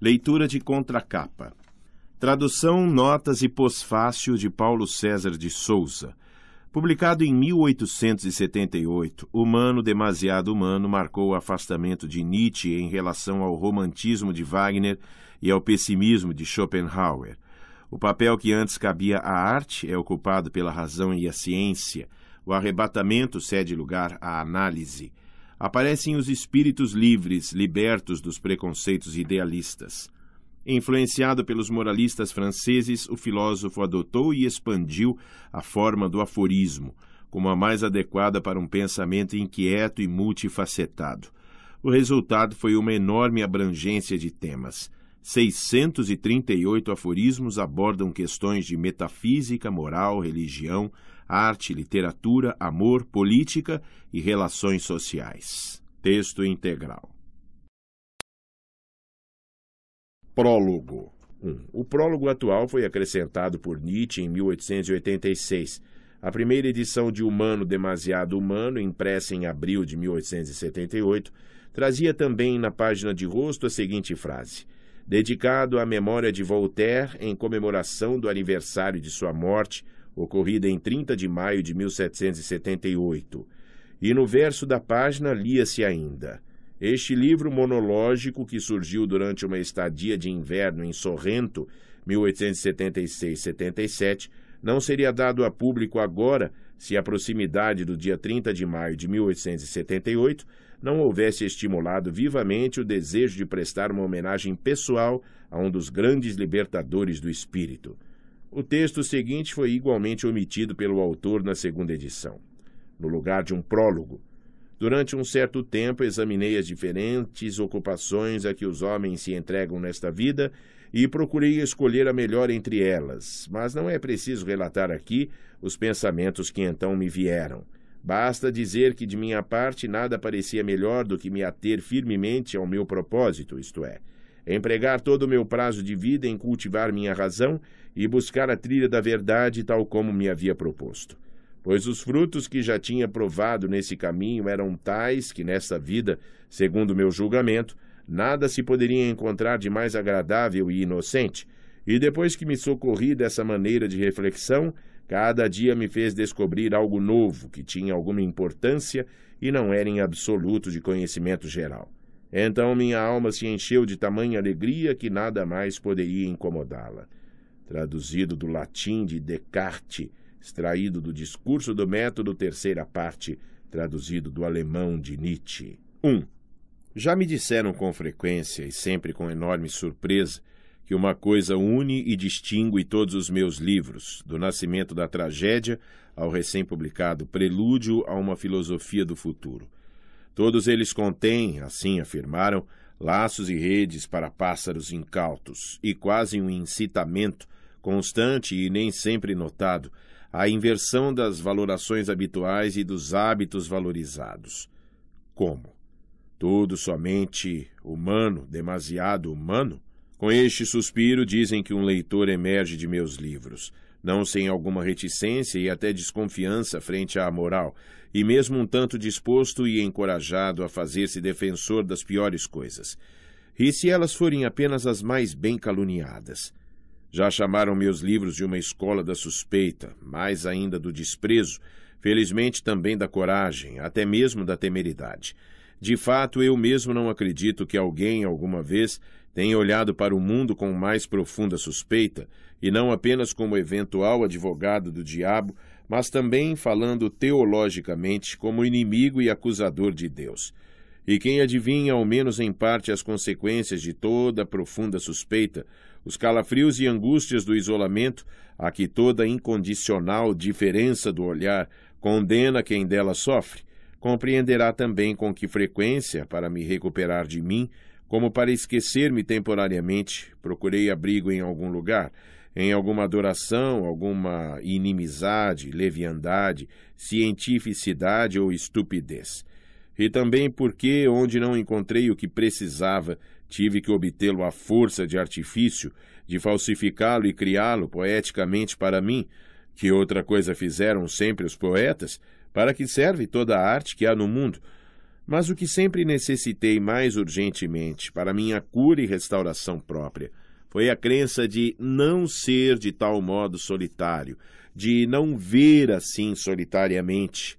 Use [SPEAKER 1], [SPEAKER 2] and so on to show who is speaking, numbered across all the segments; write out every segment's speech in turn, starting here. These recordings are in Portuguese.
[SPEAKER 1] Leitura de contracapa. Tradução, notas e pós-fácil de Paulo César de Souza. Publicado em 1878, Humano Demasiado Humano marcou o afastamento de Nietzsche em relação ao romantismo de Wagner e ao pessimismo de Schopenhauer. O papel que antes cabia à arte é ocupado pela razão e a ciência. O arrebatamento cede lugar à análise aparecem os espíritos livres, libertos dos preconceitos idealistas. Influenciado pelos moralistas franceses, o filósofo adotou e expandiu a forma do aforismo, como a mais adequada para um pensamento inquieto e multifacetado. O resultado foi uma enorme abrangência de temas. 638 aforismos abordam questões de metafísica, moral, religião, arte, literatura, amor, política e relações sociais. Texto integral. Prólogo 1. O prólogo atual foi acrescentado por Nietzsche em 1886. A primeira edição de Humano Demasiado Humano, impressa em abril de 1878, trazia também na página de rosto a seguinte frase: Dedicado à memória de Voltaire em comemoração do aniversário de sua morte, ocorrida em 30 de maio de 1778. E no verso da página lia-se ainda: Este livro monológico que surgiu durante uma estadia de inverno em Sorrento, 1876-77, não seria dado a público agora se a proximidade do dia 30 de maio de 1878 não houvesse estimulado vivamente o desejo de prestar uma homenagem pessoal a um dos grandes libertadores do espírito. O texto seguinte foi igualmente omitido pelo autor na segunda edição, no lugar de um prólogo. Durante um certo tempo examinei as diferentes ocupações a que os homens se entregam nesta vida e procurei escolher a melhor entre elas, mas não é preciso relatar aqui os pensamentos que então me vieram. Basta dizer que de minha parte nada parecia melhor do que me ater firmemente ao meu propósito, isto é, empregar todo o meu prazo de vida em cultivar minha razão e buscar a trilha da verdade tal como me havia proposto. Pois os frutos que já tinha provado nesse caminho eram tais que nesta vida, segundo meu julgamento, nada se poderia encontrar de mais agradável e inocente, e depois que me socorri dessa maneira de reflexão, cada dia me fez descobrir algo novo que tinha alguma importância e não era em absoluto de conhecimento geral. Então minha alma se encheu de tamanha alegria que nada mais poderia incomodá-la. Traduzido do latim de Descartes, extraído do discurso do método, terceira parte, traduzido do alemão de Nietzsche. 1. Um, já me disseram com frequência e sempre com enorme surpresa que uma coisa une e distingue todos os meus livros, do nascimento da tragédia ao recém-publicado Prelúdio a uma filosofia do futuro. Todos eles contêm, assim afirmaram, laços e redes para pássaros incautos e quase um incitamento constante e nem sempre notado à inversão das valorações habituais e dos hábitos valorizados. Como? Tudo somente humano, demasiado humano? Com este suspiro dizem que um leitor emerge de meus livros não sem alguma reticência e até desconfiança frente à moral, e mesmo um tanto disposto e encorajado a fazer-se defensor das piores coisas. E se elas forem apenas as mais bem caluniadas? Já chamaram meus livros de uma escola da suspeita, mais ainda do desprezo, felizmente também da coragem, até mesmo da temeridade. De fato, eu mesmo não acredito que alguém, alguma vez, tenha olhado para o mundo com mais profunda suspeita, e não apenas como eventual advogado do diabo, mas também falando teologicamente como inimigo e acusador de Deus. E quem adivinha, ao menos em parte, as consequências de toda profunda suspeita, os calafrios e angústias do isolamento, a que toda incondicional diferença do olhar condena quem dela sofre, compreenderá também com que frequência, para me recuperar de mim, como para esquecer-me temporariamente, procurei abrigo em algum lugar, em alguma adoração, alguma inimizade, leviandade, cientificidade ou estupidez. E também porque, onde não encontrei o que precisava, tive que obtê-lo à força de artifício, de falsificá-lo e criá-lo poeticamente para mim, que outra coisa fizeram sempre os poetas, para que serve toda a arte que há no mundo, Mas o que sempre necessitei mais urgentemente para minha cura e restauração própria foi a crença de não ser de tal modo solitário, de não ver assim solitariamente.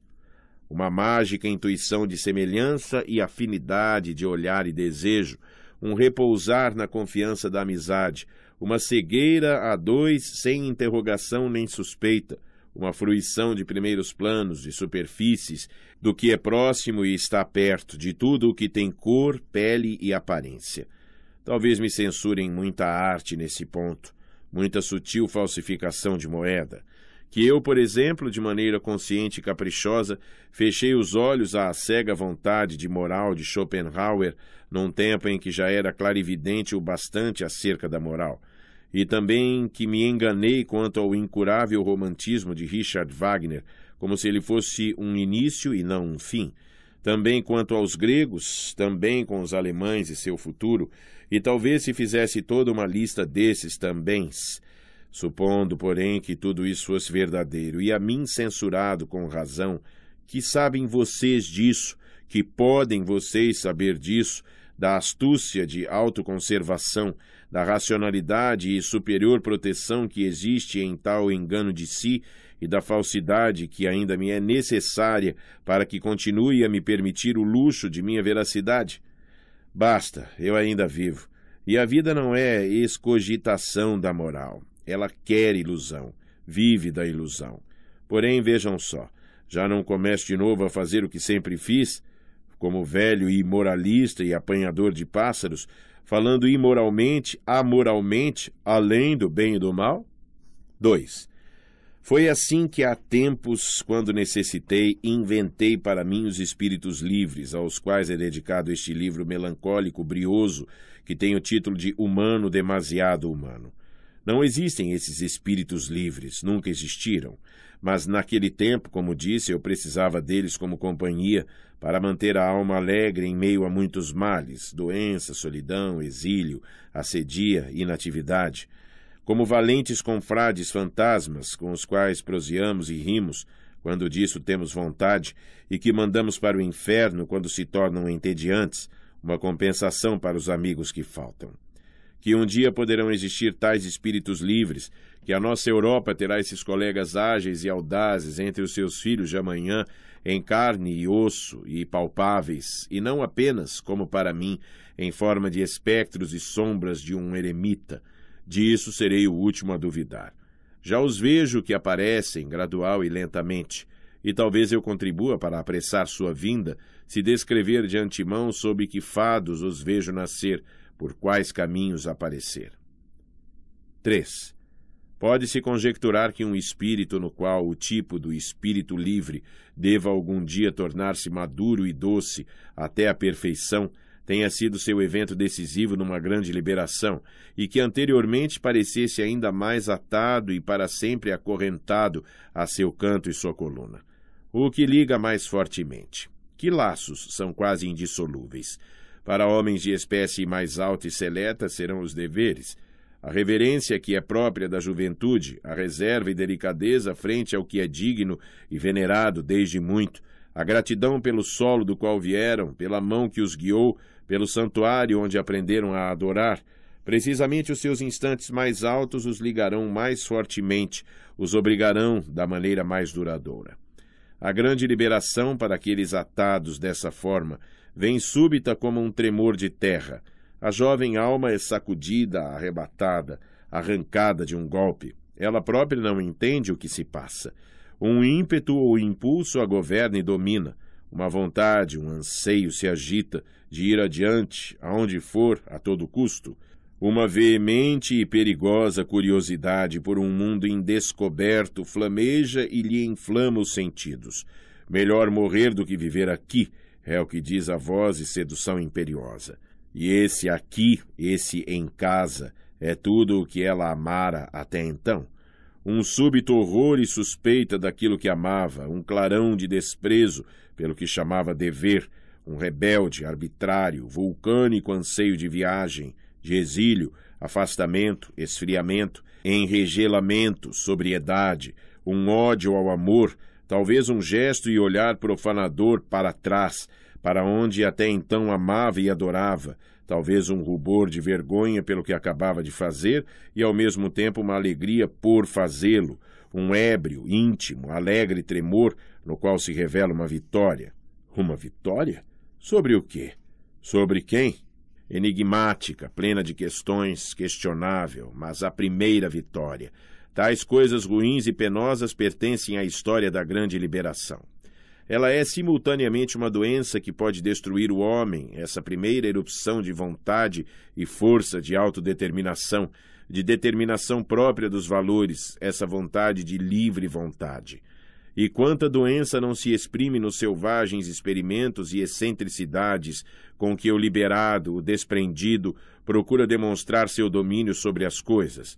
[SPEAKER 1] Uma mágica intuição de semelhança e afinidade de olhar e desejo, um repousar na confiança da amizade, uma cegueira a dois sem interrogação nem suspeita, uma fruição de primeiros planos, de superfícies, do que é próximo e está perto, de tudo o que tem cor, pele e aparência. Talvez me censurem muita arte nesse ponto, muita sutil falsificação de moeda. Que eu, por exemplo, de maneira consciente e caprichosa, fechei os olhos à cega vontade de moral de Schopenhauer, num tempo em que já era clarividente o bastante acerca da moral e também que me enganei quanto ao incurável romantismo de Richard Wagner, como se ele fosse um início e não um fim. Também quanto aos gregos, também com os alemães e seu futuro, e talvez se fizesse toda uma lista desses também. Supondo, porém, que tudo isso fosse verdadeiro, e a mim censurado com razão, que sabem vocês disso, que podem vocês saber disso, da astúcia de autoconservação, da racionalidade e superior proteção que existe em tal engano de si e da falsidade que ainda me é necessária para que continue a me permitir o luxo de minha veracidade? Basta, eu ainda vivo. E a vida não é escogitação da moral. Ela quer ilusão, vive da ilusão. Porém, vejam só, já não começo de novo a fazer o que sempre fiz? como velho imoralista e apanhador de pássaros, falando imoralmente, amoralmente, além do bem e do mal? 2. Foi assim que há tempos, quando necessitei, inventei para mim os espíritos livres, aos quais é dedicado este livro melancólico, brioso, que tem o título de Humano Demasiado Humano. Não existem esses espíritos livres, nunca existiram. Mas naquele tempo, como disse, eu precisava deles como companhia para manter a alma alegre em meio a muitos males, doença, solidão, exílio, assedia, inatividade. Como valentes confrades fantasmas com os quais proseamos e rimos, quando disso temos vontade, e que mandamos para o inferno quando se tornam entediantes, uma compensação para os amigos que faltam que um dia poderão existir tais espíritos livres, que a nossa Europa terá esses colegas ágeis e audazes entre os seus filhos de amanhã, em carne e osso e palpáveis, e não apenas, como para mim, em forma de espectros e sombras de um eremita. Disso serei o último a duvidar. Já os vejo que aparecem, gradual e lentamente, e talvez eu contribua para apressar sua vinda, se descrever de antemão sob que fados os vejo nascer, por quais caminhos aparecer. 3. Pode-se conjecturar que um espírito no qual o tipo do espírito livre deva algum dia tornar-se maduro e doce até a perfeição tenha sido seu evento decisivo numa grande liberação e que anteriormente parecesse ainda mais atado e para sempre acorrentado a seu canto e sua coluna. O que liga mais fortemente? Que laços são quase indissolúveis? Para homens de espécie mais alta e seleta serão os deveres, a reverência que é própria da juventude, a reserva e delicadeza frente ao que é digno e venerado desde muito, a gratidão pelo solo do qual vieram, pela mão que os guiou, pelo santuário onde aprenderam a adorar, precisamente os seus instantes mais altos os ligarão mais fortemente, os obrigarão da maneira mais duradoura. A grande liberação para aqueles atados dessa forma vem súbita como um tremor de terra. A jovem alma é sacudida, arrebatada, arrancada de um golpe. Ela própria não entende o que se passa. Um ímpeto ou impulso a governa e domina. Uma vontade, um anseio se agita de ir adiante, aonde for, a todo custo. Uma veemente e perigosa curiosidade por um mundo indescoberto flameja e lhe inflama os sentidos. Melhor morrer do que viver aqui, é o que diz a voz e sedução imperiosa. E esse aqui, esse em casa, é tudo o que ela amara até então. Um súbito horror e suspeita daquilo que amava, um clarão de desprezo pelo que chamava dever, um rebelde, arbitrário, vulcânico anseio de viagem, de exílio, afastamento, esfriamento, enregelamento, sobriedade, um ódio ao amor, talvez um gesto e olhar profanador para trás, para onde até então amava e adorava, talvez um rubor de vergonha pelo que acabava de fazer e ao mesmo tempo uma alegria por fazê-lo, um ébrio, íntimo, alegre tremor no qual se revela uma vitória. Uma vitória? Sobre o quê? Sobre quem? Enigmática, plena de questões, questionável, mas a primeira vitória. Tais coisas ruins e penosas pertencem à história da grande liberação. Ela é simultaneamente uma doença que pode destruir o homem, essa primeira erupção de vontade e força de autodeterminação, de determinação própria dos valores, essa vontade de livre vontade. E quanta doença não se exprime nos selvagens experimentos e excentricidades com que o liberado, o desprendido, procura demonstrar seu domínio sobre as coisas.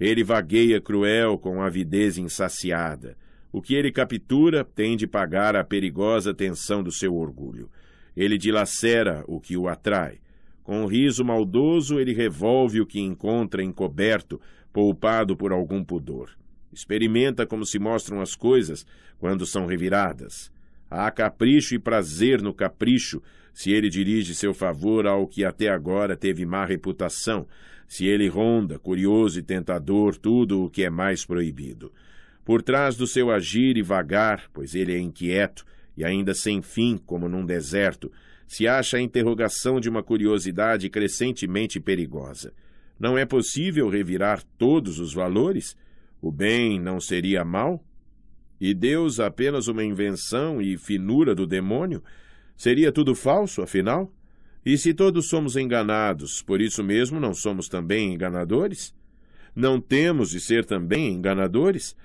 [SPEAKER 1] Ele vagueia cruel com avidez insaciada o que ele captura tem de pagar a perigosa tensão do seu orgulho. Ele dilacera o que o atrai. Com um riso maldoso, ele revolve o que encontra encoberto, poupado por algum pudor. Experimenta como se mostram as coisas quando são reviradas. Há capricho e prazer no capricho se ele dirige seu favor ao que até agora teve má reputação, se ele ronda, curioso e tentador, tudo o que é mais proibido. Por trás do seu agir e vagar, pois ele é inquieto e ainda sem fim, como num deserto, se acha a interrogação de uma curiosidade crescentemente perigosa. Não é possível revirar todos os valores? O bem não seria mal? E Deus apenas uma invenção e finura do demônio? Seria tudo falso, afinal? E se todos somos enganados, por isso mesmo não somos também enganadores? Não temos de ser também enganadores?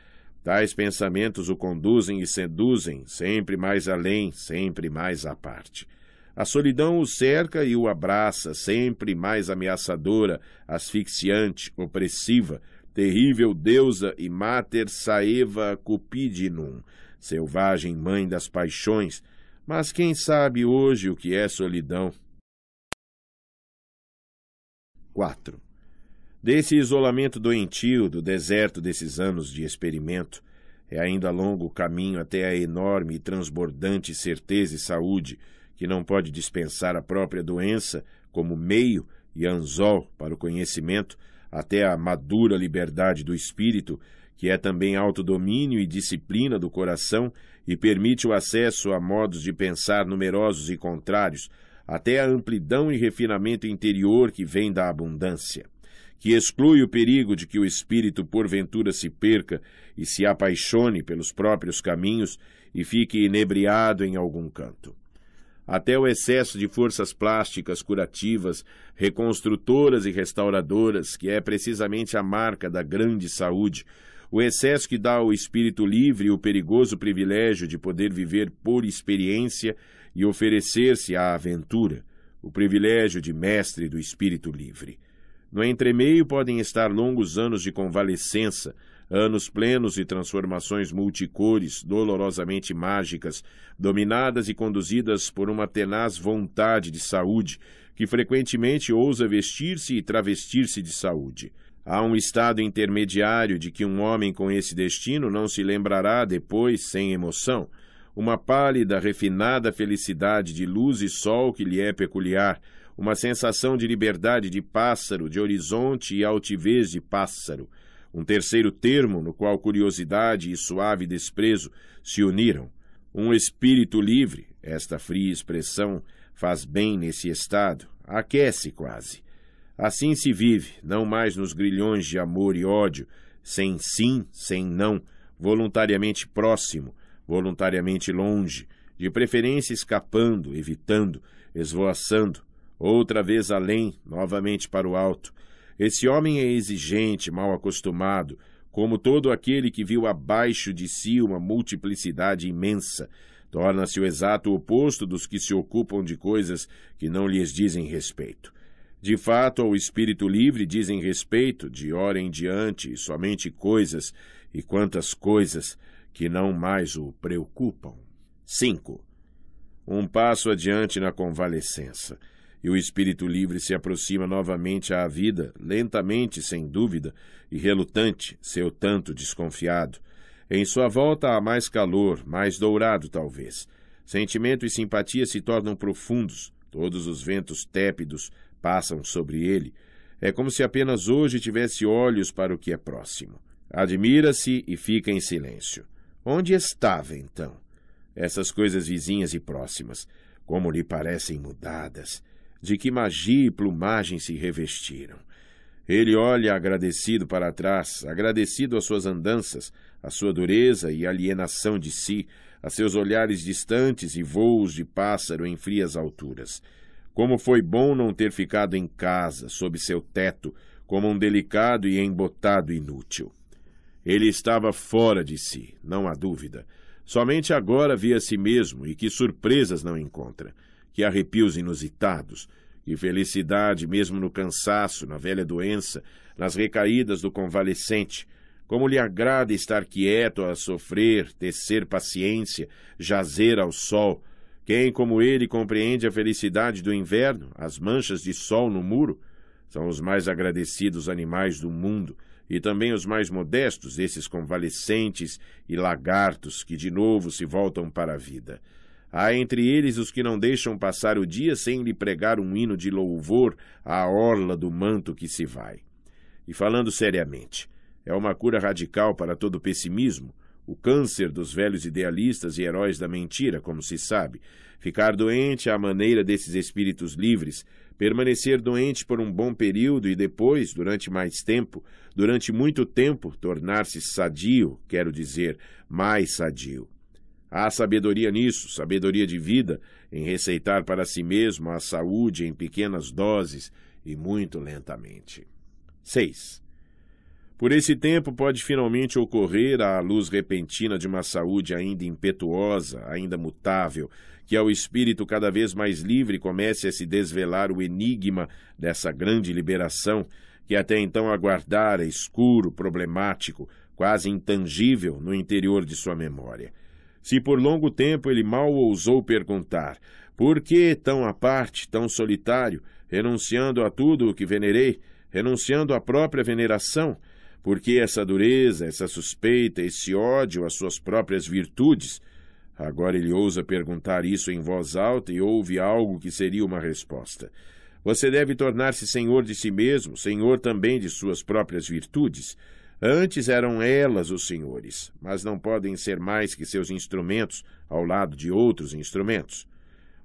[SPEAKER 1] Tais pensamentos o conduzem e seduzem, sempre mais além, sempre mais à parte. A solidão o cerca e o abraça, sempre mais ameaçadora, asfixiante, opressiva, terrível deusa e mater saeva cupidinum, selvagem mãe das paixões. Mas quem sabe hoje o que é solidão? 4. Desse isolamento doentio, do deserto desses anos de experimento, é ainda longo o caminho até a enorme e transbordante certeza e saúde, que não pode dispensar a própria doença como meio e anzol para o conhecimento, até a madura liberdade do espírito, que é também autodomínio e disciplina do coração e permite o acesso a modos de pensar numerosos e contrários, até a amplidão e refinamento interior que vem da abundância que exclui o perigo de que o espírito porventura se perca e se apaixone pelos próprios caminhos e fique inebriado em algum canto. Até o excesso de forças plásticas curativas, reconstrutoras e restauradoras, que é precisamente a marca da grande saúde, o excesso que dá ao espírito livre o perigoso privilégio de poder viver por experiência e oferecer-se à aventura, o privilégio de mestre do espírito livre. No entremeio podem estar longos anos de convalescença, anos plenos de transformações multicores, dolorosamente mágicas, dominadas e conduzidas por uma tenaz vontade de saúde, que frequentemente ousa vestir-se e travestir-se de saúde. Há um estado intermediário de que um homem com esse destino não se lembrará depois sem emoção, uma pálida, refinada felicidade de luz e sol que lhe é peculiar, uma sensação de liberdade de pássaro, de horizonte e altivez de pássaro, um terceiro termo no qual curiosidade e suave desprezo se uniram, um espírito livre, esta fria expressão faz bem nesse estado, aquece quase. Assim se vive, não mais nos grilhões de amor e ódio, sem sim, sem não, voluntariamente próximo, voluntariamente longe, de preferência escapando, evitando, esvoaçando, outra vez além, novamente para o alto. Esse homem é exigente, mal acostumado, como todo aquele que viu abaixo de si uma multiplicidade imensa. Torna-se o exato oposto dos que se ocupam de coisas que não lhes dizem respeito. De fato, ao espírito livre dizem respeito, de hora em diante, somente coisas, e quantas coisas, que não mais o preocupam. 5. Um passo adiante na convalescença e o espírito livre se aproxima novamente à vida, lentamente, sem dúvida, e relutante, seu tanto desconfiado. Em sua volta há mais calor, mais dourado talvez. Sentimento e simpatia se tornam profundos, todos os ventos tépidos passam sobre ele. É como se apenas hoje tivesse olhos para o que é próximo. Admira-se e fica em silêncio. Onde estava, então? Essas coisas vizinhas e próximas, como lhe parecem mudadas, de que magia e plumagem se revestiram. Ele olha agradecido para trás, agradecido às suas andanças, à sua dureza e alienação de si, a seus olhares distantes e voos de pássaro em frias alturas. Como foi bom não ter ficado em casa, sob seu teto, como um delicado e embotado inútil. Ele estava fora de si, não há dúvida. Somente agora via a si mesmo e que surpresas não encontra, que arrepios inusitados, que felicidade mesmo no cansaço, na velha doença, nas recaídas do convalescente, como lhe agrada estar quieto a sofrer, tecer paciência, jazer ao sol. Quem, como ele, compreende a felicidade do inverno, as manchas de sol no muro? São os mais agradecidos animais do mundo, e também os mais modestos desses convalescentes e lagartos que de novo se voltam para a vida. Há entre eles os que não deixam passar o dia sem lhe pregar um hino de louvor à orla do manto que se vai. E falando seriamente, é uma cura radical para todo pessimismo, o câncer dos velhos idealistas e heróis da mentira, como se sabe. Ficar doente à maneira desses espíritos livres, permanecer doente por um bom período e depois, durante mais tempo, durante muito tempo, tornar-se sadio, quero dizer, mais sadio. Há sabedoria nisso, sabedoria de vida, em receitar para si mesmo a saúde em pequenas doses e muito lentamente. 6. Por esse tempo pode finalmente ocorrer a luz repentina de uma saúde ainda impetuosa, ainda mutável, que ao espírito cada vez mais livre comece a se desvelar o enigma dessa grande liberação que até então aguardara escuro, problemático, quase intangível no interior de sua memória. Se por longo tempo ele mal ousou perguntar por que tão à parte, tão solitário, renunciando a tudo o que venerei, renunciando à própria veneração, por que essa dureza, essa suspeita, esse ódio às suas próprias virtudes? Agora ele ousa perguntar isso em voz alta e ouve algo que seria uma resposta. Você deve tornar-se senhor de si mesmo, senhor também de suas próprias virtudes. Antes eram elas os senhores, mas não podem ser mais que seus instrumentos ao lado de outros instrumentos.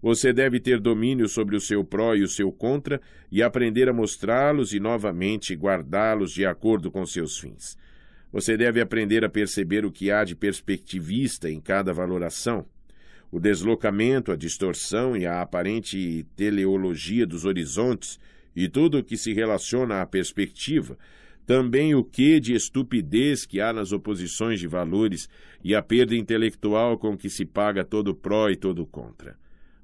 [SPEAKER 1] Você deve ter domínio sobre o seu pró e o seu contra e aprender a mostrá-los e novamente guardá-los de acordo com seus fins. Você deve aprender a perceber o que há de perspectivista em cada valoração. O deslocamento, a distorção e a aparente teleologia dos horizontes e tudo o que se relaciona à perspectiva, também o que de estupidez que há nas oposições de valores e a perda intelectual com que se paga todo pró e todo contra.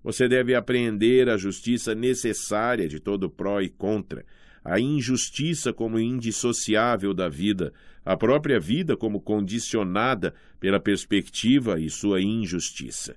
[SPEAKER 1] Você deve aprender a justiça necessária de todo pró e contra, a injustiça como indissociável da vida, a própria vida como condicionada pela perspectiva e sua injustiça.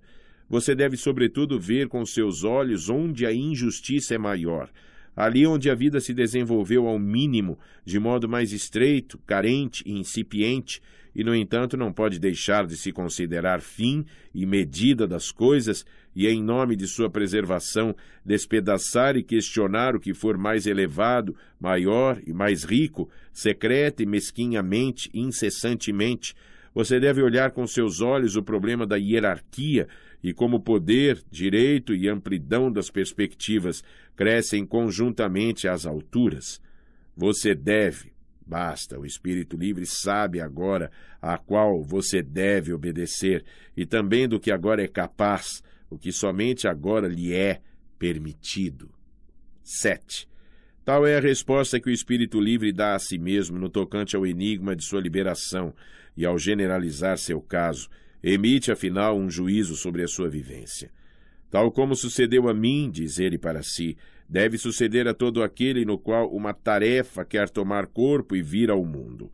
[SPEAKER 1] Você deve, sobretudo, ver com seus olhos onde a injustiça é maior, ali onde a vida se desenvolveu ao mínimo, de modo mais estreito, carente e incipiente, e, no entanto, não pode deixar de se considerar fim e medida das coisas e, em nome de sua preservação, despedaçar e questionar o que for mais elevado, maior e mais rico, secreta e mesquinhamente, incessantemente. Você deve olhar com seus olhos o problema da hierarquia e como poder, direito e amplidão das perspectivas crescem conjuntamente às alturas. Você deve, Basta, o espírito livre sabe agora a qual você deve obedecer e também do que agora é capaz, o que somente agora lhe é permitido. 7. Tal é a resposta que o espírito livre dá a si mesmo no tocante ao enigma de sua liberação e, ao generalizar seu caso, emite afinal um juízo sobre a sua vivência. Tal como sucedeu a mim, diz ele para si, deve suceder a todo aquele no qual uma tarefa quer tomar corpo e vir ao mundo.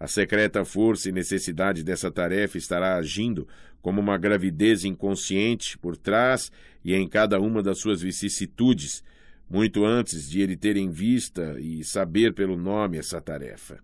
[SPEAKER 1] A secreta força e necessidade dessa tarefa estará agindo como uma gravidez inconsciente por trás e em cada uma das suas vicissitudes, muito antes de ele ter em vista e saber pelo nome essa tarefa.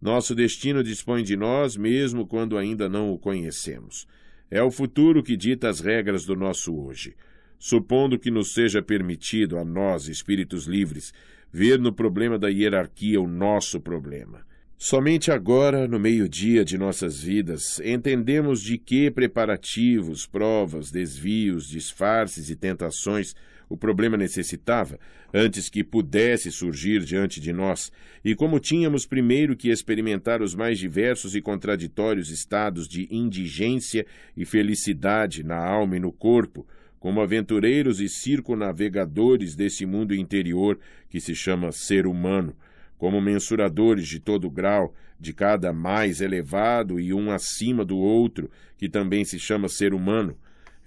[SPEAKER 1] Nosso destino dispõe de nós mesmo quando ainda não o conhecemos. É o futuro que dita as regras do nosso hoje. Supondo que nos seja permitido a nós, espíritos livres, ver no problema da hierarquia o nosso problema. Somente agora, no meio-dia de nossas vidas, entendemos de que preparativos, provas, desvios, disfarces e tentações o problema necessitava antes que pudesse surgir diante de nós, e como tínhamos primeiro que experimentar os mais diversos e contraditórios estados de indigência e felicidade na alma e no corpo, como aventureiros e circunavegadores desse mundo interior que se chama ser humano, como mensuradores de todo grau, de cada mais elevado e um acima do outro, que também se chama ser humano,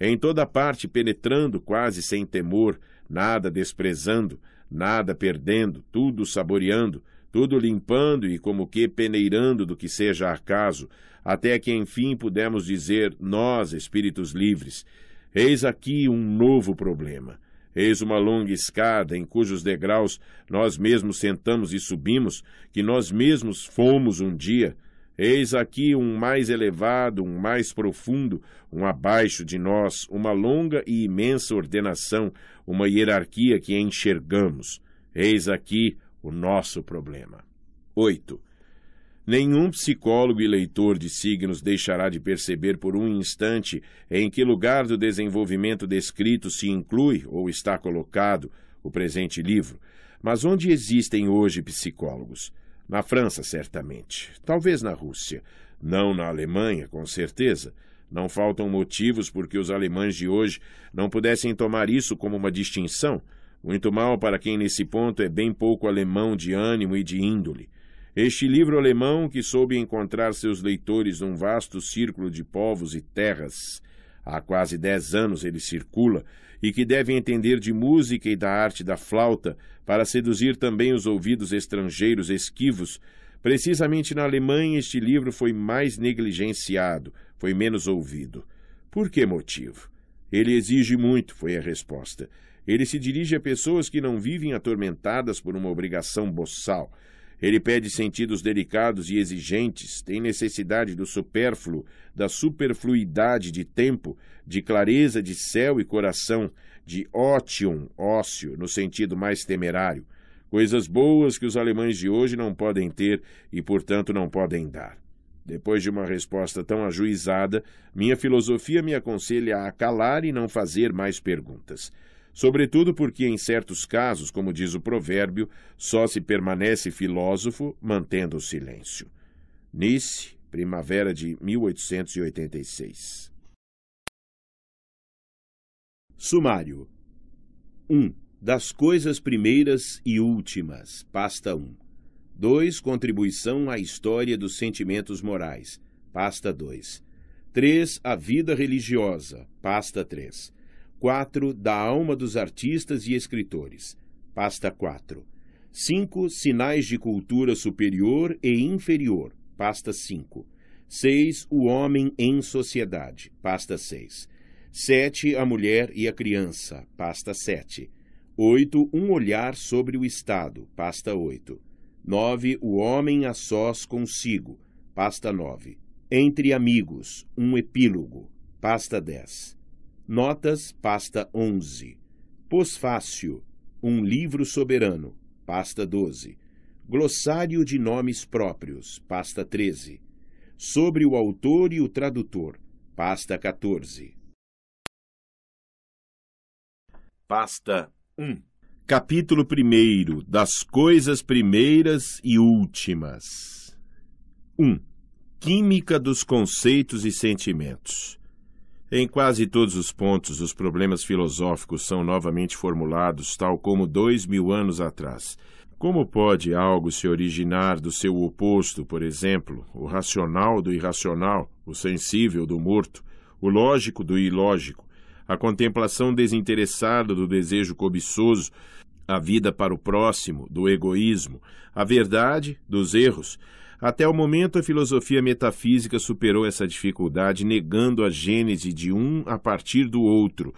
[SPEAKER 1] em toda parte penetrando quase sem temor, nada desprezando, nada perdendo, tudo saboreando, tudo limpando e como que peneirando do que seja acaso, até que enfim pudemos dizer, nós, espíritos livres, eis aqui um novo problema. Eis uma longa escada em cujos degraus nós mesmos sentamos e subimos, que nós mesmos fomos um dia, Eis aqui um mais elevado, um mais profundo, um abaixo de nós, uma longa e imensa ordenação, uma hierarquia que enxergamos. Eis aqui o nosso problema. 8. Nenhum psicólogo e leitor de signos deixará de perceber por um instante em que lugar do desenvolvimento descrito se inclui ou está colocado o presente livro, mas onde existem hoje psicólogos. Na França, certamente. Talvez na Rússia. Não na Alemanha, com certeza. Não faltam motivos porque os alemães de hoje não pudessem tomar isso como uma distinção. Muito mal para quem nesse ponto é bem pouco alemão de ânimo e de índole. Este livro alemão, que soube encontrar seus leitores num vasto círculo de povos e terras, há quase dez anos ele circula, e que deve entender de música e da arte da flauta para seduzir também os ouvidos estrangeiros esquivos. Precisamente na Alemanha este livro foi mais negligenciado, foi menos ouvido. Por que motivo? Ele exige muito, foi a resposta. Ele se dirige a pessoas que não vivem atormentadas por uma obrigação boçal. Ele pede sentidos delicados e exigentes, tem necessidade do supérfluo, da superfluidade de tempo, de clareza de céu e coração, de ótium, ócio, no sentido mais temerário. Coisas boas que os alemães de hoje não podem ter e, portanto, não podem dar. Depois de uma resposta tão ajuizada, minha filosofia me aconselha a calar e não fazer mais perguntas sobretudo porque, em certos casos, como diz o provérbio, só se permanece filósofo mantendo o silêncio. Nice, primavera de 1886. Sumário 1. Das coisas primeiras e últimas, pasta 1. 2. Contribuição à história dos sentimentos morais, pasta 2. 3. A vida religiosa, pasta 3. 4. Da alma dos artistas e escritores. Pasta 4. 5. Sinais de cultura superior e inferior. Pasta 5. 6. O homem em sociedade. Pasta 6. 7. A mulher e a criança. Pasta 7. 8. Um olhar sobre o Estado. Pasta 8. 9. O homem a sós consigo. Pasta 9. Entre amigos. Um epílogo. Pasta 10. Notas, pasta 11. Pós-fácil, um livro soberano, pasta 12. Glossário de nomes próprios, pasta 13. Sobre o autor e o tradutor, pasta 14. Pasta 1. Capítulo 1 das coisas primeiras e últimas. 1. Química dos conceitos e sentimentos. Em quase todos os pontos, os problemas filosóficos são novamente formulados, tal como dois mil anos atrás. Como pode algo se originar do seu oposto, por exemplo, o racional do irracional, o sensível do morto, o lógico do ilógico, a contemplação desinteressada do desejo cobiçoso, a vida para o próximo, do egoísmo, a verdade dos erros, até o momento, a filosofia metafísica superou essa dificuldade, negando a gênese de um a partir do outro,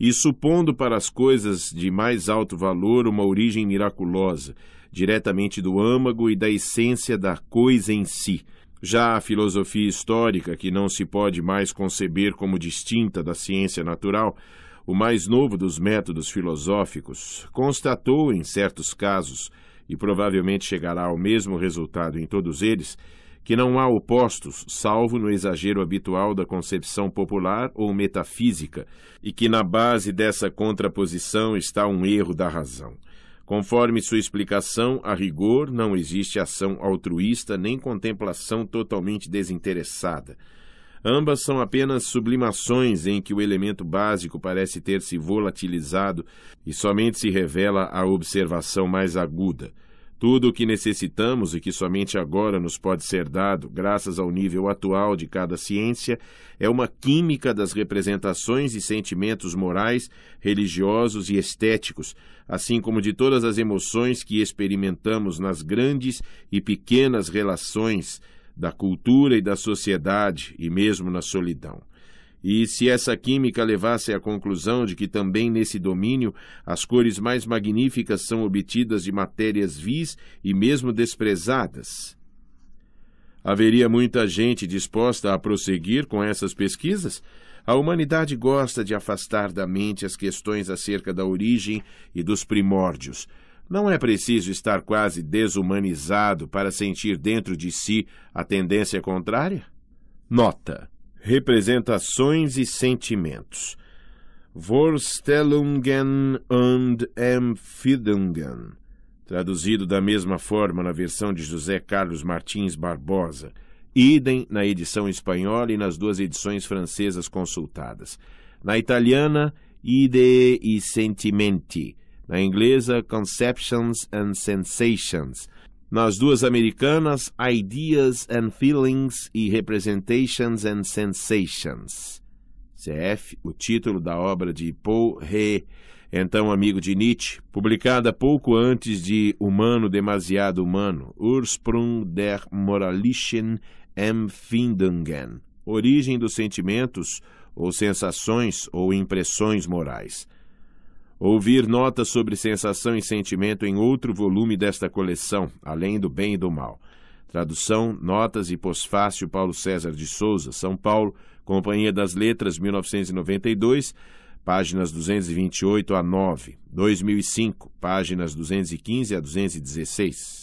[SPEAKER 1] e supondo para as coisas de mais alto valor uma origem miraculosa, diretamente do âmago e da essência da coisa em si. Já a filosofia histórica, que não se pode mais conceber como distinta da ciência natural, o mais novo dos métodos filosóficos, constatou, em certos casos, e provavelmente chegará ao mesmo resultado em todos eles, que não há opostos, salvo no exagero habitual da concepção popular ou metafísica, e que na base dessa contraposição está um erro da razão. Conforme sua explicação, a rigor não existe ação altruísta nem contemplação totalmente desinteressada. Ambas são apenas sublimações em que o elemento básico parece ter se volatilizado e somente se revela a observação mais aguda. Tudo o que necessitamos e que somente agora nos pode ser dado, graças ao nível atual de cada ciência, é uma química das representações e sentimentos morais, religiosos e estéticos, assim como de todas as emoções que experimentamos nas grandes e pequenas relações da cultura e da sociedade e mesmo na solidão. E se essa química levasse à conclusão de que também nesse domínio as cores mais magníficas são obtidas de matérias vis e mesmo desprezadas, haveria muita gente disposta a prosseguir com essas pesquisas? A humanidade gosta de afastar da mente as questões acerca da origem e dos primórdios. Não é preciso estar quase desumanizado para sentir dentro de si a tendência contrária? Nota representações e sentimentos. Vorstellungen und Empfindungen, traduzido da mesma forma na versão de José Carlos Martins Barbosa, idem na edição espanhola e nas duas edições francesas consultadas. Na italiana, Idee e Sentimenti. Na inglesa, Conceptions and Sensations nas duas americanas, Ideas and Feelings e Representations and Sensations. CF, o título da obra de Paul He, então amigo de Nietzsche, publicada pouco antes de Humano Demasiado Humano, Ursprung der moralischen Empfindungen, Origem dos Sentimentos ou Sensações ou Impressões Morais. Ouvir notas sobre sensação e sentimento em outro volume desta coleção, Além do Bem e do Mal. Tradução, notas e pós-fácil Paulo César de Souza, São Paulo, Companhia das Letras, 1992, páginas 228 a 9. 2005, páginas 215 a 216.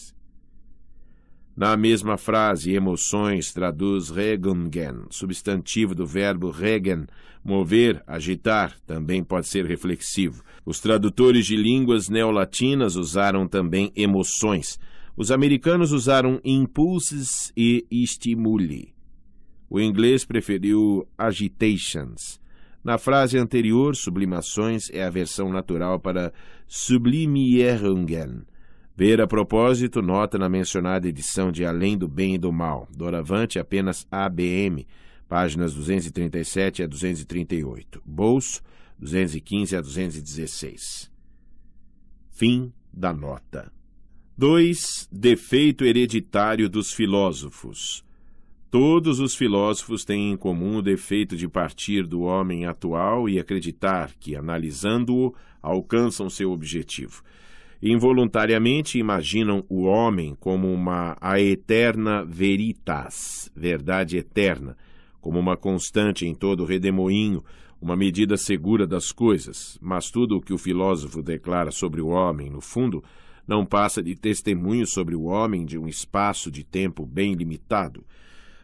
[SPEAKER 1] Na mesma frase, emoções traduz regungen, substantivo do verbo regen, mover, agitar, também pode ser reflexivo. Os tradutores de línguas neolatinas usaram também emoções. Os americanos usaram impulses e stimuli. O inglês preferiu agitations. Na frase anterior, sublimações é a versão natural para sublimierungen Ver a propósito, nota na mencionada edição de Além do Bem e do Mal, doravante apenas ABM, páginas 237 a 238. Bolso, 215 a 216. Fim da nota. 2. Defeito hereditário dos filósofos. Todos os filósofos têm em comum o defeito de partir do homem atual e acreditar que, analisando-o, alcançam seu objetivo involuntariamente imaginam o homem como uma a eterna veritas, verdade eterna, como uma constante em todo redemoinho, uma medida segura das coisas, mas tudo o que o filósofo declara sobre o homem, no fundo, não passa de testemunho sobre o homem de um espaço de tempo bem limitado.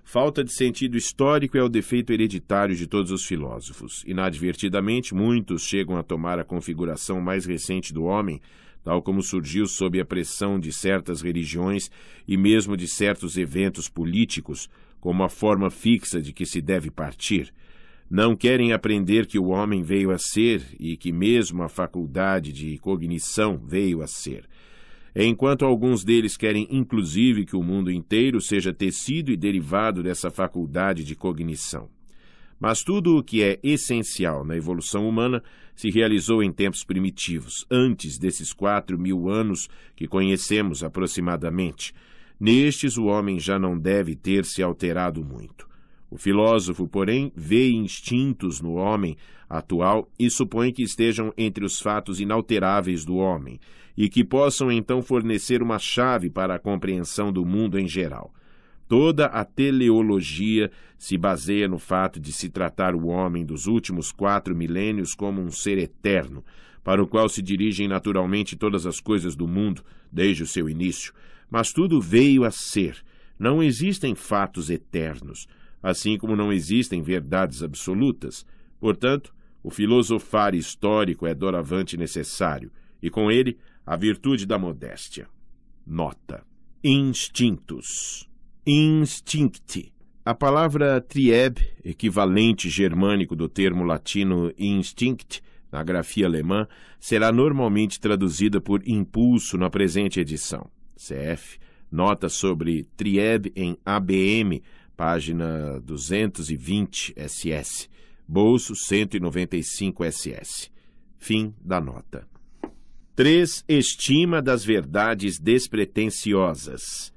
[SPEAKER 1] Falta de sentido histórico é o defeito hereditário de todos os filósofos. Inadvertidamente, muitos chegam a tomar a configuração mais recente do homem tal como surgiu sob a pressão de certas religiões e mesmo de certos eventos políticos, como a forma fixa de que se deve partir. Não querem aprender que o homem veio a ser e que mesmo a faculdade de cognição veio a ser. Enquanto alguns deles querem inclusive que o mundo inteiro seja tecido e derivado dessa faculdade de cognição. Mas tudo o que é essencial na evolução humana se realizou em tempos primitivos, antes desses quatro mil anos que conhecemos aproximadamente. Nestes, o homem já não deve ter se alterado muito. O filósofo, porém, vê instintos no homem atual e supõe que estejam entre os fatos inalteráveis do homem e que possam então fornecer uma chave para a compreensão do mundo em geral. Toda a teleologia se baseia no fato de se tratar o homem dos últimos quatro milênios como um ser eterno, para o qual se dirigem naturalmente todas as coisas do mundo, desde o seu início. Mas tudo veio a ser. Não existem fatos eternos, assim como não existem verdades absolutas. Portanto, o filosofar histórico é doravante necessário, e com ele a virtude da modéstia. Nota: instintos. Instinct. A palavra trieb, equivalente germânico do termo latino instinct, na grafia alemã, será normalmente traduzida por impulso na presente edição. CF, nota sobre trieb em ABM, página 220 SS, bolso 195 SS. Fim da nota. 3. Estima das verdades despretensiosas.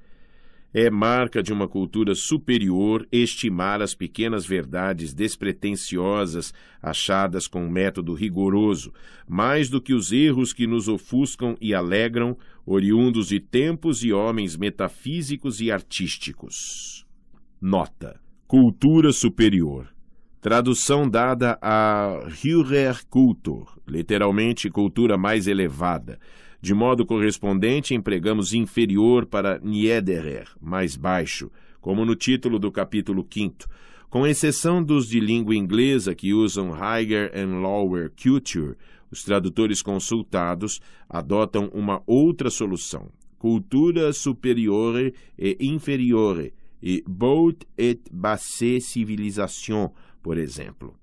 [SPEAKER 1] É marca de uma cultura superior estimar as pequenas verdades despretensiosas achadas com método rigoroso, mais do que os erros que nos ofuscam e alegram, oriundos de tempos e homens metafísicos e artísticos. Nota: Cultura superior Tradução dada a Höher Kultur, literalmente cultura mais elevada. De modo correspondente, empregamos inferior para Niederer, mais baixo, como no título do capítulo 5, com exceção dos de língua inglesa que usam Higher and Lower Culture, os tradutores consultados adotam uma outra solução, cultura superiore e inferiore, e Both et basse civilisation, por exemplo.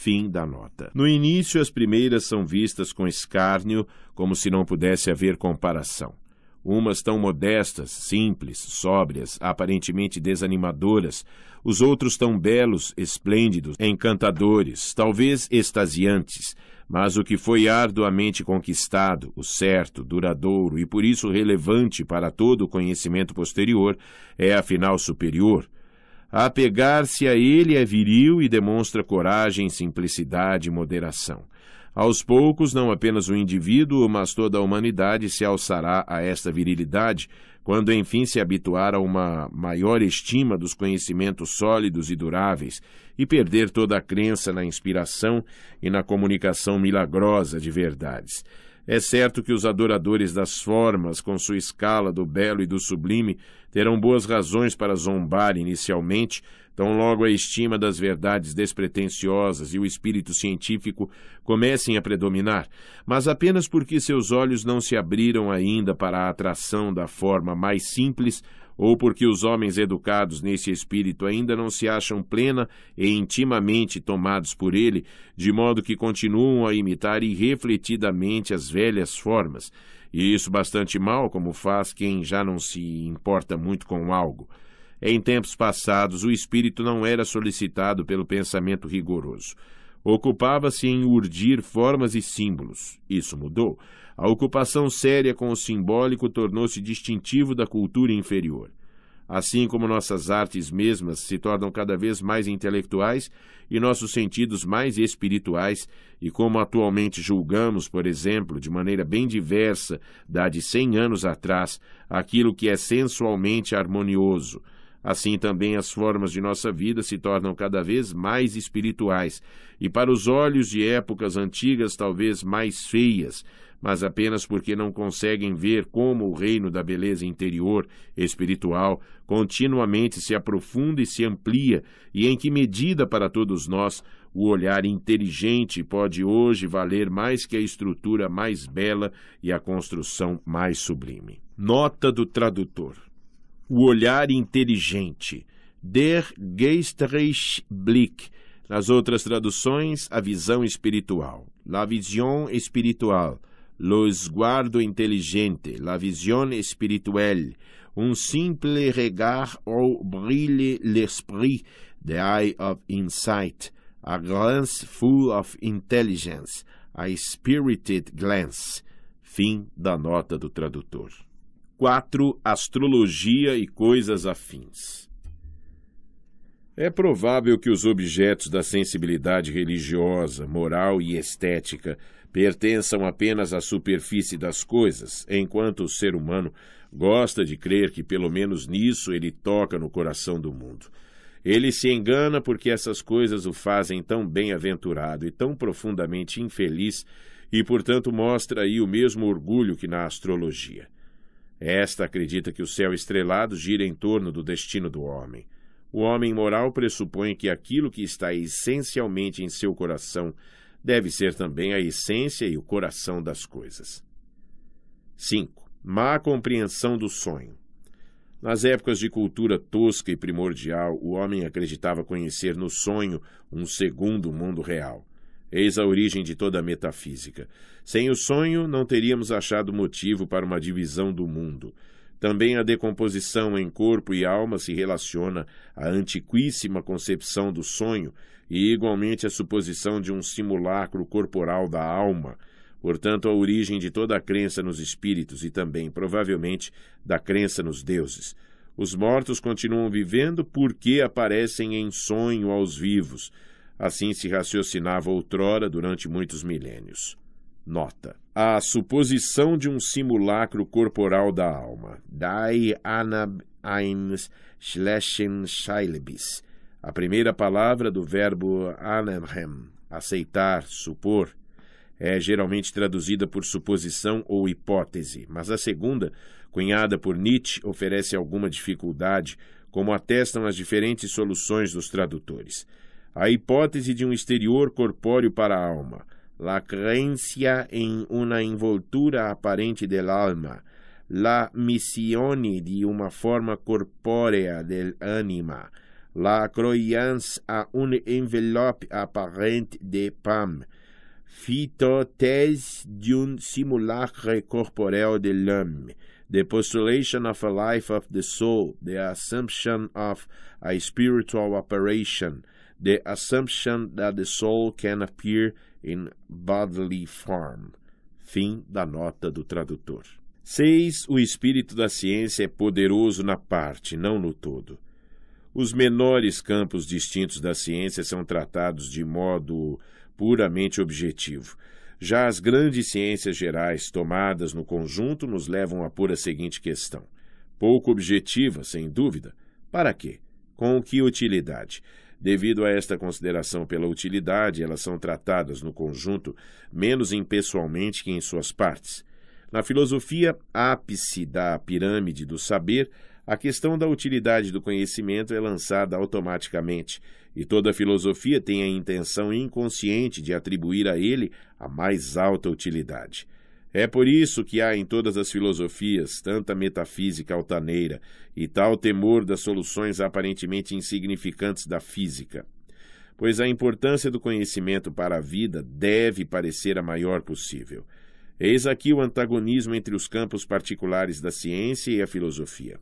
[SPEAKER 1] Fim da nota. No início, as primeiras são vistas com escárnio, como se não pudesse haver comparação. Umas tão modestas, simples, sóbrias, aparentemente desanimadoras, os outros tão belos, esplêndidos, encantadores, talvez extasiantes, mas o que foi arduamente conquistado, o certo, duradouro e por isso relevante para todo o conhecimento posterior, é afinal superior, Apegar-se a ele é viril e demonstra coragem, simplicidade e moderação. Aos poucos, não apenas o indivíduo, mas toda a humanidade se alçará a esta virilidade, quando enfim se habituar a uma maior estima dos conhecimentos sólidos e duráveis e perder toda a crença na inspiração e na comunicação milagrosa de verdades. É certo que os adoradores das formas, com sua escala do belo e do sublime, terão boas razões para zombar inicialmente, tão logo a estima das verdades despretensiosas e o espírito científico comecem a predominar, mas apenas porque seus olhos não se abriram ainda para a atração da forma mais simples ou porque os homens educados nesse espírito ainda não se acham plena e intimamente tomados por ele, de modo que continuam a imitar irrefletidamente as velhas formas, e isso bastante mal, como faz quem já não se importa muito com algo. Em tempos passados, o espírito não era solicitado pelo pensamento rigoroso. Ocupava-se em urdir formas e símbolos. Isso mudou. A ocupação séria com o simbólico tornou-se distintivo da cultura inferior. Assim como nossas artes mesmas se tornam cada vez mais intelectuais e nossos sentidos mais espirituais, e como atualmente julgamos, por exemplo, de maneira bem diversa da de cem anos atrás, aquilo que é sensualmente harmonioso, assim também as formas de nossa vida se tornam cada vez mais espirituais, e para os olhos de épocas antigas talvez mais feias, mas apenas porque não conseguem ver como o reino da beleza interior, espiritual, continuamente se aprofunda e se amplia, e em que medida para todos nós o olhar inteligente pode hoje valer mais que a estrutura mais bela e a construção mais sublime. Nota do tradutor: O olhar inteligente, der geistreich Blick. Nas outras traduções, a visão espiritual, la vision espiritual, lo sguardo inteligente, la visione spirituelle, un simple regard ou brille l'esprit, the eye of insight, a glance full of intelligence, a spirited glance. Fim da nota do tradutor. 4. Astrologia e coisas afins. É provável que os objetos da sensibilidade religiosa, moral e estética pertençam apenas à superfície das coisas, enquanto o ser humano gosta de crer que pelo menos nisso ele toca no coração do mundo. Ele se engana porque essas coisas o fazem tão bem-aventurado e tão profundamente infeliz e, portanto, mostra aí o mesmo orgulho que na astrologia. Esta acredita que o céu estrelado gira em torno do destino do homem. O homem moral pressupõe que aquilo que está essencialmente em seu coração deve ser também a essência e o coração das coisas. 5. Má compreensão do sonho. Nas épocas de cultura tosca e primordial, o homem acreditava conhecer no sonho um segundo mundo real. Eis a origem de toda a metafísica. Sem o sonho, não teríamos achado motivo para uma divisão do mundo. Também a decomposição em corpo e alma se relaciona à antiquíssima concepção do sonho e, igualmente, à suposição de um simulacro corporal da alma, portanto, a origem de toda a crença nos espíritos e também, provavelmente, da crença nos deuses. Os mortos continuam vivendo porque aparecem em sonho aos vivos. Assim se raciocinava outrora durante muitos milênios. Nota. A suposição de um simulacro corporal da alma. Die Anab eines schlechten Scheilebis. A primeira palavra do verbo anamhem, aceitar, supor, é geralmente traduzida por suposição ou hipótese, mas a segunda, cunhada por Nietzsche, oferece alguma dificuldade, como atestam as diferentes soluções dos tradutores. A hipótese de um exterior corpóreo para a alma, la creencia en una envoltura aparente del alma, la missione di una forma corpórea del anima, la croyance a un envelope apparente de PAM, phytothèse d'un simulacre corporel de l'homme, the postulation of a life of the soul, the assumption of a spiritual operation, the assumption that the soul can appear in bodily form. Fim da nota do tradutor. 6. O espírito da ciência é poderoso na parte, não no todo. Os menores campos distintos da ciência são tratados de modo puramente objetivo. Já as grandes ciências gerais, tomadas no conjunto, nos levam a pôr a seguinte questão: pouco objetiva, sem dúvida. Para quê? Com que utilidade? Devido a esta consideração pela utilidade, elas são tratadas no conjunto menos impessoalmente que em suas partes. Na filosofia ápice da pirâmide do saber, a questão da utilidade do conhecimento é lançada automaticamente, e toda filosofia tem a intenção inconsciente de atribuir a ele a mais alta utilidade. É por isso que há em todas as filosofias tanta metafísica altaneira e tal temor das soluções aparentemente insignificantes da física. Pois a importância do conhecimento para a vida deve parecer a maior possível. Eis aqui o antagonismo entre os campos particulares da ciência e a filosofia.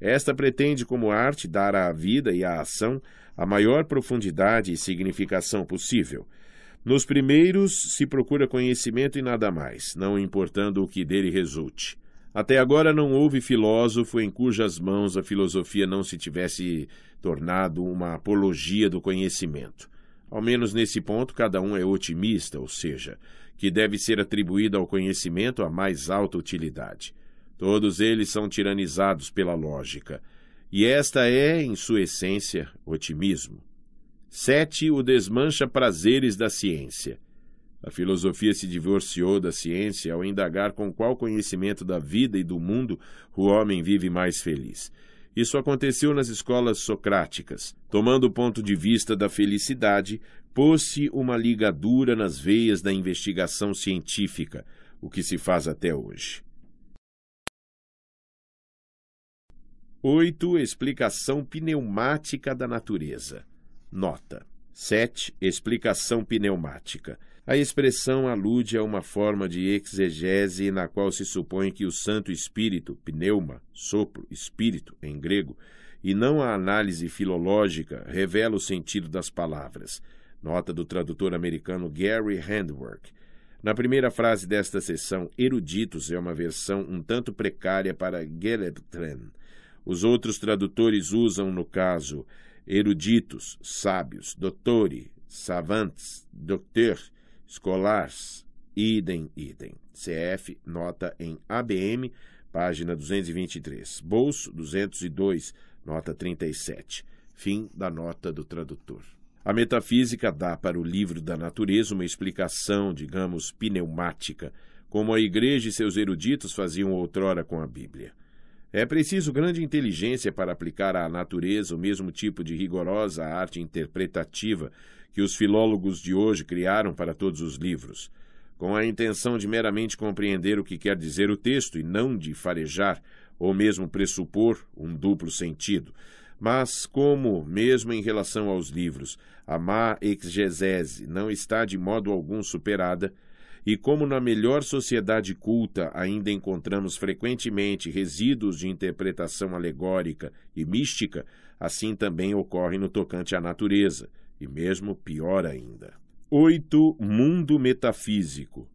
[SPEAKER 1] Esta pretende, como arte, dar à vida e à ação a maior profundidade e significação possível nos primeiros se procura conhecimento e nada mais, não importando o que dele resulte. Até agora não houve filósofo em cujas mãos a filosofia não se tivesse tornado uma apologia do conhecimento. Ao menos nesse ponto, cada um é otimista, ou seja, que deve ser atribuída ao conhecimento a mais alta utilidade. Todos eles são tiranizados pela lógica. E esta é, em sua essência, otimismo. 7. O desmancha prazeres da ciência. A filosofia se divorciou da ciência ao indagar com qual conhecimento da vida e do mundo o homem vive mais feliz. Isso aconteceu nas escolas socráticas. Tomando o ponto de vista da felicidade, pôs-se uma ligadura nas veias da investigação científica, o que se faz até hoje. 8. Explicação pneumática da natureza. Nota. 7. Explicação pneumática. A expressão alude a uma forma de exegese na qual se supõe que o Santo Espírito, pneuma, sopro, espírito, em grego, e não a análise filológica, revela o sentido das palavras. Nota do tradutor americano Gary Handwork. Na primeira frase desta seção, eruditos é uma versão um tanto precária para Gelebtren. Os outros tradutores usam, no caso, eruditos, sábios, doutores, savantes, docteurs, escolares, idem, idem. CF, nota em ABM, página 223. Bolso, 202, nota 37. Fim da nota do tradutor. A metafísica dá para o livro da natureza uma explicação, digamos, pneumática, como a igreja e seus eruditos faziam outrora com a Bíblia. É preciso grande inteligência para aplicar à natureza o mesmo tipo de rigorosa arte interpretativa que os filólogos de hoje criaram para todos os livros, com a intenção de meramente compreender o que quer dizer o texto e não de farejar ou mesmo pressupor um duplo sentido. Mas, como, mesmo em relação aos livros, a má exegese não está de modo algum superada, e como na melhor sociedade culta ainda encontramos frequentemente resíduos de interpretação alegórica e mística, assim também ocorre no tocante à natureza, e mesmo pior ainda. 8. Mundo metafísico.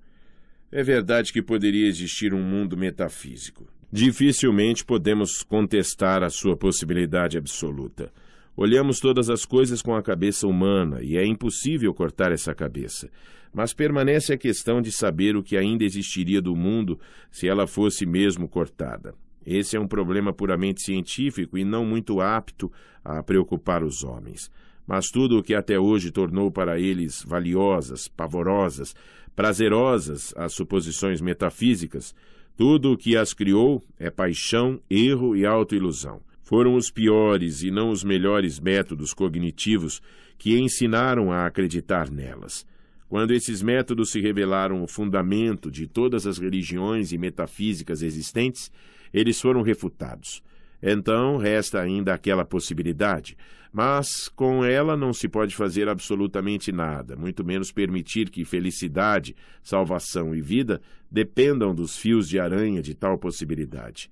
[SPEAKER 1] É verdade que poderia existir um mundo metafísico. Dificilmente podemos contestar a sua possibilidade absoluta. Olhamos todas as coisas com a cabeça humana e é impossível cortar essa cabeça. Mas permanece a questão de saber o que ainda existiria do mundo se ela fosse mesmo cortada. Esse é um problema puramente científico e não muito apto a preocupar os homens. Mas tudo o que até hoje tornou para eles valiosas, pavorosas, prazerosas as suposições metafísicas, tudo o que as criou é paixão, erro e autoilusão. Foram os piores e não os melhores métodos cognitivos que ensinaram a acreditar nelas. Quando esses métodos se revelaram o fundamento de todas as religiões e metafísicas existentes, eles foram refutados. Então resta ainda aquela possibilidade, mas com ela não se pode fazer absolutamente nada, muito menos permitir que felicidade, salvação e vida dependam dos fios de aranha de tal possibilidade.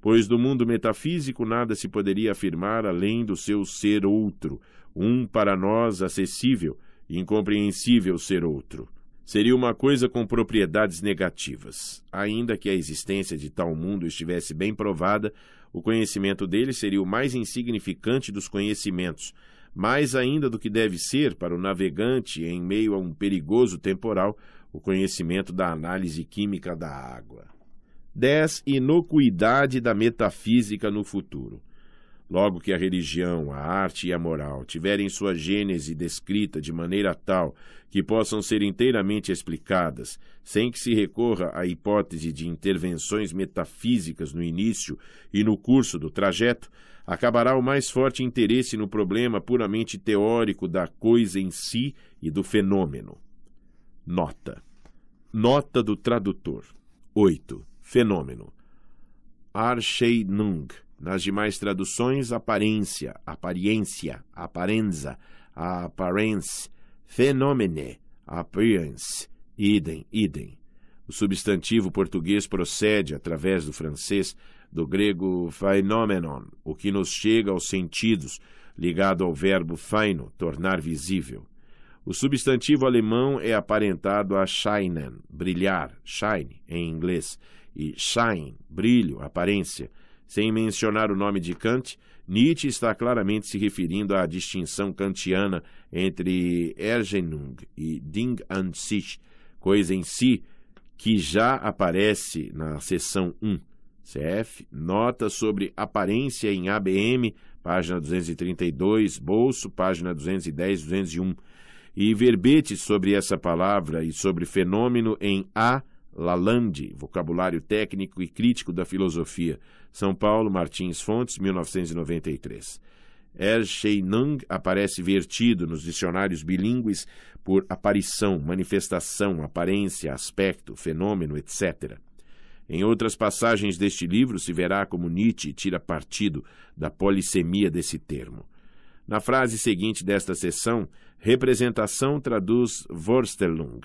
[SPEAKER 1] Pois do mundo metafísico nada se poderia afirmar além do seu ser outro, um para nós acessível, incompreensível ser outro. Seria uma coisa com propriedades negativas. Ainda que a existência de tal mundo estivesse bem provada, o conhecimento dele seria o mais insignificante dos conhecimentos, mais ainda do que deve ser para o navegante em meio a um perigoso temporal o conhecimento da análise química da água. 10. Inocuidade da metafísica no futuro. Logo que a religião, a arte e a moral tiverem sua gênese descrita de maneira tal que possam ser inteiramente explicadas, sem que se recorra à hipótese de intervenções metafísicas no início e no curso do trajeto, acabará o mais forte interesse no problema puramente teórico da coisa em si e do fenômeno. Nota. Nota do tradutor. 8. Fenômeno. Arshei-nung nas demais traduções, aparência, apariência, aparenza, apparence, fenômene, appearance, idem, idem. O substantivo português procede, através do francês, do grego phenomenon, o que nos chega aos sentidos, ligado ao verbo phaino, tornar visível. O substantivo alemão é aparentado a scheinen, brilhar, shine, em inglês, e shine, brilho, aparência, sem mencionar o nome de Kant, Nietzsche está claramente se referindo à distinção kantiana entre Erscheinung e Ding an sich, coisa em si, que já aparece na seção 1. CF, nota sobre aparência em ABM, página 232, bolso, página 210 201, e verbete sobre essa palavra e sobre fenômeno em A Lalande, Vocabulário Técnico e Crítico da Filosofia, São Paulo, Martins Fontes, 1993. Er Sheinung aparece vertido nos dicionários bilíngues por aparição, manifestação, aparência, aspecto, fenômeno, etc. Em outras passagens deste livro se verá como Nietzsche tira partido da polissemia desse termo. Na frase seguinte desta seção, representação traduz Vorstellung,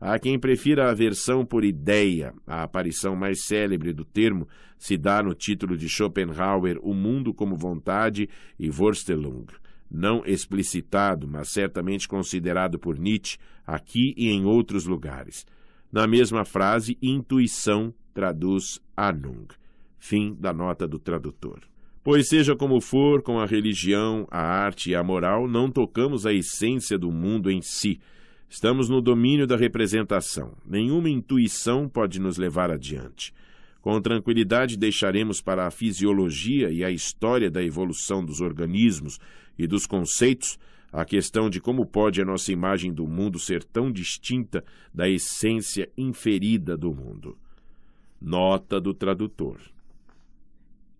[SPEAKER 1] Há quem prefira a versão por ideia. A aparição mais célebre do termo se dá no título de Schopenhauer O Mundo como Vontade e Vorstellung, não explicitado, mas certamente considerado por Nietzsche aqui e em outros lugares. Na mesma frase, intuição traduz Ahnung. Fim da nota do tradutor. Pois seja como for, com a religião, a arte e a moral, não tocamos a essência do mundo em si, Estamos no domínio da representação. Nenhuma intuição pode nos levar adiante. Com tranquilidade deixaremos para a fisiologia e a história da evolução dos organismos e dos conceitos a questão de como pode a nossa imagem do mundo ser tão distinta da essência inferida do mundo. Nota do tradutor.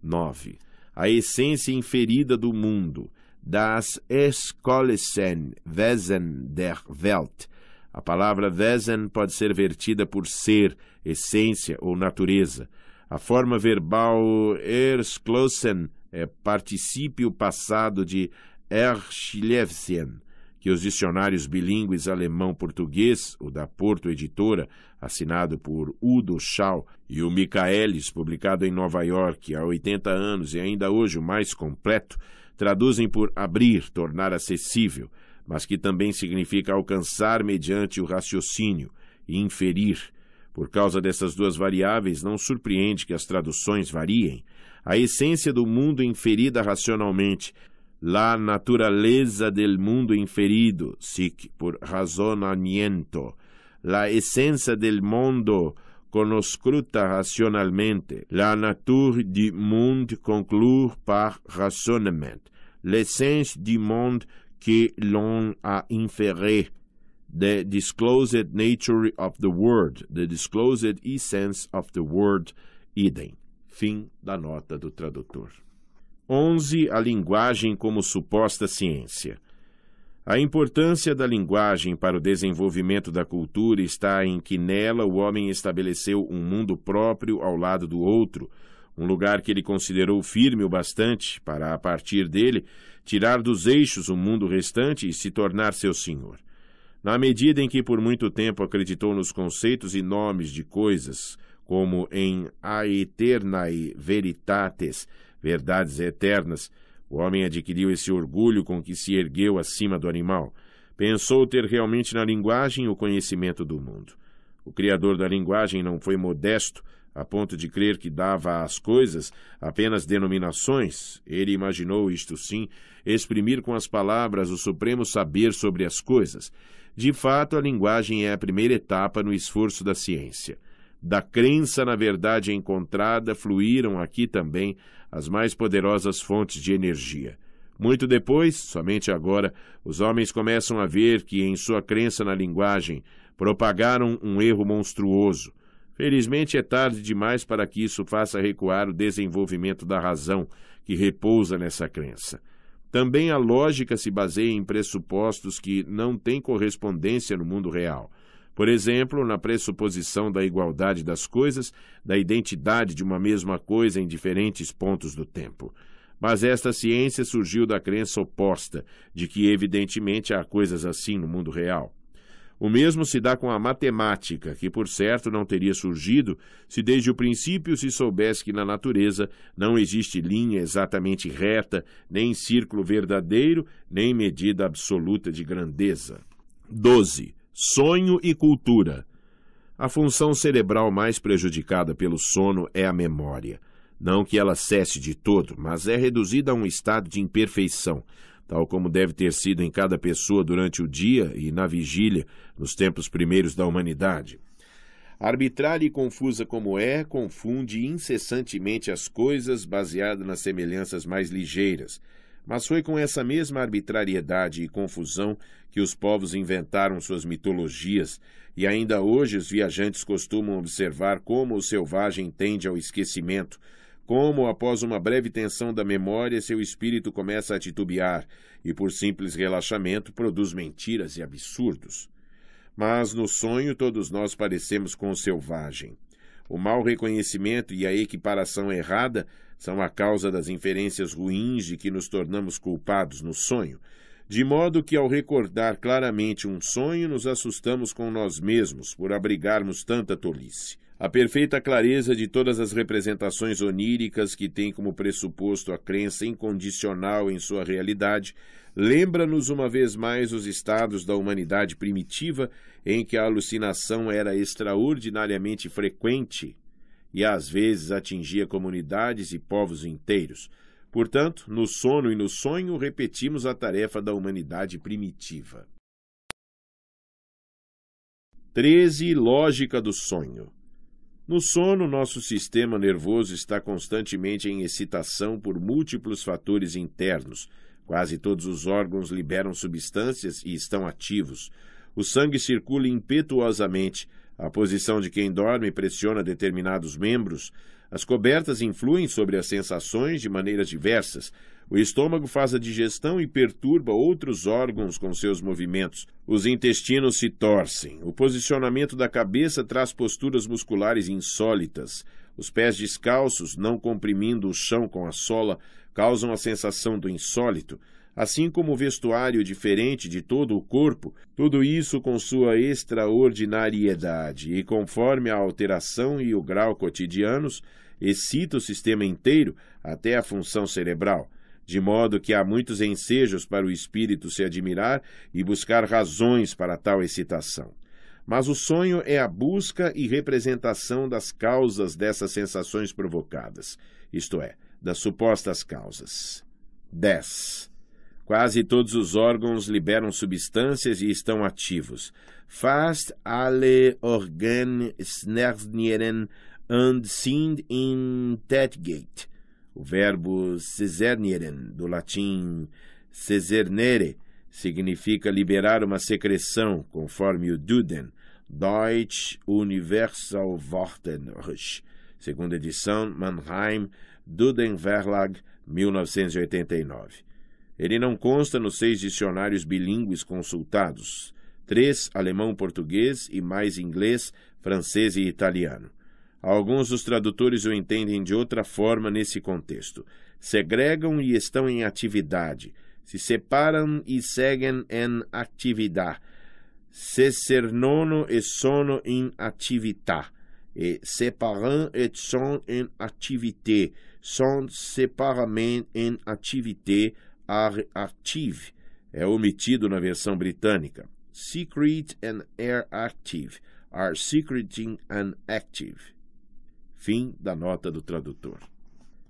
[SPEAKER 1] 9. A essência inferida do mundo, das Eskolesen Wesen der Welt. A palavra Wesen pode ser vertida por ser, essência ou natureza. A forma verbal ersklosen é particípio passado de Erschlevsen, que os dicionários bilíngues alemão-português, o da Porto Editora, assinado por Udo Schau, e o Michaelis, publicado em Nova York há 80 anos e ainda hoje o mais completo, traduzem por abrir, tornar acessível, mas que também significa alcançar mediante o raciocínio e inferir. Por causa dessas duas variáveis, não surpreende que as traduções variem. A essência do mundo inferida racionalmente, la naturaleza del mundo inferido, sic por razonamiento, la essência del mundo conoscruta racionalmente, la nature du monde conclure par raisonnement, l'essence du monde que l'on a inféré, the disclosed nature of the world, the disclosed essence of the world, idem. Fim da nota do tradutor. 11. A linguagem como suposta ciência. A importância da linguagem para o desenvolvimento da cultura está em que nela o homem estabeleceu um mundo próprio ao lado do outro, um lugar que ele considerou firme o bastante para, a partir dele, tirar dos eixos o mundo restante e se tornar seu senhor. Na medida em que por muito tempo acreditou nos conceitos e nomes de coisas, como em aeternae veritates, verdades eternas, o homem adquiriu esse orgulho com que se ergueu acima do animal. Pensou ter realmente na linguagem o conhecimento do mundo. O criador da linguagem não foi modesto a ponto de crer que dava às coisas apenas denominações. Ele imaginou, isto sim, exprimir com as palavras o supremo saber sobre as coisas. De fato, a linguagem é a primeira etapa no esforço da ciência. Da crença na verdade encontrada fluíram aqui também as mais poderosas fontes de energia. Muito depois, somente agora, os homens começam a ver que, em sua crença na linguagem, propagaram um erro monstruoso. Felizmente é tarde demais para que isso faça recuar o desenvolvimento da razão que repousa nessa crença. Também a lógica se baseia em pressupostos que não têm correspondência no mundo real. Por exemplo, na pressuposição da igualdade das coisas, da identidade de uma mesma coisa em diferentes pontos do tempo. Mas esta ciência surgiu da crença oposta, de que evidentemente há coisas assim no mundo real. O mesmo se dá com a matemática, que por certo não teria surgido se desde o princípio se soubesse que na natureza não existe linha exatamente reta, nem círculo verdadeiro, nem medida absoluta de grandeza. 12. Sonho e cultura. A função cerebral mais prejudicada pelo sono é a memória. Não que ela cesse de todo, mas é reduzida a um estado de imperfeição, tal como deve ter sido em cada pessoa durante o dia e na vigília, nos tempos primeiros da humanidade. Arbitrária e confusa como é, confunde incessantemente as coisas baseada nas semelhanças mais ligeiras, mas foi com essa mesma arbitrariedade e confusão que os povos inventaram suas mitologias, e ainda hoje os viajantes costumam observar como o selvagem tende ao esquecimento, como, após uma breve tensão da memória, seu espírito começa a titubear e, por simples relaxamento, produz mentiras e absurdos. Mas no sonho todos nós parecemos com o selvagem. O mau reconhecimento e a equiparação errada são a causa das inferências ruins de que nos tornamos culpados no sonho, de modo que, ao recordar claramente um sonho, nos assustamos com nós mesmos por abrigarmos tanta tolice. A perfeita clareza de todas as representações oníricas que têm como pressuposto a crença incondicional em sua realidade lembra-nos uma vez mais os estados da humanidade primitiva em que a alucinação era extraordinariamente frequente e às vezes atingia comunidades e povos inteiros. Portanto, no sono e no sonho repetimos a tarefa da humanidade primitiva. 13. Lógica do sonho. No sono, nosso sistema nervoso está constantemente em excitação por múltiplos fatores internos. Quase todos os órgãos liberam substâncias e estão ativos. O sangue circula impetuosamente. A posição de quem dorme pressiona determinados membros. As cobertas influem sobre as sensações de maneiras diversas. O estômago faz a digestão e perturba outros órgãos com seus movimentos. Os intestinos se torcem. O posicionamento da cabeça traz posturas musculares insólitas. Os pés descalços, não comprimindo o chão com a sola, causam a sensação do insólito. Assim como o vestuário diferente de todo o corpo, tudo isso com sua extraordinariedade e conforme a alteração e o grau cotidianos, excita o sistema inteiro até a função cerebral de modo que há muitos ensejos para o espírito se admirar e buscar razões para tal excitação. Mas o sonho é a busca e representação das causas dessas sensações provocadas, isto é, das supostas causas. 10. Quase todos os órgãos liberam substâncias e estão ativos. Fast alle Organ snärnieren und sind in Tätgate o verbo ceserneren, do latim cesernere, significa liberar uma secreção, conforme o Duden, Deutsch Universal Wortenrich, segunda edição, Mannheim, Duden Verlag, 1989. Ele não consta nos seis dicionários bilíngues consultados, três alemão-português e mais inglês, francês e italiano. Alguns dos tradutores o entendem de outra forma nesse contexto. Segregam e estão em atividade. Se separam e seguem em atividade. Se sernono e sono in attività. E separam et sont en activité. Sont séparément en activité are active. É omitido na versão britânica. Secret and are active. Are secreting and active. Fim da nota do tradutor.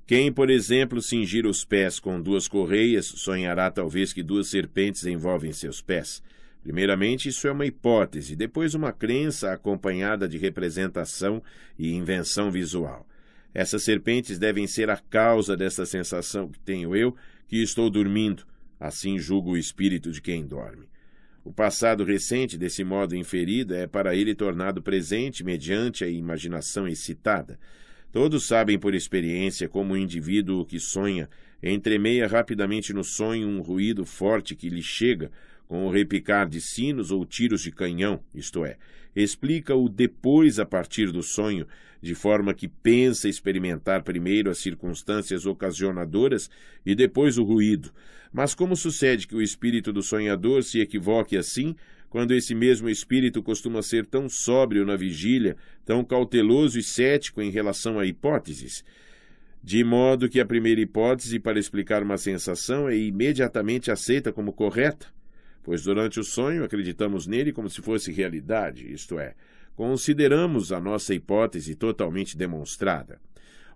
[SPEAKER 1] Quem, por exemplo, cingir os pés com duas correias, sonhará talvez que duas serpentes envolvem seus pés. Primeiramente, isso é uma hipótese, depois, uma crença acompanhada de representação e invenção visual. Essas serpentes devem ser a causa dessa sensação que tenho eu, que estou dormindo. Assim julgo o espírito de quem dorme. O passado recente, desse modo inferido, é para ele tornado presente mediante a imaginação excitada. Todos sabem por experiência como o indivíduo que sonha entremeia rapidamente no sonho um ruído forte que lhe chega, com o repicar de sinos ou tiros de canhão, isto é, explica-o depois a partir do sonho, de forma que pensa experimentar primeiro as circunstâncias ocasionadoras e depois o ruído, mas como sucede que o espírito do sonhador se equivoque assim, quando esse mesmo espírito costuma ser tão sóbrio na vigília, tão cauteloso e cético em relação a hipóteses? De modo que a primeira hipótese para explicar uma sensação é imediatamente aceita como correta, pois durante o sonho acreditamos nele como se fosse realidade, isto é, consideramos a nossa hipótese totalmente demonstrada.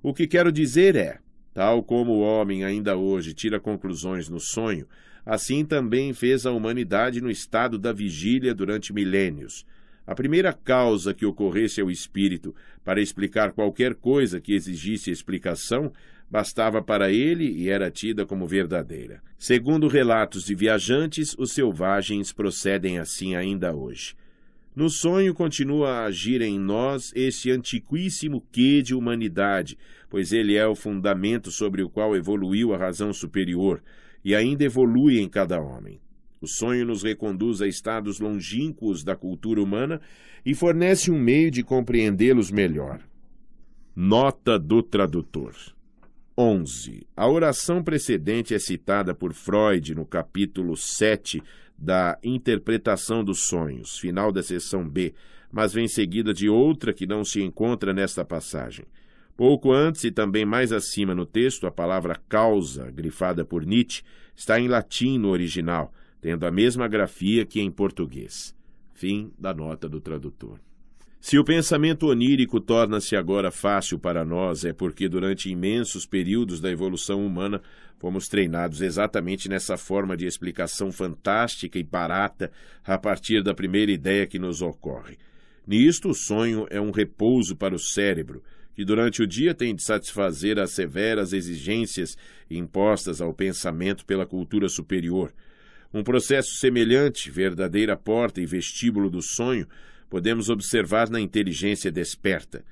[SPEAKER 1] O que quero dizer é, Tal como o homem ainda hoje tira conclusões no sonho, assim também fez a humanidade no estado da vigília durante milênios. A primeira causa que ocorresse ao espírito para explicar qualquer coisa que exigisse explicação bastava para ele e era tida como verdadeira. Segundo relatos de viajantes, os selvagens procedem assim ainda hoje. No sonho continua a agir em nós esse antiquíssimo quê de humanidade, pois ele é o fundamento sobre o qual evoluiu a razão superior e ainda evolui em cada homem. O sonho nos reconduz a estados longínquos da cultura humana e fornece um meio de compreendê-los melhor. Nota do tradutor. 11. A oração precedente é citada por Freud no capítulo 7 da interpretação dos sonhos, final da seção B, mas vem seguida de outra que não se encontra nesta passagem. Pouco antes e também mais acima no texto, a palavra causa, grifada por Nietzsche, está em latim no original, tendo a mesma grafia que em português. Fim da nota do tradutor. Se o pensamento onírico torna-se agora fácil para nós, é porque durante imensos períodos da evolução humana fomos treinados exatamente nessa forma de explicação fantástica e barata a partir da primeira ideia que nos ocorre. Nisto, o sonho é um repouso para o cérebro, que durante o dia tem de satisfazer as severas exigências impostas ao pensamento pela cultura superior. Um processo semelhante, verdadeira porta e vestíbulo do sonho, podemos observar na inteligência desperta.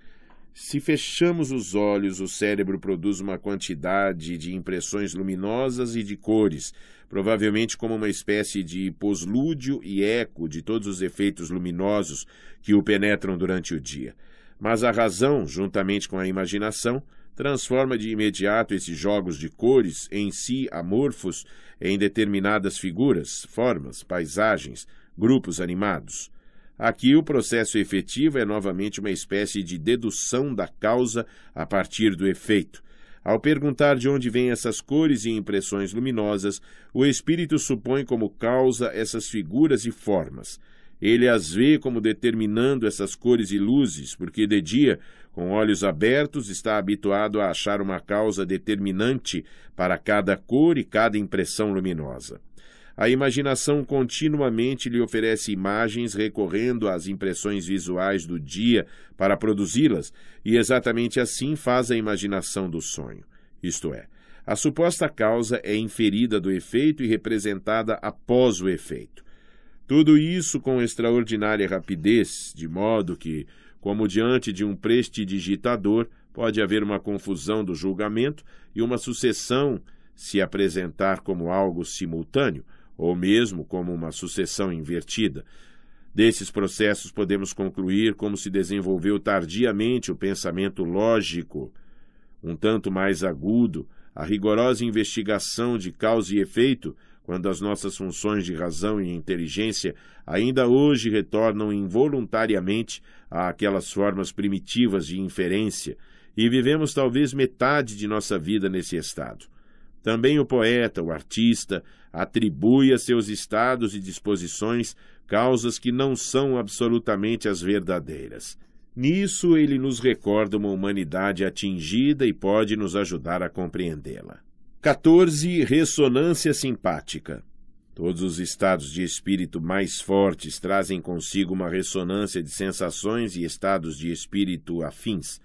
[SPEAKER 1] Se fechamos os olhos, o cérebro produz uma quantidade de impressões luminosas e de cores, provavelmente como uma espécie de poslúdio e eco de todos os efeitos luminosos que o penetram durante o dia. Mas a razão, juntamente com a imaginação, transforma de imediato esses jogos de cores em si amorfos em determinadas figuras, formas, paisagens, grupos animados. Aqui o processo efetivo é novamente uma espécie de dedução da causa a partir do efeito. Ao perguntar de onde vêm essas cores e impressões luminosas, o espírito supõe como causa essas figuras e formas. Ele as vê como determinando essas cores e luzes, porque de dia, com olhos abertos, está habituado a achar uma causa determinante para cada cor e cada impressão luminosa. A imaginação continuamente lhe oferece imagens recorrendo às impressões visuais do dia para produzi-las, e exatamente assim faz a imaginação do sonho. Isto é, a suposta causa é inferida do efeito e representada após o efeito. Tudo isso com extraordinária rapidez, de modo que, como diante de um prestidigitador, pode haver uma confusão do julgamento e uma sucessão se apresentar como algo simultâneo, ou mesmo como uma sucessão invertida. Desses processos podemos concluir como se desenvolveu tardiamente o pensamento lógico, um tanto mais agudo, a rigorosa investigação de causa e efeito, quando as nossas funções de razão e inteligência ainda hoje retornam involuntariamente àquelas formas primitivas de inferência, e vivemos talvez metade de nossa vida nesse estado. Também o poeta, o artista, atribui a seus estados e disposições causas que não são absolutamente as verdadeiras. Nisso ele nos recorda uma humanidade atingida e pode nos ajudar a compreendê-la. 14. Ressonância simpática. Todos os estados de espírito mais fortes trazem consigo uma ressonância de sensações e estados de espírito afins.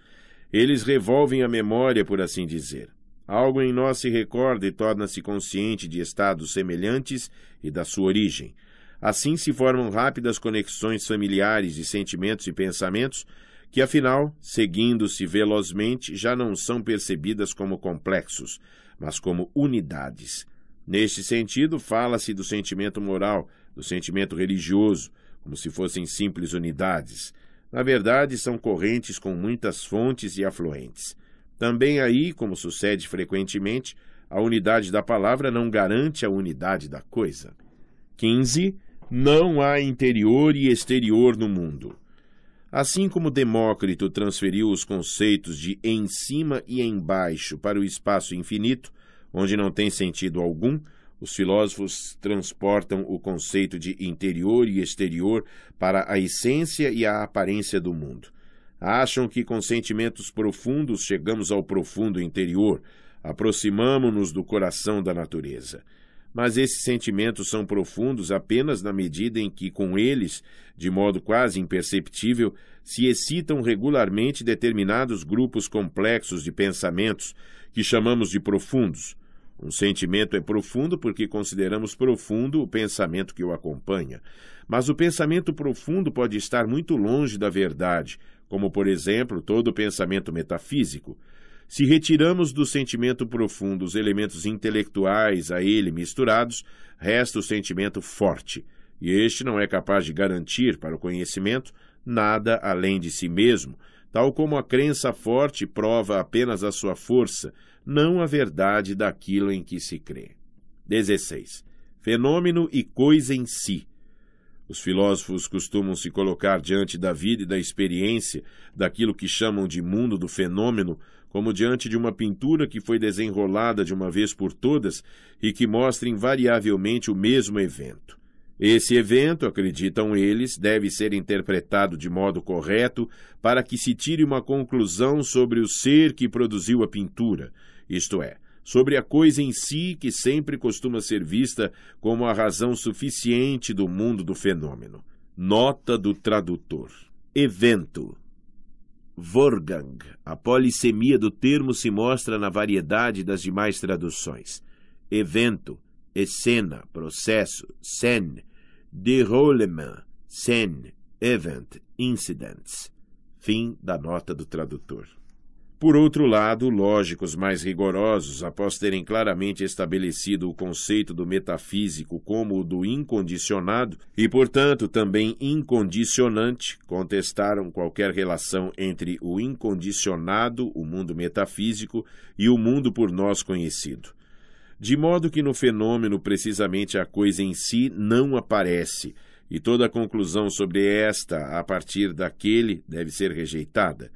[SPEAKER 1] Eles revolvem a memória, por assim dizer. Algo em nós se recorda e torna-se consciente de estados semelhantes e da sua origem. Assim se formam rápidas conexões familiares de sentimentos e pensamentos que, afinal, seguindo-se velozmente, já não são percebidas como complexos, mas como unidades. Neste sentido, fala-se do sentimento moral, do sentimento religioso, como se fossem simples unidades. Na verdade, são correntes com muitas fontes e afluentes. Também aí, como sucede frequentemente, a unidade da palavra não garante a unidade da coisa. 15. Não há interior e exterior no mundo. Assim como Demócrito transferiu os conceitos de em cima e embaixo para o espaço infinito, onde não tem sentido algum, os filósofos transportam o conceito de interior e exterior para a essência e a aparência do mundo. Acham que com sentimentos profundos chegamos ao profundo interior, aproximamo-nos do coração da natureza. Mas esses sentimentos são profundos apenas na medida em que, com eles, de modo quase imperceptível, se excitam regularmente determinados grupos complexos de pensamentos que chamamos de profundos. Um sentimento é profundo porque consideramos profundo o pensamento que o acompanha. Mas o pensamento profundo pode estar muito longe da verdade, como, por exemplo, todo pensamento metafísico. Se retiramos do sentimento profundo os elementos intelectuais a ele misturados, resta o sentimento forte, e este não é capaz de garantir para o conhecimento nada além de si mesmo, tal como a crença forte prova apenas a sua força, não a verdade daquilo em que se crê. 16. Fenômeno e coisa em si. Os filósofos costumam se colocar diante da vida e da experiência, daquilo que chamam de mundo do fenômeno, como diante de uma pintura que foi desenrolada de uma vez por todas e que mostra invariavelmente o mesmo evento. Esse evento, acreditam eles, deve ser interpretado de modo correto para que se tire uma conclusão sobre o ser que produziu a pintura, isto é, sobre a coisa em si que sempre costuma ser vista como a razão suficiente do mundo do fenômeno. Nota do tradutor. Evento. Vorgang. A polissemia do termo se mostra na variedade das demais traduções. Evento, escena, processo, scène, déroulement, scène, event, incidents. Fim da nota do tradutor. Por outro lado, lógicos mais rigorosos, após terem claramente estabelecido o conceito do metafísico como o do incondicionado e, portanto, também incondicionante, contestaram qualquer relação entre o incondicionado, o mundo metafísico, e o mundo por nós conhecido. De modo que no fenômeno, precisamente a coisa em si não aparece, e toda conclusão sobre esta a partir daquele deve ser rejeitada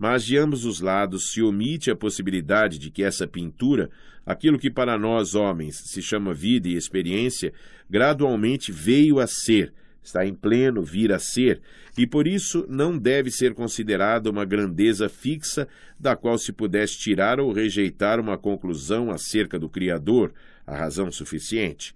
[SPEAKER 1] mas de ambos os lados se omite a possibilidade de que essa pintura, aquilo que para nós homens se chama vida e experiência, gradualmente veio a ser, está em pleno vir a ser, e por isso não deve ser considerada uma grandeza fixa da qual se pudesse tirar ou rejeitar uma conclusão acerca do Criador, a razão suficiente.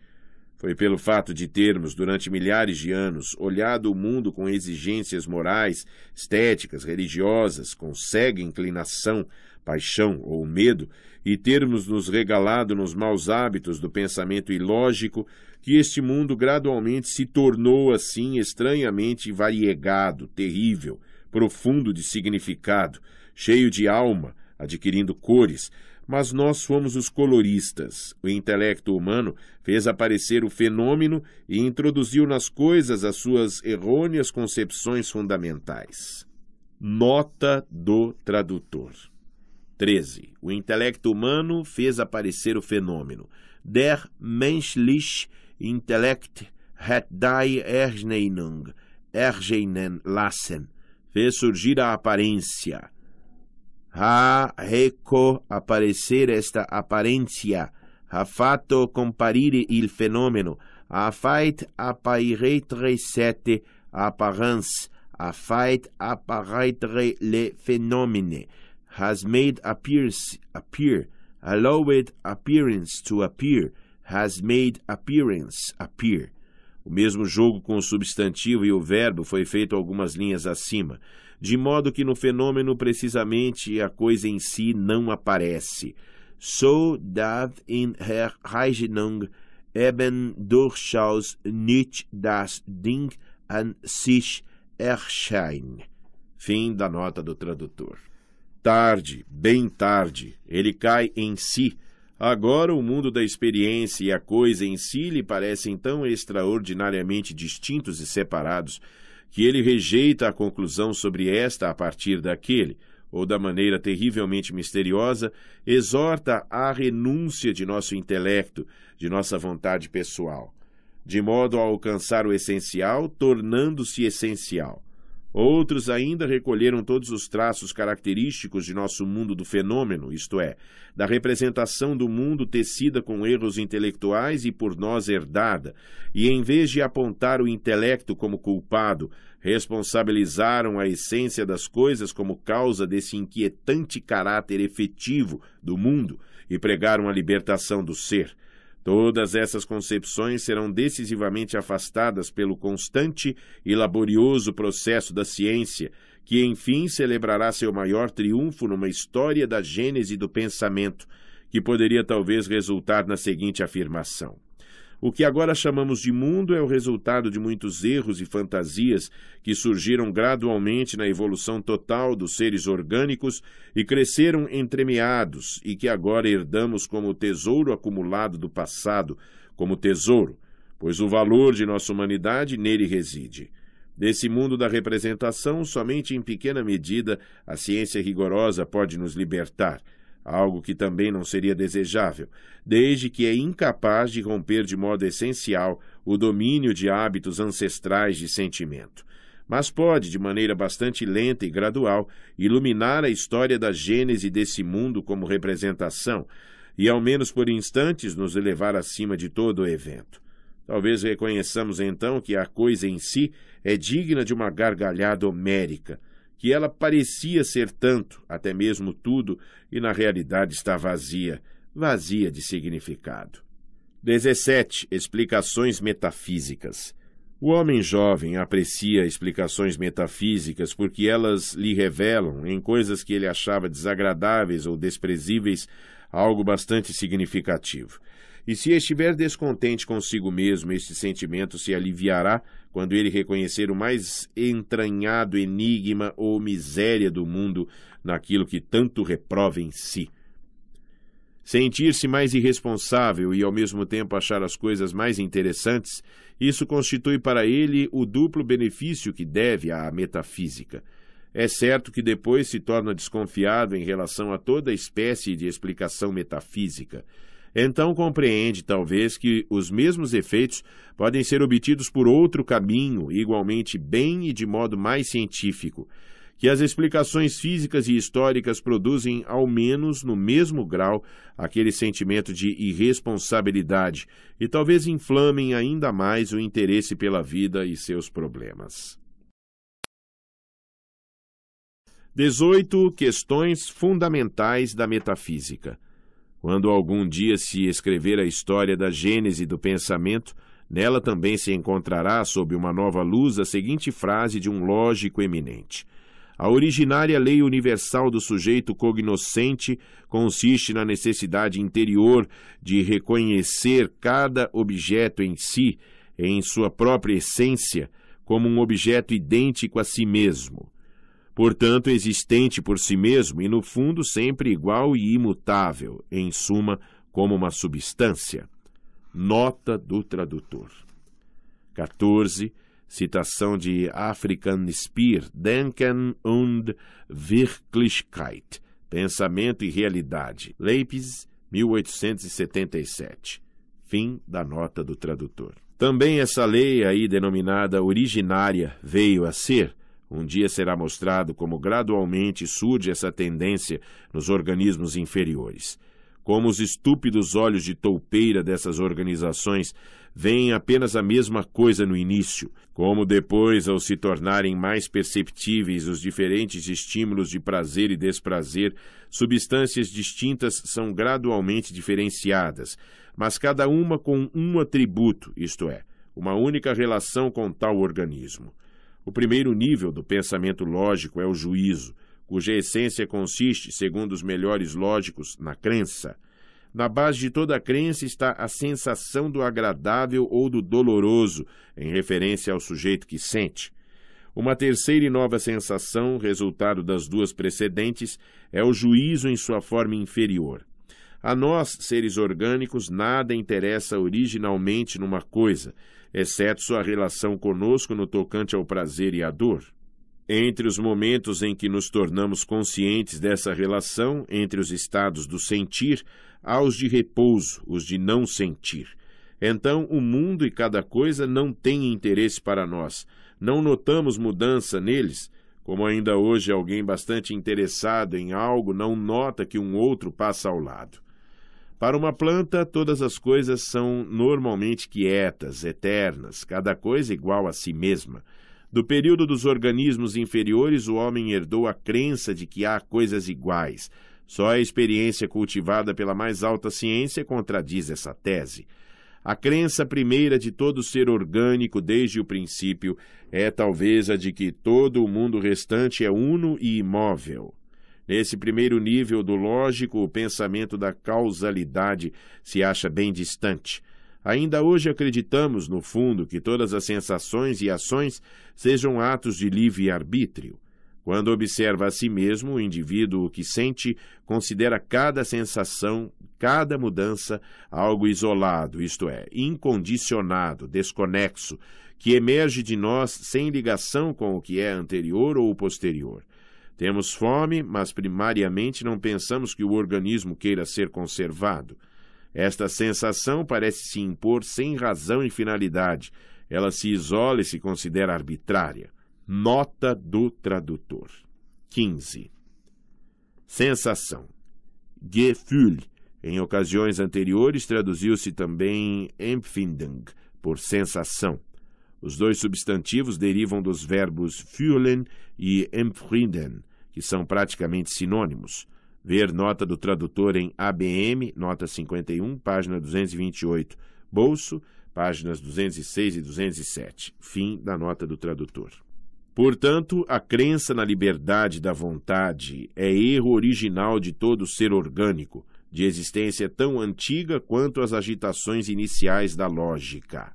[SPEAKER 1] Foi pelo fato de termos, durante milhares de anos, olhado o mundo com exigências morais, estéticas, religiosas, com cega inclinação, paixão ou medo, e termos nos regalado nos maus hábitos do pensamento ilógico, que este mundo gradualmente se tornou assim estranhamente variegado, terrível, profundo de significado, cheio de alma, adquirindo cores, mas nós fomos os coloristas. O intelecto humano fez aparecer o fenômeno e introduziu nas coisas as suas errôneas concepções fundamentais. Nota do tradutor. 13. O intelecto humano fez aparecer o fenômeno. Der menschliche Intellekt hat die Erscheinung erscheinen lassen. Fez surgir a aparência ha reco aparecer esta aparência, ha fatto comparire il fenomeno, ha fait apparaître cette apparence, ha fait apparaître le phénomène, has made appears appear, allowed appearance to appear, has made appearance appear. O mesmo jogo com o substantivo e o verbo foi feito algumas linhas acima de modo que no fenômeno precisamente a coisa em si não aparece. So that in her eben durchaus nicht das Ding an sich erscheint. Fim da nota do tradutor. Tarde, bem tarde, ele cai em si. Agora o mundo da experiência e a coisa em si lhe parecem tão extraordinariamente distintos e separados que ele rejeita a conclusão sobre esta a partir daquele, ou da maneira terrivelmente misteriosa, exorta à renúncia de nosso intelecto, de nossa vontade pessoal, de modo a alcançar o essencial, tornando-se essencial. Outros ainda recolheram todos os traços característicos de nosso mundo do fenômeno, isto é, da representação do mundo tecida com erros intelectuais e por nós herdada, e em vez de apontar o intelecto como culpado, responsabilizaram a essência das coisas como causa desse inquietante caráter efetivo do mundo e pregaram a libertação do ser Todas essas concepções serão decisivamente afastadas pelo constante e laborioso processo da ciência, que enfim celebrará seu maior triunfo numa história da gênese do pensamento, que poderia talvez resultar na seguinte afirmação: o que agora chamamos de mundo é o resultado de muitos erros e fantasias que surgiram gradualmente na evolução total dos seres orgânicos e cresceram entremeados e que agora herdamos como tesouro acumulado do passado, como tesouro, pois o valor de nossa humanidade nele reside. Desse mundo da representação, somente em pequena medida a ciência rigorosa pode nos libertar algo que também não seria desejável, desde que é incapaz de romper de modo essencial o domínio de hábitos ancestrais de sentimento. Mas pode, de maneira bastante lenta e gradual, iluminar a história da gênese desse mundo como representação, e ao menos por instantes nos elevar acima de todo o evento. Talvez reconheçamos então que a coisa em si é digna de uma gargalhada homérica, que ela parecia ser tanto, até mesmo tudo, e na realidade está vazia, vazia de significado. 17. Explicações metafísicas. O homem jovem aprecia explicações metafísicas porque elas lhe revelam, em coisas que ele achava desagradáveis ou desprezíveis, algo bastante significativo. E se estiver descontente consigo mesmo, este sentimento se aliviará quando ele reconhecer o mais entranhado enigma ou miséria do mundo naquilo que tanto reprova em si. Sentir-se mais irresponsável e ao mesmo tempo achar as coisas mais interessantes, isso constitui para ele o duplo benefício que deve à metafísica. É certo que depois se torna desconfiado em relação a toda espécie de explicação metafísica. Então compreende, talvez, que os mesmos efeitos podem ser obtidos por outro caminho, igualmente bem e de modo mais científico que as explicações físicas e históricas produzem, ao menos no mesmo grau, aquele sentimento de irresponsabilidade e talvez inflamem ainda mais o interesse pela vida e seus problemas. 18 questões fundamentais da metafísica. Quando algum dia se escrever a história da gênese do pensamento, nela também se encontrará, sob uma nova luz, a seguinte frase de um lógico eminente: a originária lei universal do sujeito cognoscente consiste na necessidade interior de reconhecer cada objeto em si, em sua própria essência, como um objeto idêntico a si mesmo. Portanto, existente por si mesmo e, no fundo, sempre igual e imutável, em suma, como uma substância. Nota do tradutor. 14 citação de African Spear, Denken und Wirklichkeit, Pensamento e Realidade, Leipzig, 1877. Fim da nota do tradutor. Também essa lei aí denominada originária veio a ser, um dia será mostrado como gradualmente surge essa tendência nos organismos inferiores. Como os estúpidos olhos de toupeira dessas organizações veem apenas a mesma coisa no início, como depois, ao se tornarem mais perceptíveis os diferentes estímulos de prazer e desprazer, substâncias distintas são gradualmente diferenciadas, mas cada uma com um atributo, isto é, uma única relação com tal organismo. O primeiro nível do pensamento lógico é o juízo, cuja essência consiste, segundo os melhores lógicos, na crença. Na base de toda a crença está a sensação do agradável ou do doloroso, em referência ao sujeito que sente. Uma terceira e nova sensação, resultado das duas precedentes, é o juízo em sua forma inferior. A nós, seres orgânicos, nada interessa originalmente numa coisa, exceto sua relação conosco no tocante ao prazer e à dor. Entre os momentos em que nos tornamos conscientes dessa relação entre os estados do sentir, há os de repouso, os de não sentir. Então, o mundo e cada coisa não têm interesse para nós. Não notamos mudança neles, como ainda hoje alguém bastante interessado em algo não nota que um outro passa ao lado. Para uma planta, todas as coisas são normalmente quietas, eternas, cada coisa igual a si mesma. Do período dos organismos inferiores, o homem herdou a crença de que há coisas iguais. Só a experiência cultivada pela mais alta ciência contradiz essa tese. A crença primeira de todo ser orgânico desde o princípio é talvez a de que todo o mundo restante é uno e imóvel. Nesse primeiro nível do lógico, o pensamento da causalidade se acha bem distante. Ainda hoje acreditamos, no fundo, que todas as sensações e ações sejam atos de livre-arbítrio. Quando observa a si mesmo, o indivíduo que sente considera cada sensação, cada mudança, algo isolado, isto é, incondicionado, desconexo, que emerge de nós sem ligação com o que é anterior ou posterior. Temos fome, mas primariamente não pensamos que o organismo queira ser conservado. Esta sensação parece se impor sem razão e finalidade. Ela se isola e se considera arbitrária. Nota do tradutor. 15. Sensação. Gefühl. Em ocasiões anteriores, traduziu-se também Empfindung, por sensação. Os dois substantivos derivam dos verbos fühlen e empfinden, que são praticamente sinônimos. Ver nota do tradutor em ABM, nota 51, página 228. Bolso, páginas 206 e 207. Fim da nota do tradutor. Portanto, a crença na liberdade da vontade é erro original de todo ser orgânico, de existência tão antiga quanto as agitações iniciais da lógica.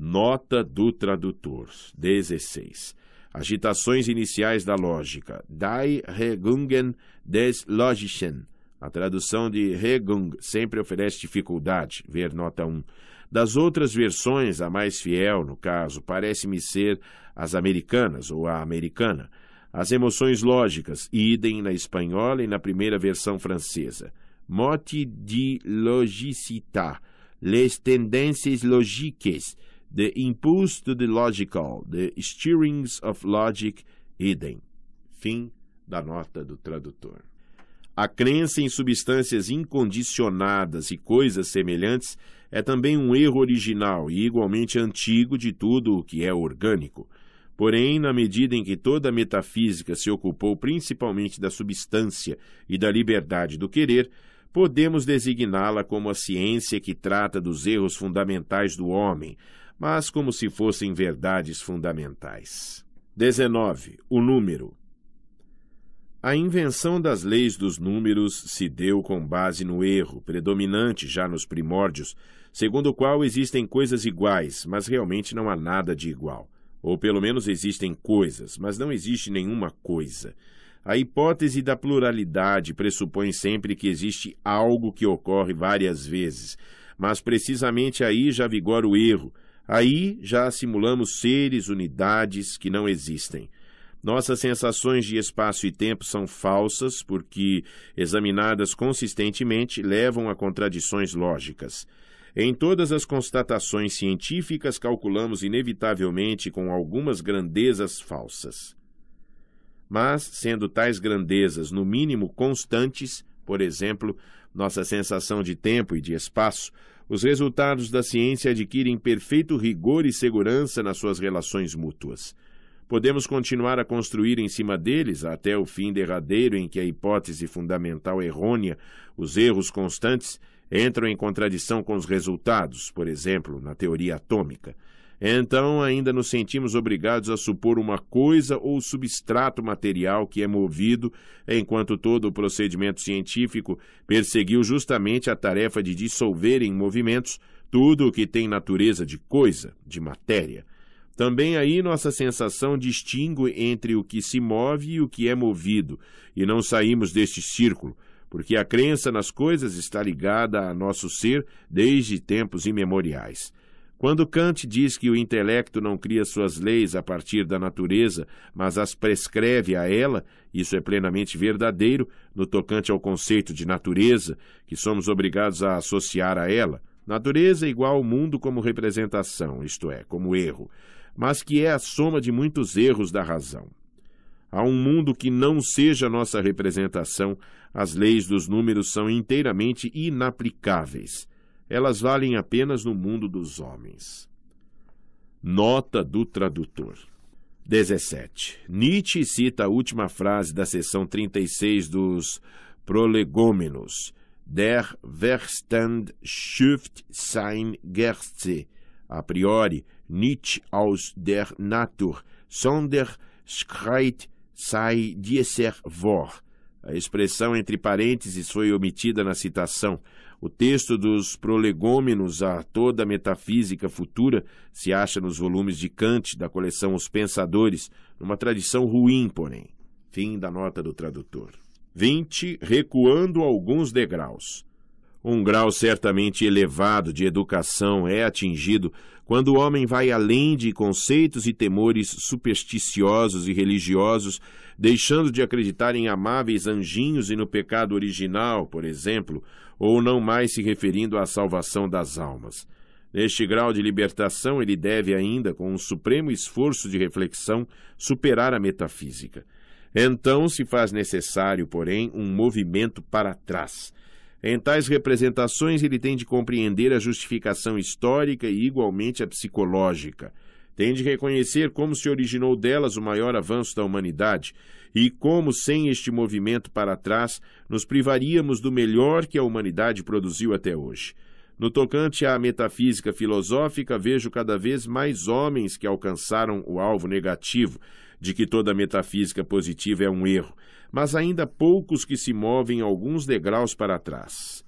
[SPEAKER 1] Nota do tradutor 16. Agitações iniciais da lógica. Die Regungen des Logischen. A tradução de Regung sempre oferece dificuldade. Ver nota 1. Das outras versões, a mais fiel, no caso, parece-me ser as americanas ou a americana. As emoções lógicas, idem na espanhola e na primeira versão francesa. Moti di logicità, les tendences logiques, the impulse to the logical, the stirrings of logic, idem. Fim da nota do tradutor. A crença em substâncias incondicionadas e coisas semelhantes é também um erro original e igualmente antigo de tudo o que é orgânico. Porém, na medida em que toda a metafísica se ocupou principalmente da substância e da liberdade do querer, podemos designá-la como a ciência que trata dos erros fundamentais do homem, mas como se fossem verdades fundamentais. 19. O número. A invenção das leis dos números se deu com base no erro, predominante já nos primórdios, segundo o qual existem coisas iguais, mas realmente não há nada de igual. Ou pelo menos existem coisas, mas não existe nenhuma coisa. A hipótese da pluralidade pressupõe sempre que existe algo que ocorre várias vezes, mas precisamente aí já vigora o erro. Aí já simulamos seres, unidades que não existem. Nossas sensações de espaço e tempo são falsas porque, examinadas consistentemente, levam a contradições lógicas. Em todas as constatações científicas, calculamos inevitavelmente com algumas grandezas falsas. Mas, sendo tais grandezas no mínimo constantes, por exemplo, nossa sensação de tempo e de espaço, os resultados da ciência adquirem perfeito rigor e segurança nas suas relações mútuas. Podemos continuar a construir em cima deles até o fim derradeiro em que a hipótese fundamental errônea, os erros constantes, entram em contradição com os resultados, por exemplo, na teoria atômica. Então, ainda nos sentimos obrigados a supor uma coisa ou substrato material que é movido, enquanto todo o procedimento científico perseguiu justamente a tarefa de dissolver em movimentos tudo o que tem natureza de coisa, de matéria. Também aí nossa sensação distingue entre o que se move e o que é movido, e não saímos deste círculo, porque a crença nas coisas está ligada a nosso ser desde tempos imemoriais. Quando Kant diz que o intelecto não cria suas leis a partir da natureza, mas as prescreve a ela, isso é plenamente verdadeiro no tocante ao conceito de natureza, que somos obrigados a associar a ela. Natureza é igual ao mundo como representação, isto é, como erro mas que é a soma de muitos erros da razão. Há um mundo que não seja nossa representação, as leis dos números são inteiramente inaplicáveis. Elas valem apenas no mundo dos homens. Nota do tradutor. 17. Nietzsche cita a última frase da seção 36 dos Prolegômenos. Der Verstand schüft sein Gerze. A priori, nicht aus der Natur, sondern schreit sei dieser vor. A expressão entre parênteses foi omitida na citação. O texto dos prolegômenos a toda a metafísica futura se acha nos volumes de Kant da coleção Os Pensadores, numa tradição ruim, porém. Fim da nota do tradutor. 20. Recuando alguns degraus. Um grau certamente elevado de educação é atingido quando o homem vai além de conceitos e temores supersticiosos e religiosos, deixando de acreditar em amáveis anjinhos e no pecado original, por exemplo, ou não mais se referindo à salvação das almas. Neste grau de libertação, ele deve ainda, com um supremo esforço de reflexão, superar a metafísica. Então se faz necessário, porém, um movimento para trás em tais representações, ele tem de compreender a justificação histórica e igualmente a psicológica. Tem de reconhecer como se originou delas o maior avanço da humanidade e como, sem este movimento para trás, nos privaríamos do melhor que a humanidade produziu até hoje. No tocante à metafísica filosófica, vejo cada vez mais homens que alcançaram o alvo negativo de que toda metafísica positiva é um erro, mas ainda poucos que se movem alguns degraus para trás.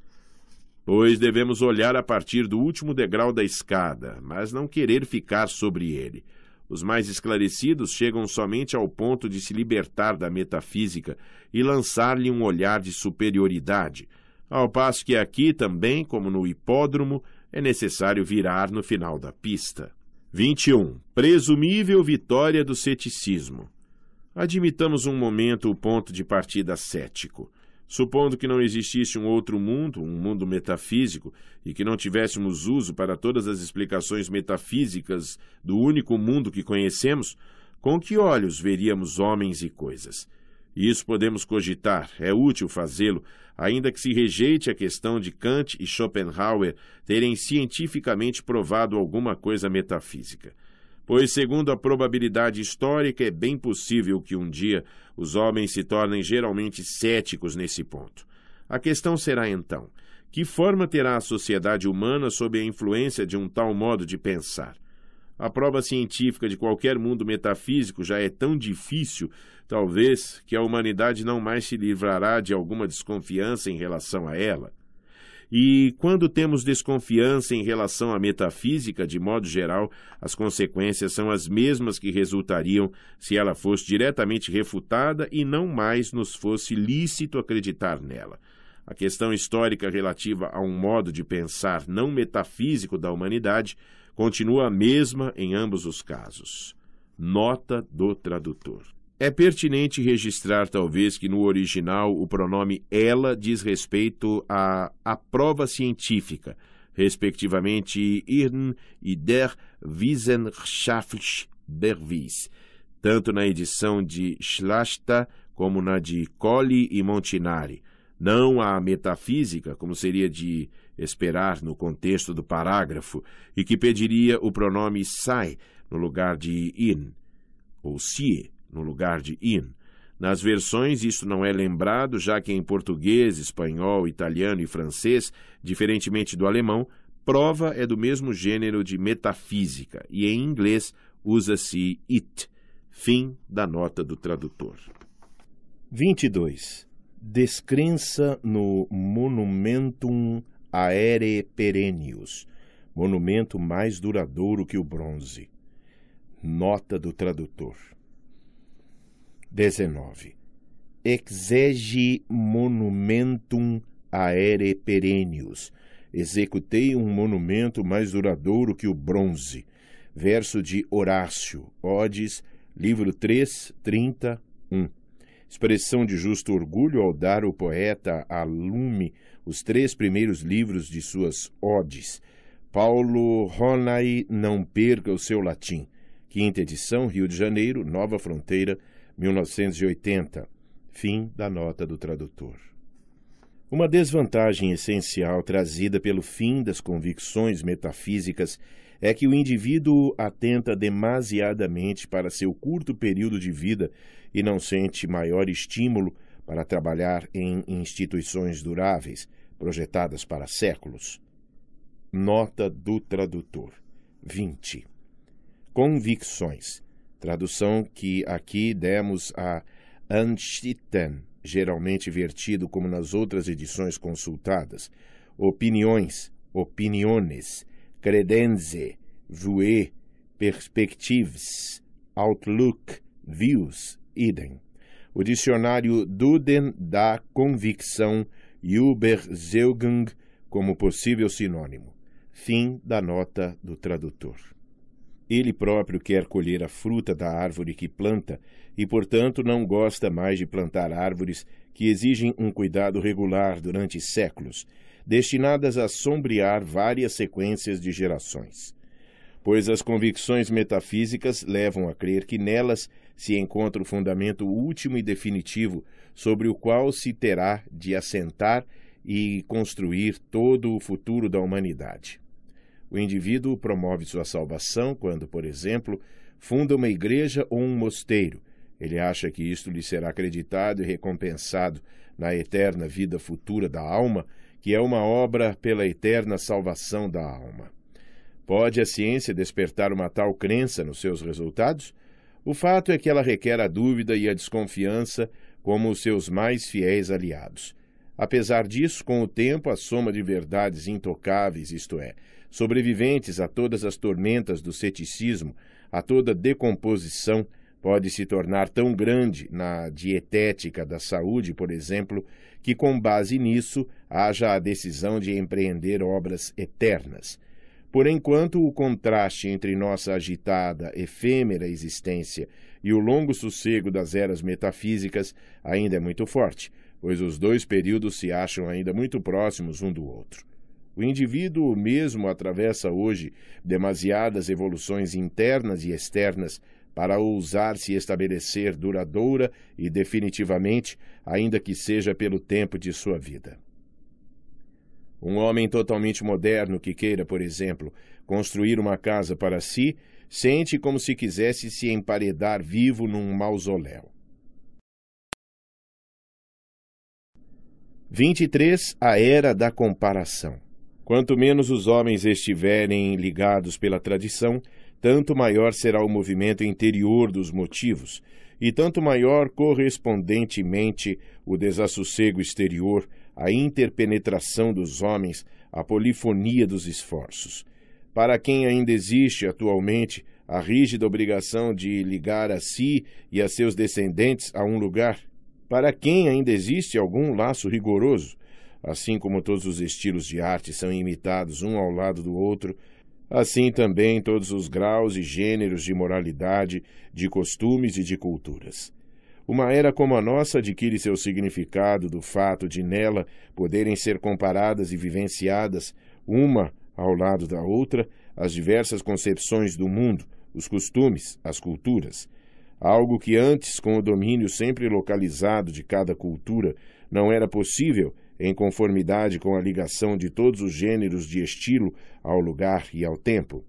[SPEAKER 1] Pois devemos olhar a partir do último degrau da escada, mas não querer ficar sobre ele. Os mais esclarecidos chegam somente ao ponto de se libertar da metafísica e lançar-lhe um olhar de superioridade ao passo que aqui também, como no hipódromo, é necessário virar no final da pista. 21. Presumível vitória do ceticismo. Admitamos um momento o ponto de partida cético. Supondo que não existisse um outro mundo, um mundo metafísico, e que não tivéssemos uso para todas as explicações metafísicas do único mundo que conhecemos, com que olhos veríamos homens e coisas? Isso podemos cogitar, é útil fazê-lo, ainda que se rejeite a questão de Kant e Schopenhauer terem cientificamente provado alguma coisa metafísica. Pois, segundo a probabilidade histórica, é bem possível que um dia os homens se tornem geralmente céticos nesse ponto. A questão será então: que forma terá a sociedade humana sob a influência de um tal modo de pensar? A prova científica de qualquer mundo metafísico já é tão difícil, talvez, que a humanidade não mais se livrará de alguma desconfiança em relação a ela. E quando temos desconfiança em relação à metafísica, de modo geral, as consequências são as mesmas que resultariam se ela fosse diretamente refutada e não mais nos fosse lícito acreditar nela. A questão histórica relativa a um modo de pensar não metafísico da humanidade continua a mesma em ambos os casos. Nota do tradutor. É pertinente registrar, talvez, que no original o pronome ela diz respeito à, à prova científica, respectivamente irn e der Wissenschaftsbeweis, tanto na edição de Schlasta como na de Colli e Montinari. Não a metafísica, como seria de esperar no contexto do parágrafo, e que pediria o pronome sai no lugar de in, ou sie no lugar de in. Nas versões, isso não é lembrado, já que em português, espanhol, italiano e francês, diferentemente do alemão, prova é do mesmo gênero de metafísica, e em inglês usa-se it. Fim da nota do tradutor. 22. Descrença no monumentum Aere Perennius, monumento mais duradouro que o bronze. Nota do tradutor. 19. Exege monumentum aere perennius. Executei um monumento mais duradouro que o bronze. Verso de Horácio, Odes, livro 3, 31. Expressão de justo orgulho ao dar o poeta a lume os três primeiros livros de suas odes. Paulo Ronay Não Perca o Seu Latim. Quinta edição, Rio de Janeiro, Nova Fronteira, 1980. Fim da nota do tradutor. Uma desvantagem essencial trazida pelo fim das convicções metafísicas é que o indivíduo atenta demasiadamente para seu curto período de vida e não sente maior estímulo para trabalhar em instituições duráveis, projetadas para séculos. Nota do tradutor. 20. Convicções. Tradução que aqui demos a Anstitten, geralmente vertido como nas outras edições consultadas. Opiniões, opiniones, credenze, vue, perspectives, outlook, views, idem. O dicionário Duden dá convicção Überzeugung como possível sinônimo. Fim da nota do tradutor. Ele próprio quer colher a fruta da árvore que planta e, portanto, não gosta mais de plantar árvores que exigem um cuidado regular durante séculos, destinadas a sombrear várias sequências de gerações. Pois as convicções metafísicas levam a crer que nelas se encontra o fundamento último e definitivo sobre o qual se terá de assentar e construir todo o futuro da humanidade. O indivíduo promove sua salvação quando, por exemplo, funda uma igreja ou um mosteiro, Ele acha que isto lhe será acreditado e recompensado na eterna vida futura da alma, que é uma obra pela eterna salvação da alma. Pode a ciência despertar uma tal crença nos seus resultados? O fato é que ela requer a dúvida e a desconfiança como os seus mais fiéis aliados. Apesar disso, com o tempo, a soma de verdades intocáveis, isto é, sobreviventes a todas as tormentas do ceticismo, a toda decomposição, pode se tornar tão grande na dietética da saúde, por exemplo, que com base nisso haja a decisão de empreender obras eternas. Por enquanto, o contraste entre nossa agitada, efêmera existência e o longo sossego das eras metafísicas ainda é muito forte, pois os dois períodos se acham ainda muito próximos um do outro. O indivíduo mesmo atravessa hoje demasiadas evoluções internas e externas para ousar se estabelecer duradoura e definitivamente, ainda que seja pelo tempo de sua vida. Um homem totalmente moderno que queira, por exemplo, construir uma casa para si, sente como se quisesse se emparedar vivo num mausoléu. 23. A Era da Comparação. Quanto menos os homens estiverem ligados pela tradição, tanto maior será o movimento interior dos motivos, e tanto maior correspondentemente o desassossego exterior, a interpenetração dos homens, a polifonia dos esforços. Para quem ainda existe atualmente a rígida obrigação de ligar a si e a seus descendentes a um lugar, para quem ainda existe algum laço rigoroso, assim como todos os estilos de arte são imitados um ao lado do outro, assim também todos os graus e gêneros de moralidade, de costumes e de culturas. Uma era como a nossa adquire seu significado do fato de nela poderem ser comparadas e vivenciadas, uma ao lado da outra, as diversas concepções do mundo, os costumes, as culturas. Algo que antes, com o domínio sempre localizado de cada cultura, não era possível em conformidade com a ligação de todos os gêneros de estilo ao lugar e ao tempo.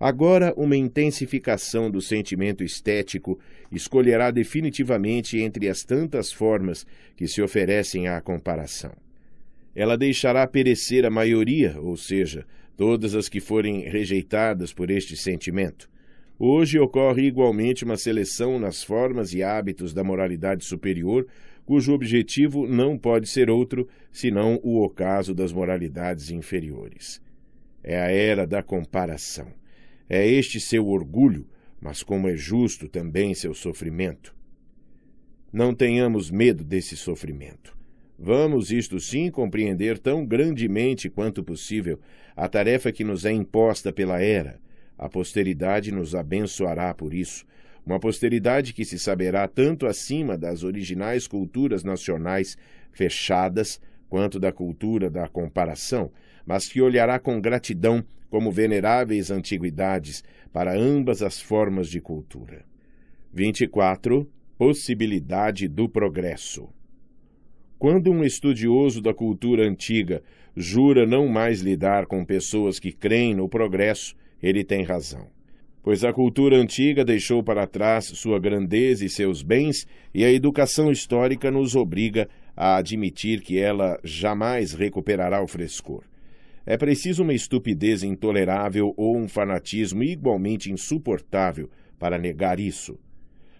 [SPEAKER 1] Agora, uma intensificação do sentimento estético escolherá definitivamente entre as tantas formas que se oferecem à comparação. Ela deixará perecer a maioria, ou seja, todas as que forem rejeitadas por este sentimento. Hoje ocorre igualmente uma seleção nas formas e hábitos da moralidade superior cujo objetivo não pode ser outro senão o ocaso das moralidades inferiores. É a era da comparação. É este seu orgulho, mas como é justo também seu sofrimento. Não tenhamos medo desse sofrimento. Vamos, isto sim, compreender tão grandemente quanto possível a tarefa que nos é imposta pela era. A posteridade nos abençoará por isso, uma posteridade que se saberá tanto acima das originais culturas nacionais fechadas quanto da cultura da comparação, mas que olhará com gratidão como veneráveis antiguidades para ambas as formas de cultura. 24. Possibilidade do progresso. Quando um estudioso da cultura antiga jura não mais lidar com pessoas que creem no progresso, ele tem razão pois a cultura antiga deixou para trás sua grandeza e seus bens, e a educação histórica nos obriga a admitir que ela jamais recuperará o frescor. É preciso uma estupidez intolerável ou um fanatismo igualmente insuportável para negar isso.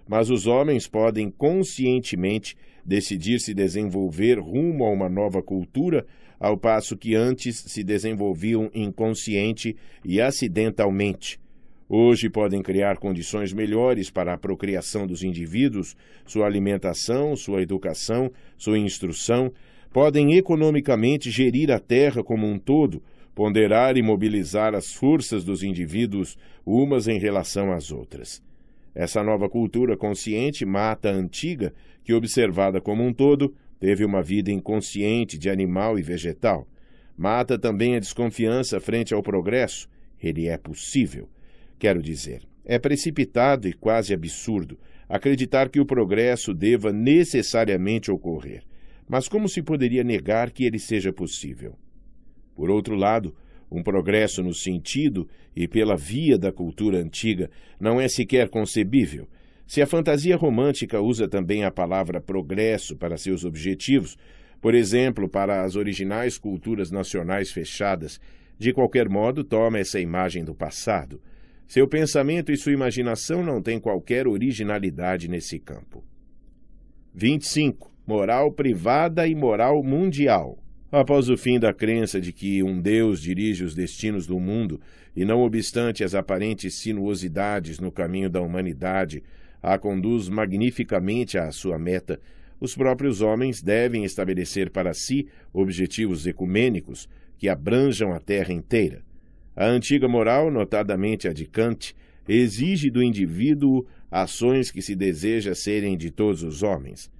[SPEAKER 1] Mas os homens podem conscientemente decidir se desenvolver rumo a uma nova cultura, ao passo que antes se desenvolviam inconsciente e acidentalmente Hoje podem criar condições melhores para a procriação dos indivíduos, sua alimentação, sua educação, sua instrução, podem economicamente gerir a terra como um todo, ponderar e mobilizar as forças dos indivíduos umas em relação às outras. Essa nova cultura consciente mata a antiga, que, observada como um todo, teve uma vida inconsciente de animal e vegetal. Mata também a desconfiança frente ao progresso. Ele é possível. Quero dizer, é precipitado e quase absurdo acreditar que o progresso deva necessariamente ocorrer. Mas como se poderia negar que ele seja possível? Por outro lado, um progresso no sentido e pela via da cultura antiga não é sequer concebível. Se a fantasia romântica usa também a palavra progresso para seus objetivos, por exemplo, para as originais culturas nacionais fechadas, de qualquer modo toma essa imagem do passado. Seu pensamento e sua imaginação não têm qualquer originalidade nesse campo. 25. Moral privada e moral mundial. Após o fim da crença de que um Deus dirige os destinos do mundo, e não obstante as aparentes sinuosidades no caminho da humanidade, a conduz magnificamente à sua meta, os próprios homens devem estabelecer para si objetivos ecumênicos que abranjam a terra inteira. A antiga moral, notadamente a de Kant, exige do indivíduo ações que se deseja serem de todos os homens,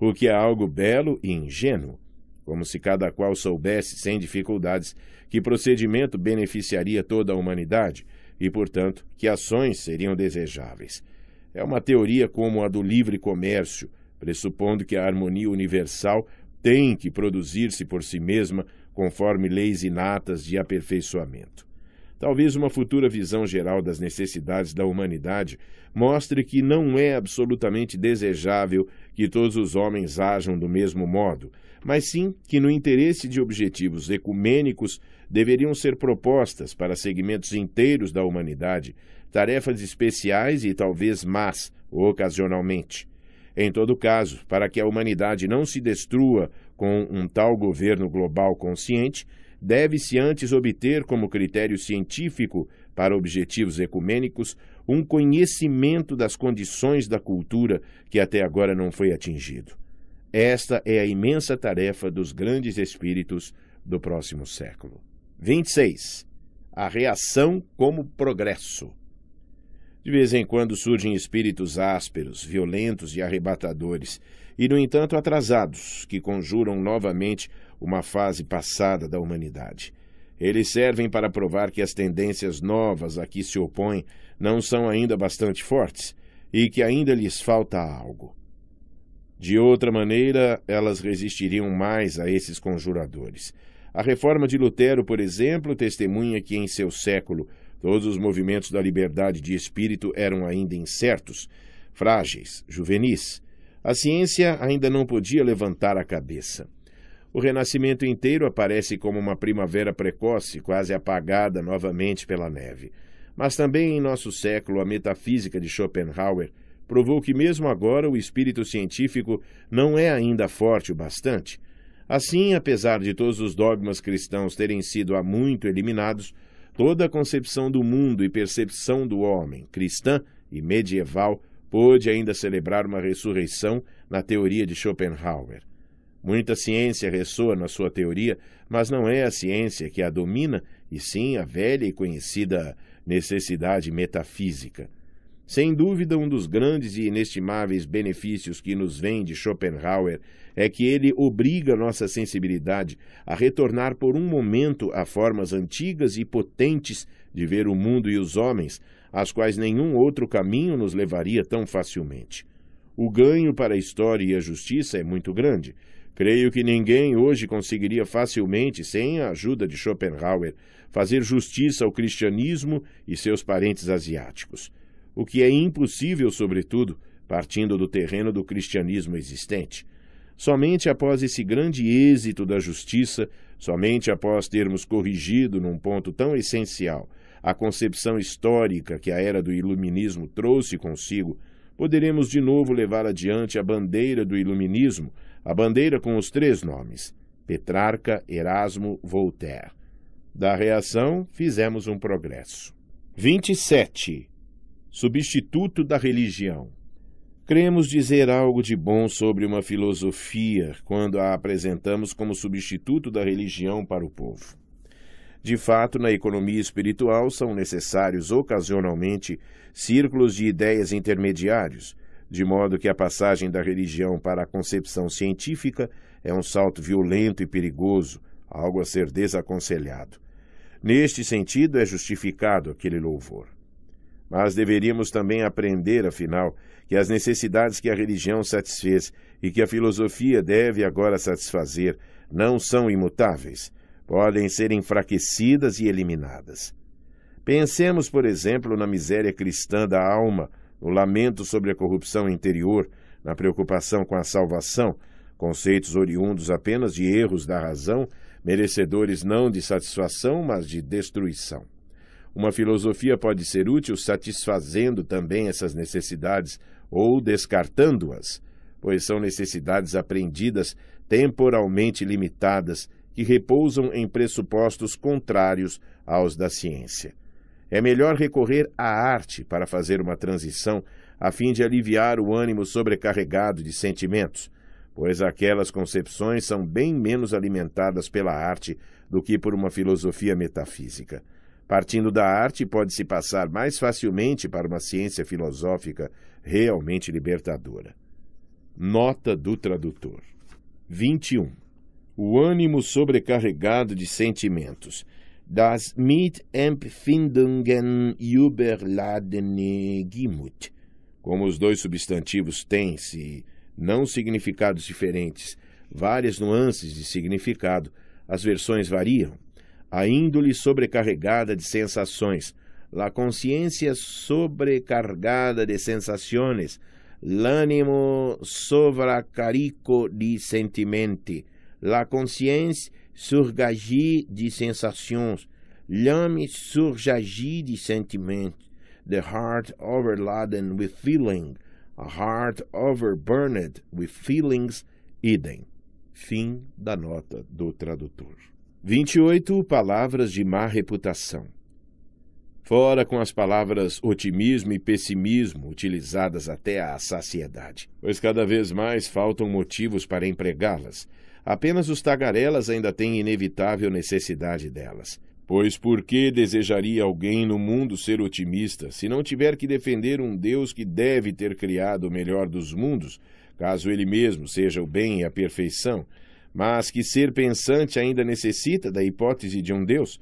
[SPEAKER 1] o que é algo belo e ingênuo, como se cada qual soubesse sem dificuldades que procedimento beneficiaria toda a humanidade e, portanto, que ações seriam desejáveis. É uma teoria como a do livre comércio, pressupondo que a harmonia universal tem que produzir-se por si mesma conforme leis inatas de aperfeiçoamento. Talvez uma futura visão geral das necessidades da humanidade mostre que não é absolutamente desejável que todos os homens ajam do mesmo modo, mas sim que, no interesse de objetivos ecumênicos, deveriam ser propostas para segmentos inteiros da humanidade tarefas especiais e talvez más, ocasionalmente. Em todo caso, para que a humanidade não se destrua com um tal governo global consciente, deve-se antes obter como critério científico para objetivos ecumênicos um conhecimento das condições da cultura que até agora não foi atingido. Esta é a imensa tarefa dos grandes espíritos do próximo século. 26. A reação como progresso. De vez em quando surgem espíritos ásperos, violentos e arrebatadores, e, no entanto, atrasados, que conjuram novamente uma fase passada da humanidade. Eles servem para provar que as tendências novas a que se opõem não são ainda bastante fortes e que ainda lhes falta algo. De outra maneira, elas resistiriam mais a esses conjuradores. A reforma de Lutero, por exemplo, testemunha que em seu século Todos os movimentos da liberdade de espírito eram ainda incertos, frágeis, juvenis. A ciência ainda não podia levantar a cabeça. O renascimento inteiro aparece como uma primavera precoce, quase apagada novamente pela neve. Mas também em nosso século, a metafísica de Schopenhauer provou que, mesmo agora, o espírito científico não é ainda forte o bastante. Assim, apesar de todos os dogmas cristãos terem sido há muito eliminados, Toda a concepção do mundo e percepção do homem, cristã e medieval, pôde ainda celebrar uma ressurreição na teoria de Schopenhauer. Muita ciência ressoa na sua teoria, mas não é a ciência que a domina, e sim a velha e conhecida necessidade metafísica. Sem dúvida, um dos grandes e inestimáveis benefícios que nos vem de Schopenhauer é que ele obriga nossa sensibilidade a retornar por um momento a formas antigas e potentes de ver o mundo e os homens, às quais nenhum outro caminho nos levaria tão facilmente. O ganho para a história e a justiça é muito grande. Creio que ninguém hoje conseguiria facilmente, sem a ajuda de Schopenhauer, fazer justiça ao cristianismo e seus parentes asiáticos o que é impossível, sobretudo, partindo do terreno do cristianismo existente. Somente após esse grande êxito da justiça, somente após termos corrigido num ponto tão essencial a concepção histórica que a era do iluminismo trouxe consigo, poderemos de novo levar adiante a bandeira do iluminismo, a bandeira com os três nomes: Petrarca, Erasmo, Voltaire. Da reação, fizemos um progresso. 27 substituto da religião. Cremos dizer algo de bom sobre uma filosofia quando a apresentamos como substituto da religião para o povo. De fato, na economia espiritual são necessários ocasionalmente círculos de ideias intermediários, de modo que a passagem da religião para a concepção científica é um salto violento e perigoso, algo a ser desaconselhado. Neste sentido, é justificado aquele louvor. Mas deveríamos também aprender, afinal, que as necessidades que a religião satisfez e que a filosofia deve agora satisfazer não são imutáveis, podem ser enfraquecidas e eliminadas. Pensemos, por exemplo, na miséria cristã da alma, no lamento sobre a corrupção interior, na preocupação com a salvação, conceitos oriundos apenas de erros da razão, merecedores não de satisfação, mas de destruição. Uma filosofia pode ser útil satisfazendo também essas necessidades ou descartando-as, pois são necessidades aprendidas temporalmente limitadas que repousam em pressupostos contrários aos da ciência. É melhor recorrer à arte para fazer uma transição a fim de aliviar o ânimo sobrecarregado de sentimentos, pois aquelas concepções são bem menos alimentadas pela arte do que por uma filosofia metafísica. Partindo da arte, pode-se passar mais facilmente para uma ciência filosófica realmente libertadora. Nota do tradutor: 21. O ânimo sobrecarregado de sentimentos. Das Mitempfindungen überladene Gemut. Como os dois substantivos têm-se não significados diferentes, várias nuances de significado, as versões variam. A índole sobrecarregada de sensações, la consciência sobrecargada de sensações, l'ânimo sovracarico de sentimenti, la consciência surgagir de sensações, l'âme surgagir de sentimentos, the heart overladen with feeling, a heart overburned with feelings, idem. Fim da nota do tradutor. 28 palavras de má reputação. Fora com as palavras otimismo e pessimismo, utilizadas até à saciedade, pois cada vez mais faltam motivos para empregá-las. Apenas os tagarelas ainda têm inevitável necessidade delas. Pois por que desejaria alguém no mundo ser otimista se não tiver que defender um Deus que deve ter criado o melhor dos mundos, caso ele mesmo seja o bem e a perfeição, mas que ser pensante ainda necessita da hipótese de um Deus?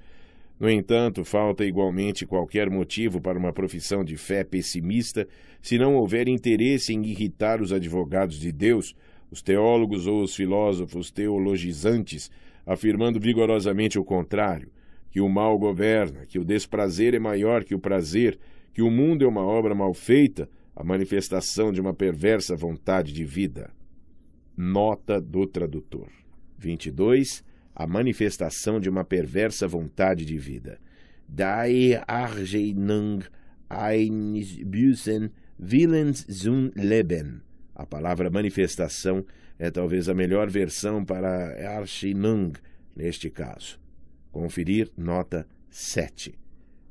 [SPEAKER 1] No entanto, falta igualmente qualquer motivo para uma profissão de fé pessimista se não houver interesse em irritar os advogados de Deus, os teólogos ou os filósofos teologizantes, afirmando vigorosamente o contrário, que o mal governa, que o desprazer é maior que o prazer, que o mundo é uma obra mal feita, a manifestação de uma perversa vontade de vida. Nota do tradutor. 22 a manifestação de uma perversa vontade de vida. Die Argeinung eines bösen Willens zum Leben. A palavra manifestação é talvez a melhor versão para Arscheinung neste caso. Conferir nota 7.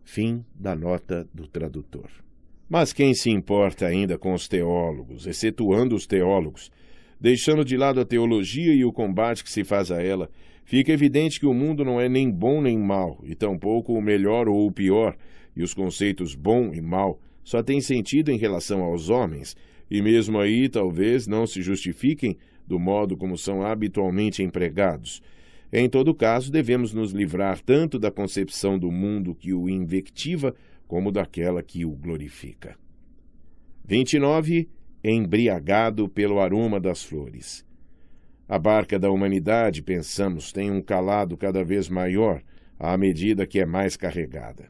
[SPEAKER 1] Fim da nota do tradutor. Mas quem se importa ainda com os teólogos, excetuando os teólogos, deixando de lado a teologia e o combate que se faz a ela, fica evidente que o mundo não é nem bom nem mal, e tampouco o melhor ou o pior, e os conceitos bom e mal só têm sentido em relação aos homens, e mesmo aí talvez não se justifiquem do modo como são habitualmente empregados. Em todo caso, devemos nos livrar tanto da concepção do mundo que o invectiva, como daquela que o glorifica. 29 embriagado pelo aroma das flores. A barca da humanidade, pensamos, tem um calado cada vez maior à medida que é mais carregada.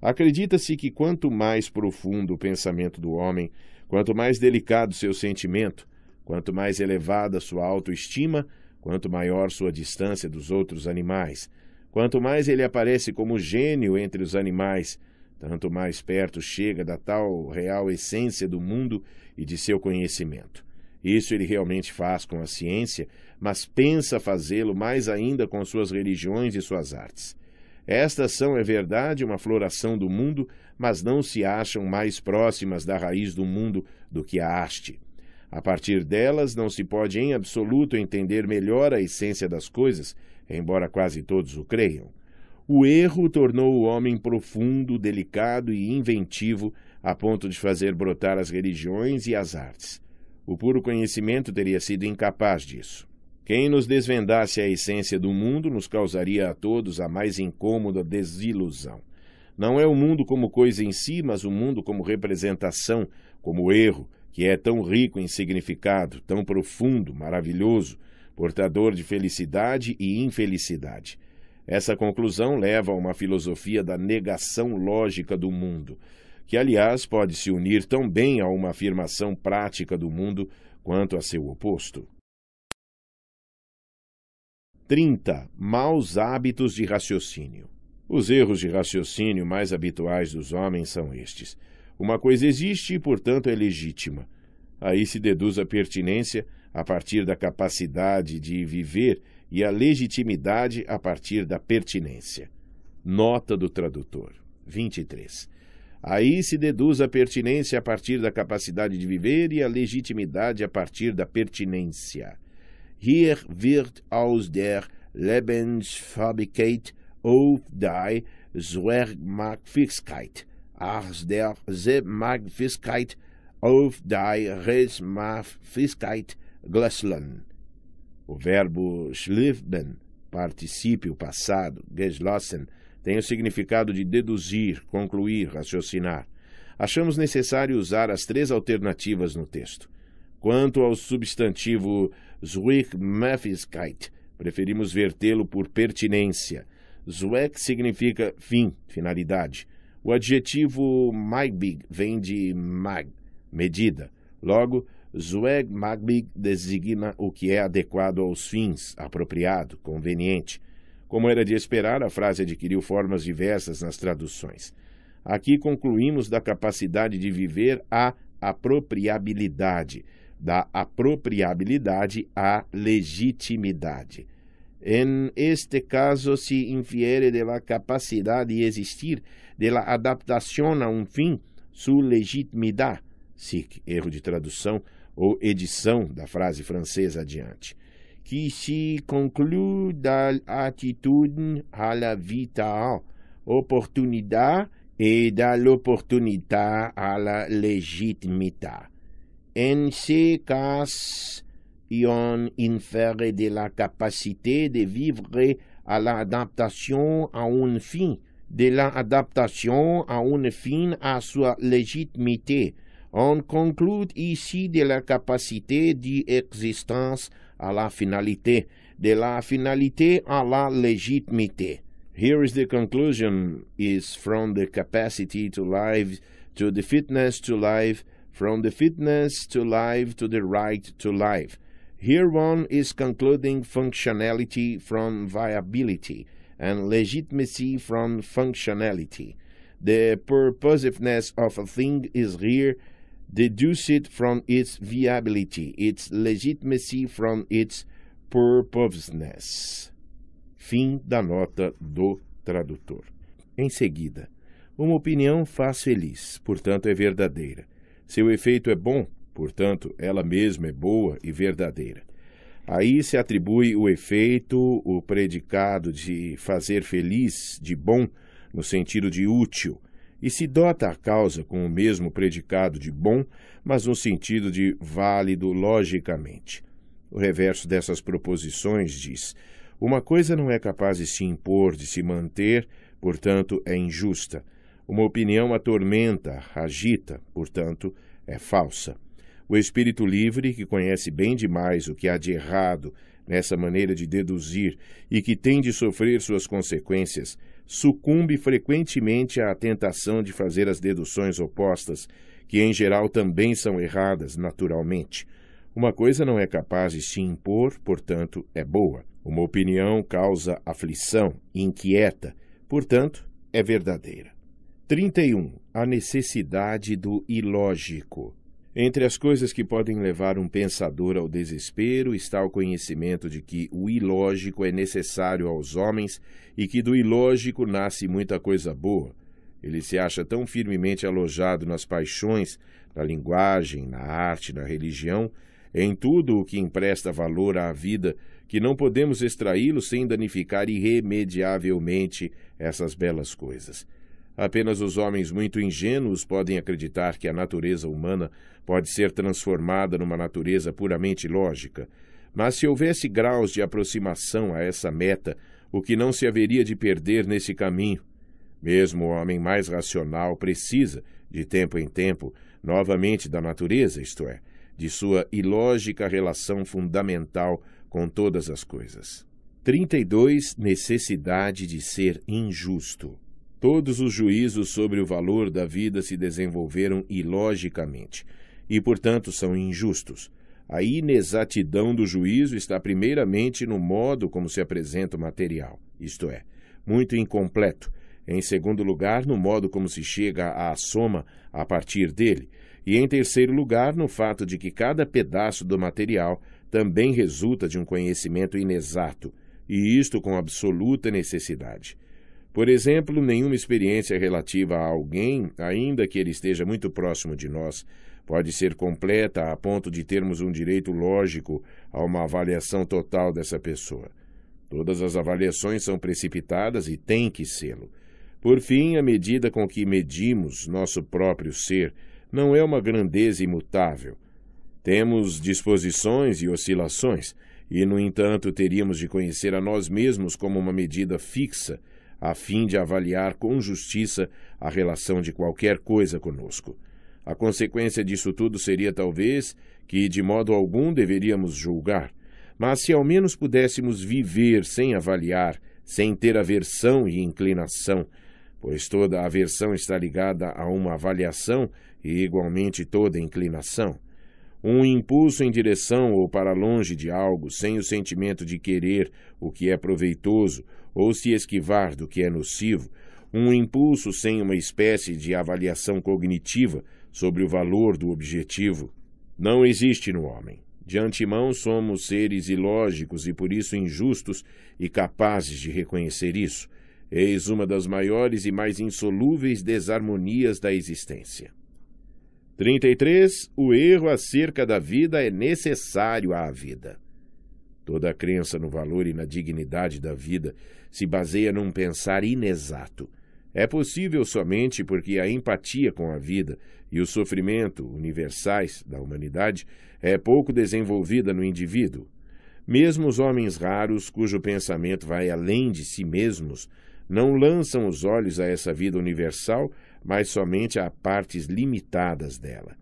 [SPEAKER 1] Acredita-se que quanto mais profundo o pensamento do homem, quanto mais delicado seu sentimento, quanto mais elevada sua autoestima, quanto maior sua distância dos outros animais, quanto mais ele aparece como gênio entre os animais, tanto mais perto chega da tal real essência do mundo e de seu conhecimento. Isso ele realmente faz com a ciência, mas pensa fazê-lo mais ainda com suas religiões e suas artes. Estas são, é verdade, uma floração do mundo, mas não se acham mais próximas da raiz do mundo do que a haste. A partir delas, não se pode em absoluto entender melhor a essência das coisas, embora quase todos o creiam. O erro tornou o homem profundo, delicado e inventivo, a ponto de fazer brotar as religiões e as artes. O puro conhecimento teria sido incapaz disso. Quem nos desvendasse a essência do mundo nos causaria a todos a mais incômoda desilusão. Não é o mundo como coisa em si, mas o mundo como representação, como erro, que é tão rico em significado, tão profundo, maravilhoso, portador de felicidade e infelicidade. Essa conclusão leva a uma filosofia da negação lógica do mundo, que, aliás, pode se unir tão bem a uma afirmação prática do mundo quanto a seu oposto. 30. Maus hábitos de raciocínio. Os erros de raciocínio mais habituais dos homens são estes. Uma coisa existe e, portanto, é legítima. Aí se deduz a pertinência a partir da capacidade de viver e a legitimidade a partir da pertinência. Nota do tradutor. 23. Aí se deduz a pertinência a partir da capacidade de viver e a legitimidade a partir da pertinência. Hier wird aus der Lebensfähigkeit auf die Zwergmagfähigkeit, aus der Zwergmagfähigkeit auf die Resmagfähigkeit glösseln. O verbo schlifben, particípio passado, geschlossen, tem o significado de deduzir, concluir, raciocinar. Achamos necessário usar as três alternativas no texto. Quanto ao substantivo Zwickmöglichkeit, preferimos vertê-lo por pertinência. Zweck significa fim, finalidade. O adjetivo magbig vem de mag, medida. Logo, Zweck magbig designa o que é adequado aos fins, apropriado, conveniente. Como era de esperar, a frase adquiriu formas diversas nas traduções. Aqui concluímos da capacidade de viver a apropriabilidade, da apropriabilidade à legitimidade. En este caso se infiere de la capacidade de existir, de la adaptação a um fim, sua legitimidade, SIC, erro de tradução ou edição da frase francesa adiante que se conclui da atitude à la vital oportunidade e da l'opportunità alla legitimità. En ce cas, on infère de la capacité de vivre à l'adaptation à un fin, de l'adaptation à un fin à sa légitimité. On conclut ici de la capacité d'existence à la finalité, de la finalité à la légitimité. Here is the conclusion is from the capacity to live to the fitness to live, from the fitness to live to the right to live. Here one is concluding functionality from viability and legitimacy from functionality. The purposiveness of a thing is here deduce it from its viability, its legitimacy from its purposeness. Fim da nota do tradutor. Em seguida, uma opinião faz feliz, portanto é verdadeira. Seu efeito é bom, portanto ela mesma é boa e verdadeira. Aí se atribui o efeito, o predicado de fazer feliz, de bom, no sentido de útil, e se dota a causa com o mesmo predicado de bom, mas no sentido de válido logicamente. O reverso dessas proposições diz: uma coisa não é capaz de se impor, de se manter, portanto é injusta. Uma opinião atormenta, agita, portanto é falsa. O espírito livre, que conhece bem demais o que há de errado nessa maneira de deduzir e que tem de sofrer suas consequências, sucumbe frequentemente à tentação de fazer as deduções opostas, que em geral também são erradas naturalmente. Uma coisa não é capaz de se impor, portanto, é boa. Uma opinião causa aflição, inquieta, portanto, é verdadeira. 31. A necessidade do ilógico. Entre as coisas que podem levar um pensador ao desespero está o conhecimento de que o ilógico é necessário aos homens e que do ilógico nasce muita coisa boa. Ele se acha tão firmemente alojado nas paixões, na linguagem, na arte, na religião, em tudo o que empresta valor à vida, que não podemos extraí-lo sem danificar irremediavelmente essas belas coisas. Apenas os homens muito ingênuos podem acreditar que a natureza humana pode ser transformada numa natureza puramente lógica. Mas se houvesse graus de aproximação a essa meta, o que não se haveria de perder nesse caminho? Mesmo o homem mais racional precisa, de tempo em tempo, novamente da natureza, isto é, de sua ilógica relação fundamental com todas as coisas. 32. Necessidade de ser injusto. Todos os juízos sobre o valor da vida se desenvolveram ilogicamente e, portanto, são injustos. A inexatidão do juízo está primeiramente no modo como se apresenta o material, isto é, muito incompleto. Em segundo lugar, no modo como se chega à soma a partir dele. E em terceiro lugar, no fato de que cada pedaço do material também resulta de um conhecimento inexato, e isto com absoluta necessidade. Por exemplo, nenhuma experiência relativa a alguém, ainda que ele esteja muito próximo de nós, pode ser completa a ponto de termos um direito lógico a uma avaliação total dessa pessoa. Todas as avaliações são precipitadas e têm que sê-lo. Por fim, a medida com que medimos nosso próprio ser não é uma grandeza imutável. Temos disposições e oscilações, e, no entanto, teríamos de conhecer a nós mesmos como uma medida fixa, a fim de avaliar com justiça a relação de qualquer coisa conosco. A consequência disso tudo seria talvez que de modo algum deveríamos julgar, mas se ao menos pudéssemos viver sem avaliar, sem ter aversão e inclinação, pois toda aversão está ligada a uma avaliação e igualmente toda inclinação. Um impulso em direção ou para longe de algo, sem o sentimento de querer o que é proveitoso ou se esquivar do que é nocivo, um impulso sem uma espécie de avaliação cognitiva sobre o valor do objetivo não existe no homem. De antemão somos seres ilógicos e por isso injustos e capazes de reconhecer isso. Eis uma das maiores e mais insolúveis desarmonias da existência. 33. O erro acerca da vida é necessário à vida. Toda a crença no valor e na dignidade da vida se baseia num pensar inexato, é possível somente porque a empatia com a vida e o sofrimento universais da humanidade é pouco desenvolvida no indivíduo. Mesmo os homens raros, cujo pensamento vai além de si mesmos, não lançam os olhos a essa vida universal, mas somente a partes limitadas dela.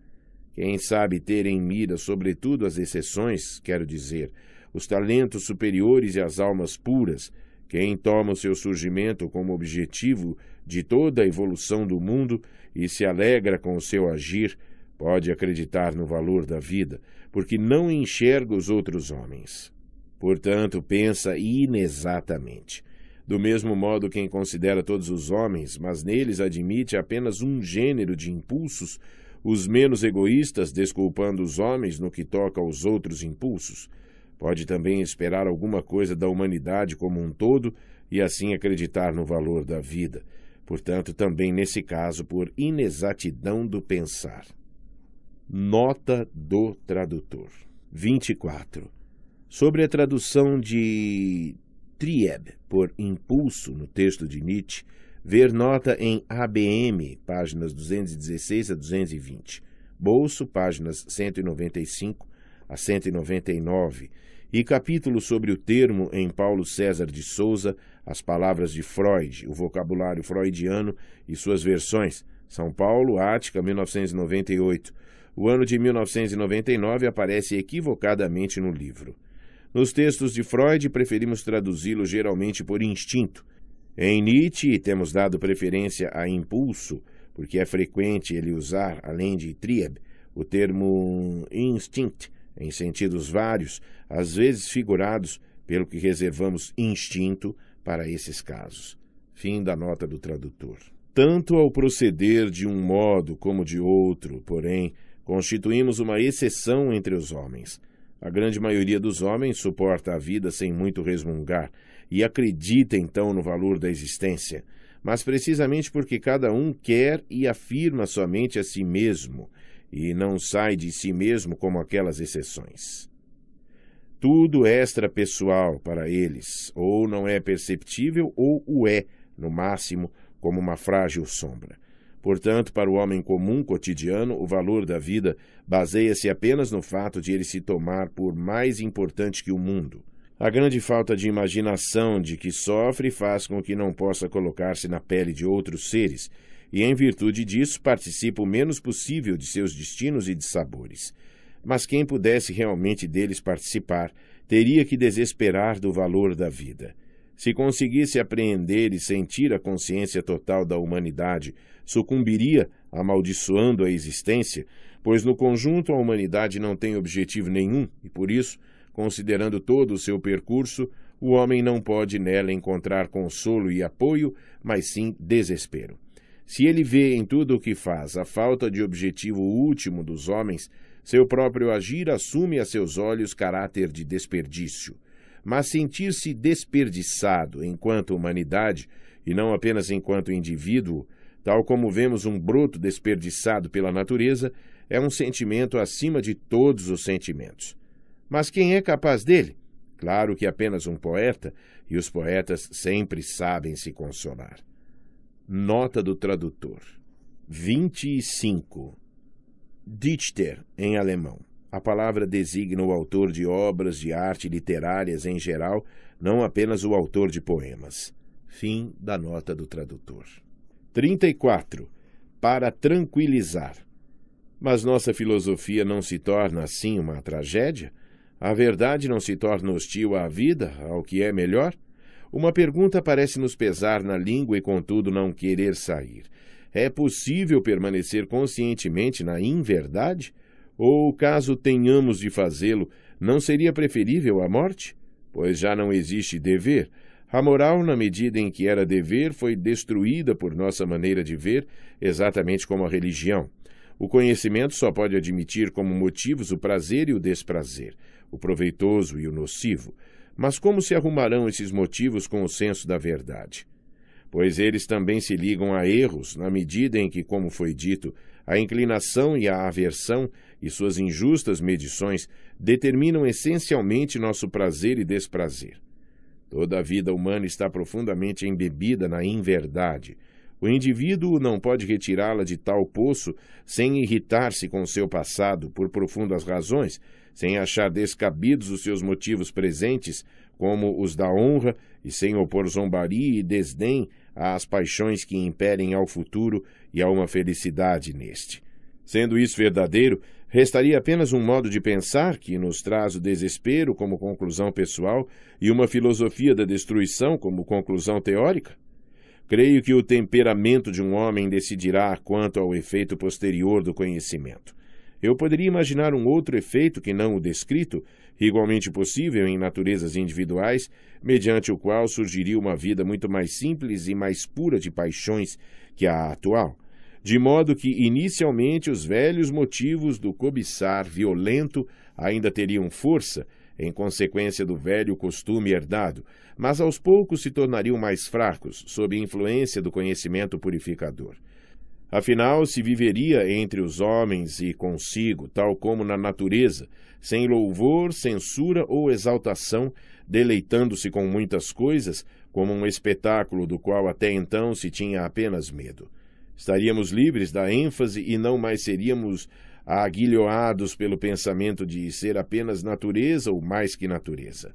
[SPEAKER 1] Quem sabe ter em mira, sobretudo, as exceções, quero dizer, os talentos superiores e as almas puras, quem toma o seu surgimento como objetivo de toda a evolução do mundo e se alegra com o seu agir, pode acreditar no valor da vida, porque não enxerga os outros homens. Portanto, pensa inexatamente. Do mesmo modo, quem considera todos os homens, mas neles admite apenas um gênero de impulsos, os menos egoístas desculpando os homens no que toca aos outros impulsos, pode também esperar alguma coisa da humanidade como um todo e assim acreditar no valor da vida, portanto, também nesse caso, por inexatidão do pensar. Nota do tradutor. 24. Sobre a tradução de Trieb por impulso no texto de Nietzsche, ver nota em ABM, páginas 216 a 220. Bolso, páginas 195 a 199, e capítulo sobre o termo em Paulo César de Souza, as palavras de Freud, o vocabulário freudiano e suas versões. São Paulo, Ática, 1998. O ano de 1999 aparece equivocadamente no livro. Nos textos de Freud, preferimos traduzi-lo geralmente por instinto. Em Nietzsche, temos dado preferência a impulso, porque é frequente ele usar, além de trieb, o termo instinct, em sentidos vários, às vezes figurados, pelo que reservamos instinto para esses casos. Fim da nota do tradutor. Tanto ao proceder de um modo como de outro, porém, constituímos uma exceção entre os homens. A grande maioria dos homens suporta a vida sem muito resmungar e acredita então no valor da existência, mas precisamente porque cada um quer e afirma somente a si mesmo e não sai de si mesmo como aquelas exceções tudo extra-pessoal para eles, ou não é perceptível, ou o é, no máximo, como uma frágil sombra. Portanto, para o homem comum cotidiano, o valor da vida baseia-se apenas no fato de ele se tomar por mais importante que o mundo. A grande falta de imaginação de que sofre faz com que não possa colocar-se na pele de outros seres, e em virtude disso participa o menos possível de seus destinos e de sabores mas quem pudesse realmente deles participar teria que desesperar do valor da vida. Se conseguisse apreender e sentir a consciência total da humanidade, sucumbiria amaldiçoando a existência, pois no conjunto a humanidade não tem objetivo nenhum e por isso, considerando todo o seu percurso, o homem não pode nela encontrar consolo e apoio, mas sim desespero. Se ele vê em tudo o que faz a falta de objetivo último dos homens, seu próprio agir assume a seus olhos caráter de desperdício. Mas sentir-se desperdiçado enquanto humanidade, e não apenas enquanto indivíduo, tal como vemos um broto desperdiçado pela natureza, é um sentimento acima de todos os sentimentos. Mas quem é capaz dele? Claro que apenas um poeta, e os poetas sempre sabem se consolar. Nota do tradutor: 25. Dichter, em alemão. A palavra designa o autor de obras de arte literárias em geral, não apenas o autor de poemas. Fim da nota do tradutor. 34. Para tranquilizar. Mas nossa filosofia não se torna assim uma tragédia? A verdade não se torna hostil à vida, ao que é melhor? Uma pergunta parece nos pesar na língua e, contudo, não querer sair. É possível permanecer conscientemente na inverdade? Ou, caso tenhamos de fazê-lo, não seria preferível a morte? Pois já não existe dever. A moral, na medida em que era dever, foi destruída por nossa maneira de ver, exatamente como a religião. O conhecimento só pode admitir como motivos o prazer e o desprazer, o proveitoso e o nocivo. Mas como se arrumarão esses motivos com o senso da verdade? Pois eles também se ligam a erros, na medida em que, como foi dito, a inclinação e a aversão e suas injustas medições determinam essencialmente nosso prazer e desprazer. Toda a vida humana está profundamente embebida na inverdade. O indivíduo não pode retirá-la de tal poço sem irritar-se com seu passado por profundas razões, sem achar descabidos os seus motivos presentes, como os da honra, e sem opor zombaria e desdém às paixões que imperem ao futuro e a uma felicidade neste. Sendo isso verdadeiro, restaria apenas um modo de pensar que nos traz o desespero como conclusão pessoal e uma filosofia da destruição como conclusão teórica? Creio que o temperamento de um homem decidirá quanto ao efeito posterior do conhecimento. Eu poderia imaginar um outro efeito que não o descrito, igualmente possível em naturezas individuais, mediante o qual surgiria uma vida muito mais simples e mais pura de paixões que a atual, de modo que inicialmente os velhos motivos do cobiçar violento ainda teriam força, em consequência do velho costume herdado, mas aos poucos se tornariam mais fracos, sob influência do conhecimento purificador. Afinal, se viveria entre os homens e consigo, tal como na natureza, sem louvor, censura ou exaltação, deleitando-se com muitas coisas, como um espetáculo do qual até então se tinha apenas medo. Estaríamos livres da ênfase e não mais seríamos aguilhoados pelo pensamento de ser apenas natureza ou mais que natureza.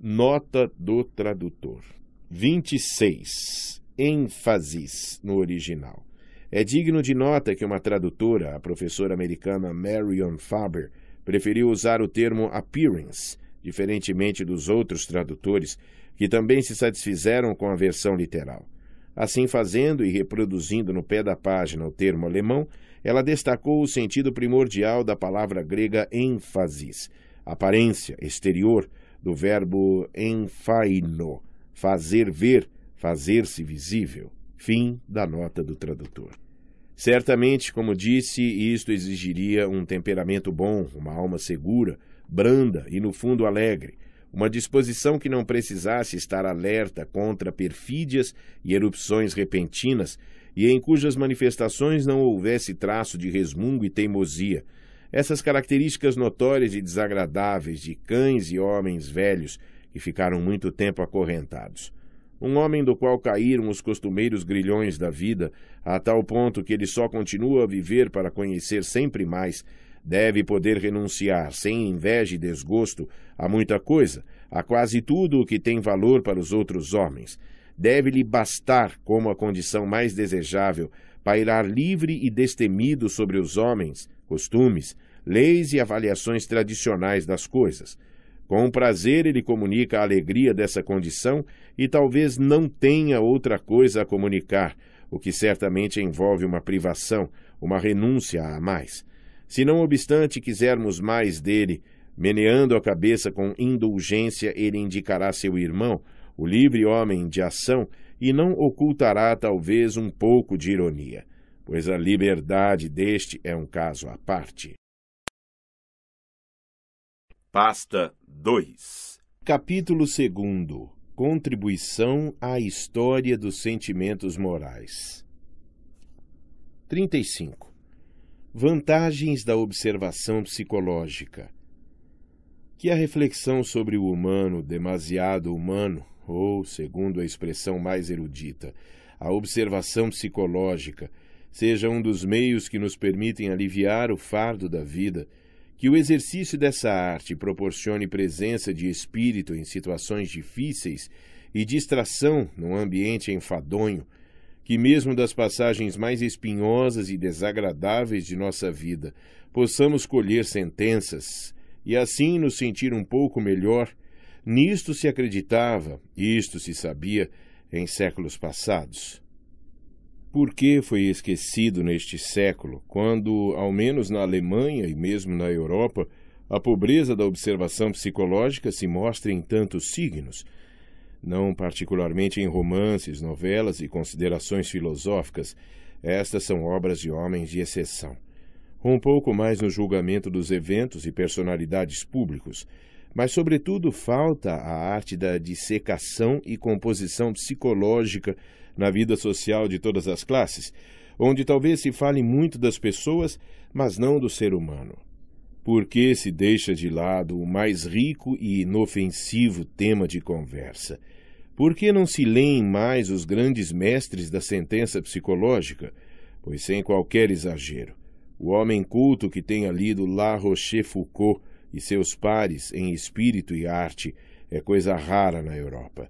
[SPEAKER 1] Nota do tradutor: 26. ênfases no original. É digno de nota que uma tradutora, a professora americana Marion Faber, preferiu usar o termo appearance, diferentemente dos outros tradutores, que também se satisfizeram com a versão literal. Assim fazendo e reproduzindo no pé da página o termo alemão, ela destacou o sentido primordial da palavra grega ênfasis, aparência, exterior, do verbo emphaino, fazer ver, fazer-se visível. Fim da nota do tradutor. Certamente, como disse, isto exigiria um temperamento bom, uma alma segura, branda e, no fundo, alegre, uma disposição que não precisasse estar alerta contra perfídias e erupções repentinas e em cujas manifestações não houvesse traço de resmungo e teimosia. Essas características notórias e desagradáveis de cães e homens velhos que ficaram muito tempo acorrentados um homem do qual caíram os costumeiros grilhões da vida, a tal ponto que ele só continua a viver para conhecer sempre mais, deve poder renunciar, sem inveja e desgosto, a muita coisa, a quase tudo o que tem valor para os outros homens. Deve-lhe bastar, como a condição mais desejável, pairar livre e destemido sobre os homens, costumes, leis e avaliações tradicionais das coisas Com prazer ele comunica a alegria dessa condição e talvez não tenha outra coisa a comunicar, o que certamente envolve uma privação, uma renúncia a mais. Se não obstante quisermos mais dele, meneando a cabeça com indulgência, ele indicará seu irmão, o livre homem de ação, e não ocultará talvez um pouco de ironia, pois a liberdade deste é um caso à parte. Pasta 2 Capítulo 2 Contribuição à História dos Sentimentos Morais. 35 Vantagens da observação psicológica. Que a reflexão sobre o humano, demasiado humano, ou, segundo a expressão mais erudita, a observação psicológica, seja um dos meios que nos permitem aliviar o fardo da vida que o exercício dessa arte proporcione presença de espírito em situações difíceis e distração num ambiente enfadonho, que mesmo das passagens mais espinhosas e desagradáveis de nossa vida possamos colher sentenças e assim nos sentir um pouco melhor, nisto se acreditava, isto se sabia em séculos passados. Por que foi esquecido neste século, quando, ao menos na Alemanha e mesmo na Europa, a pobreza da observação psicológica se mostra em tantos signos? Não particularmente em romances, novelas e considerações filosóficas, estas são obras de homens de exceção. Um pouco mais no julgamento dos eventos e personalidades públicos, mas, sobretudo, falta a arte da dissecação e composição psicológica na vida social de todas as classes, onde talvez se fale muito das pessoas, mas não do ser humano. Por que se deixa de lado o mais rico e inofensivo tema de conversa? Por que não se leem mais os grandes mestres da sentença psicológica? Pois, sem qualquer exagero, o homem culto que tenha lido La Rochefoucauld e seus pares em espírito e arte é coisa rara na Europa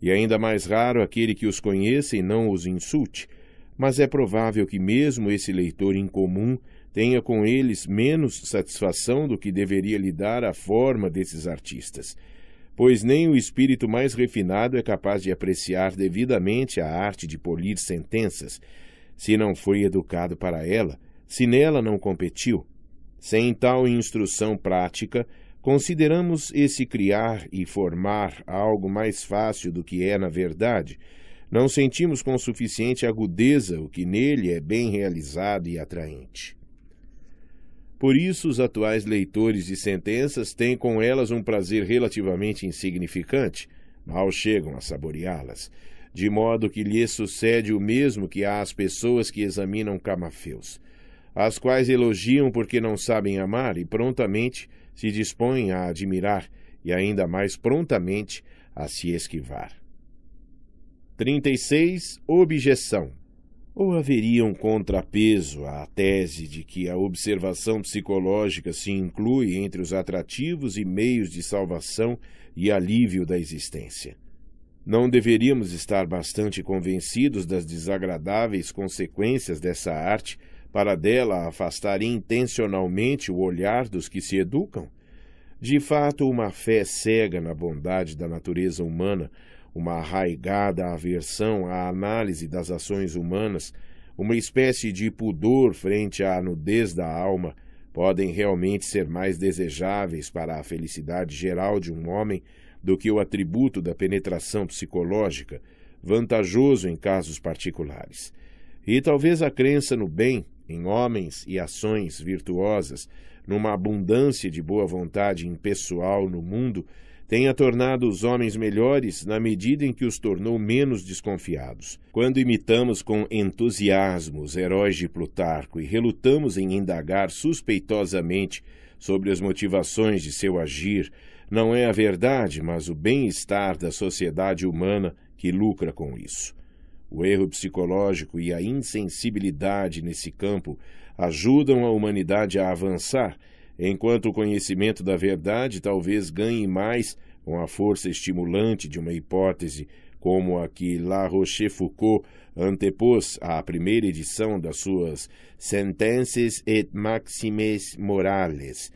[SPEAKER 1] e ainda mais raro aquele que os conheça e não os insulte, mas é provável que mesmo esse leitor incomum tenha com eles menos satisfação do que deveria lhe dar a forma desses artistas, pois nem o espírito mais refinado é capaz de apreciar devidamente a arte de polir sentenças, se não foi educado para ela, se nela não competiu. Sem tal instrução prática, Consideramos esse criar e formar algo mais fácil do que é na verdade. Não sentimos com suficiente agudeza o que nele é bem realizado e atraente. Por isso, os atuais leitores de sentenças têm com elas um prazer relativamente insignificante, mal chegam a saboreá-las, de modo que lhes sucede o mesmo que às pessoas que examinam camafeus, as quais elogiam porque não sabem amar e prontamente se dispõe a admirar e ainda mais prontamente a se esquivar. 36. Objeção. Ou haveria um contrapeso à tese de que a observação psicológica se inclui entre os atrativos e meios de salvação e alívio da existência? Não deveríamos estar bastante convencidos das desagradáveis consequências dessa arte para dela afastar intencionalmente o olhar dos que se educam? De fato, uma fé cega na bondade da natureza humana, uma arraigada aversão à análise das ações humanas, uma espécie de pudor frente à nudez da alma, podem realmente ser mais desejáveis para a felicidade geral de um homem do que o atributo da penetração psicológica, vantajoso em casos particulares. E talvez a crença no bem, em homens e ações virtuosas, numa abundância de boa vontade impessoal no mundo, tenha tornado os homens melhores na medida em que os tornou menos desconfiados. Quando imitamos com entusiasmo os heróis de Plutarco e relutamos em indagar suspeitosamente sobre as motivações de seu agir, não é a verdade, mas o bem-estar da sociedade humana que lucra com isso. O erro psicológico e a insensibilidade nesse campo ajudam a humanidade a avançar, enquanto o conhecimento da verdade talvez ganhe mais com a força estimulante de uma hipótese como a que La Rochefoucauld antepôs à primeira edição das suas Sentences et Maximes Morales.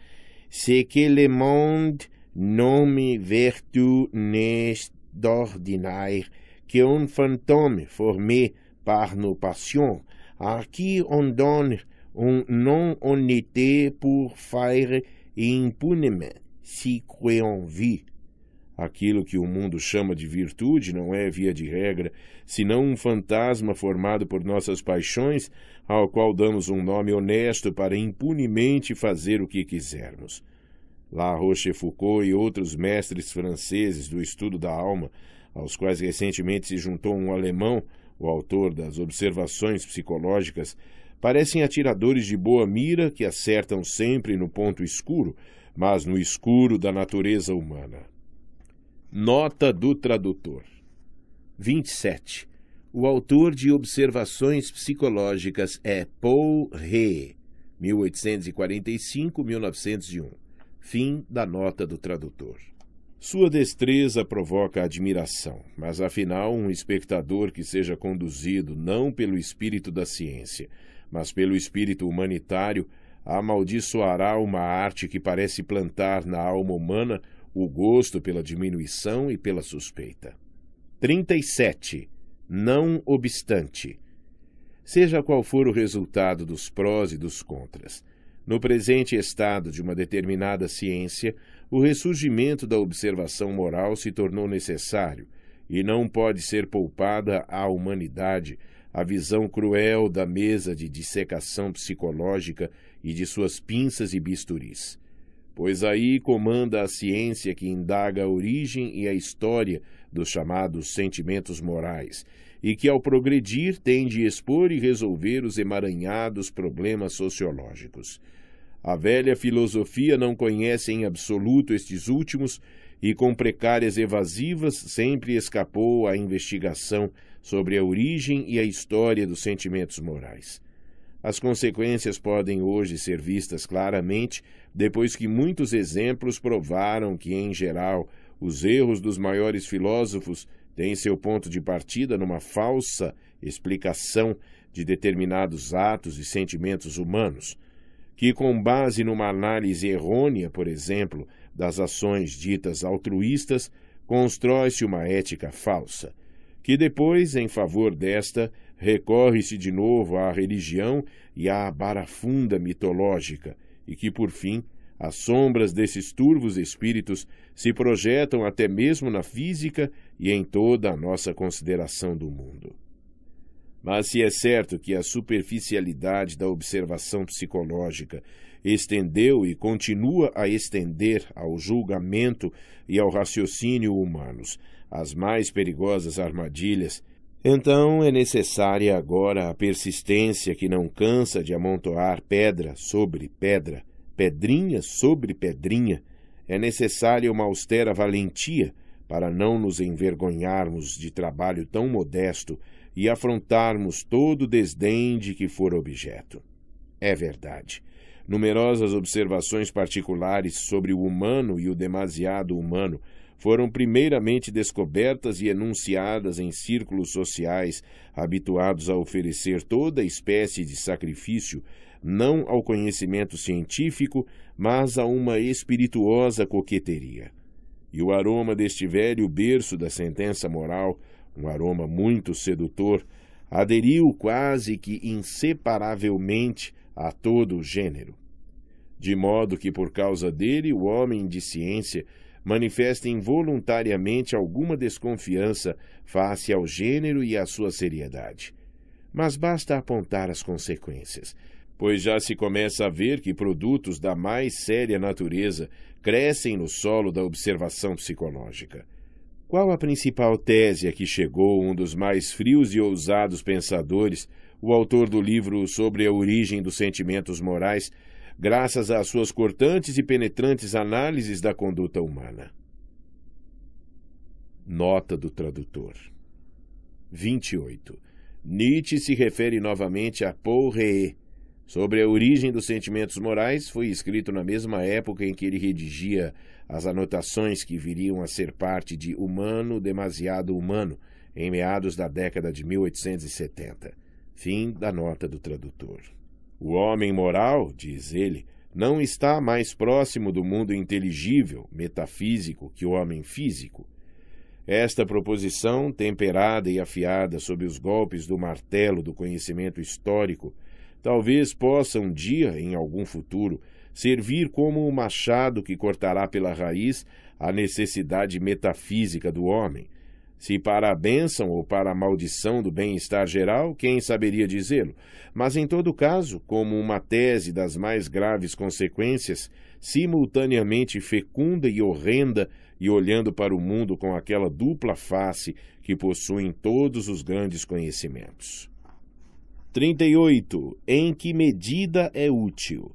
[SPEAKER 1] C'est que le monde nome vertu n'est d'ordinaire que un fantôme formé par nos passions, à qui on donne un nom honnête pour faire impunément, si croyons vie. Aquilo que o mundo chama de virtude não é, via de regra, senão um fantasma formado por nossas paixões, ao qual damos um nome honesto para impunemente fazer o que quisermos. La Rochefoucauld e outros mestres franceses do estudo da alma, aos quais recentemente se juntou um alemão, o autor das Observações Psicológicas, parecem atiradores de boa mira que acertam sempre no ponto escuro, mas no escuro da natureza humana. Nota do tradutor. 27. O autor de Observações Psicológicas é Paul Ré, 1845-1901. Fim da nota do tradutor. Sua destreza provoca admiração, mas afinal, um espectador que seja conduzido não pelo espírito da ciência, mas pelo espírito humanitário, amaldiçoará uma arte que parece plantar na alma humana o gosto pela diminuição e pela suspeita. 37. Não obstante. Seja qual for o resultado dos prós e dos contras, no presente estado de uma determinada ciência, o ressurgimento da observação moral se tornou necessário e não pode ser poupada à humanidade a visão cruel da mesa de dissecação psicológica e de suas pinças e bisturis pois aí comanda a ciência que indaga a origem e a história dos chamados sentimentos morais, e que, ao progredir, tem de expor e resolver os emaranhados problemas sociológicos. A velha filosofia não conhece em absoluto estes últimos e, com precárias evasivas, sempre escapou à investigação sobre a origem e a história dos sentimentos morais. As consequências podem hoje ser vistas claramente depois que muitos exemplos provaram que, em geral, os erros dos maiores filósofos têm seu ponto de partida numa falsa explicação de determinados atos e sentimentos humanos, que, com base numa análise errônea, por exemplo, das ações ditas altruístas, constrói-se uma ética falsa, que depois, em favor desta, recorre-se de novo à religião e à barafunda mitológica, e que, por fim, as sombras desses turvos espíritos se projetam até mesmo na física e em toda a nossa consideração do mundo. Mas se é certo que a superficialidade da observação psicológica estendeu e continua a estender ao julgamento e ao raciocínio humanos as mais perigosas armadilhas então é necessária agora a persistência que não cansa de amontoar pedra sobre pedra, pedrinha sobre pedrinha. É necessária uma austera valentia para não nos envergonharmos de trabalho tão modesto e afrontarmos todo o desdém de que for objeto. É verdade. Numerosas observações particulares sobre o humano e o demasiado humano foram primeiramente descobertas e enunciadas em círculos sociais habituados a oferecer toda espécie de sacrifício, não ao conhecimento científico, mas a uma espirituosa coqueteria. E o aroma deste velho berço da sentença moral, um aroma muito sedutor, aderiu quase que inseparavelmente a todo o gênero. De modo que, por causa dele, o homem de ciência manifesta involuntariamente alguma desconfiança face ao gênero e à sua seriedade. Mas basta apontar as consequências, pois já se começa a ver que produtos da mais séria natureza crescem no solo da observação psicológica. Qual a principal tese a que chegou um dos mais frios e ousados pensadores, o autor do livro sobre a origem dos sentimentos morais, graças às suas cortantes e penetrantes análises da conduta humana. Nota do tradutor. 28. Nietzsche se refere novamente a Paul Ré. Sobre a origem dos sentimentos morais, foi escrito na mesma época em que ele redigia as anotações que viriam a ser parte de Humano Demasiado Humano, em meados da década de 1870. Fim da nota do tradutor. O homem moral, diz ele, não está mais próximo do mundo inteligível, metafísico, que o homem físico. Esta proposição, temperada e afiada sob os golpes do martelo do conhecimento histórico, talvez possa um dia, em algum futuro, servir como um machado que cortará pela raiz a necessidade metafísica do homem. Se para a bênção ou para a maldição do bem-estar geral, quem saberia dizê-lo? Mas, em todo caso, como uma tese das mais graves consequências, simultaneamente fecunda e horrenda, e olhando para o mundo com aquela dupla face que possuem todos os grandes conhecimentos. 38. Em que medida é útil?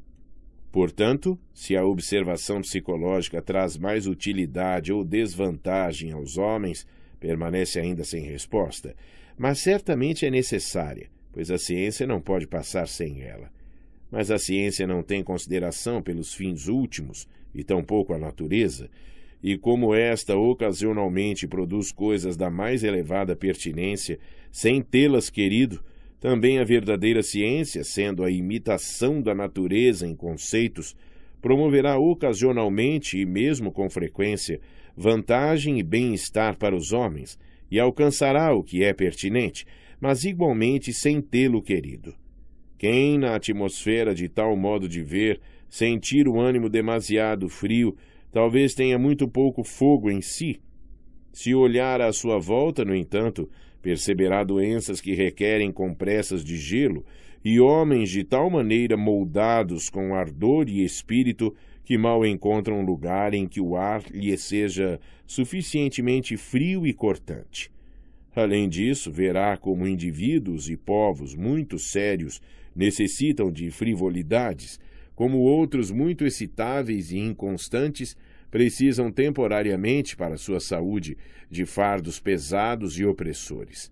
[SPEAKER 1] Portanto, se a observação psicológica traz mais utilidade ou desvantagem aos homens, permanece ainda sem resposta, mas certamente é necessária, pois a ciência não pode passar sem ela. Mas a ciência não tem consideração pelos fins últimos, e tampouco a natureza, e como esta ocasionalmente produz coisas da mais elevada pertinência, sem tê-las querido, também a verdadeira ciência, sendo a imitação da natureza em conceitos, promoverá ocasionalmente e mesmo com frequência vantagem e bem-estar para os homens, e alcançará o que é pertinente, mas igualmente sem tê-lo querido. Quem, na atmosfera de tal modo de ver, sentir o ânimo demasiado frio, talvez tenha muito pouco fogo em si. Se olhar à sua volta, no entanto, perceberá doenças que requerem compressas de gelo e homens de tal maneira moldados com ardor e espírito que mal encontram lugar em que o ar lhe seja suficientemente frio e cortante. Além disso, verá como indivíduos e povos muito sérios necessitam de frivolidades, como outros muito excitáveis e inconstantes precisam temporariamente para sua saúde de fardos pesados e opressores.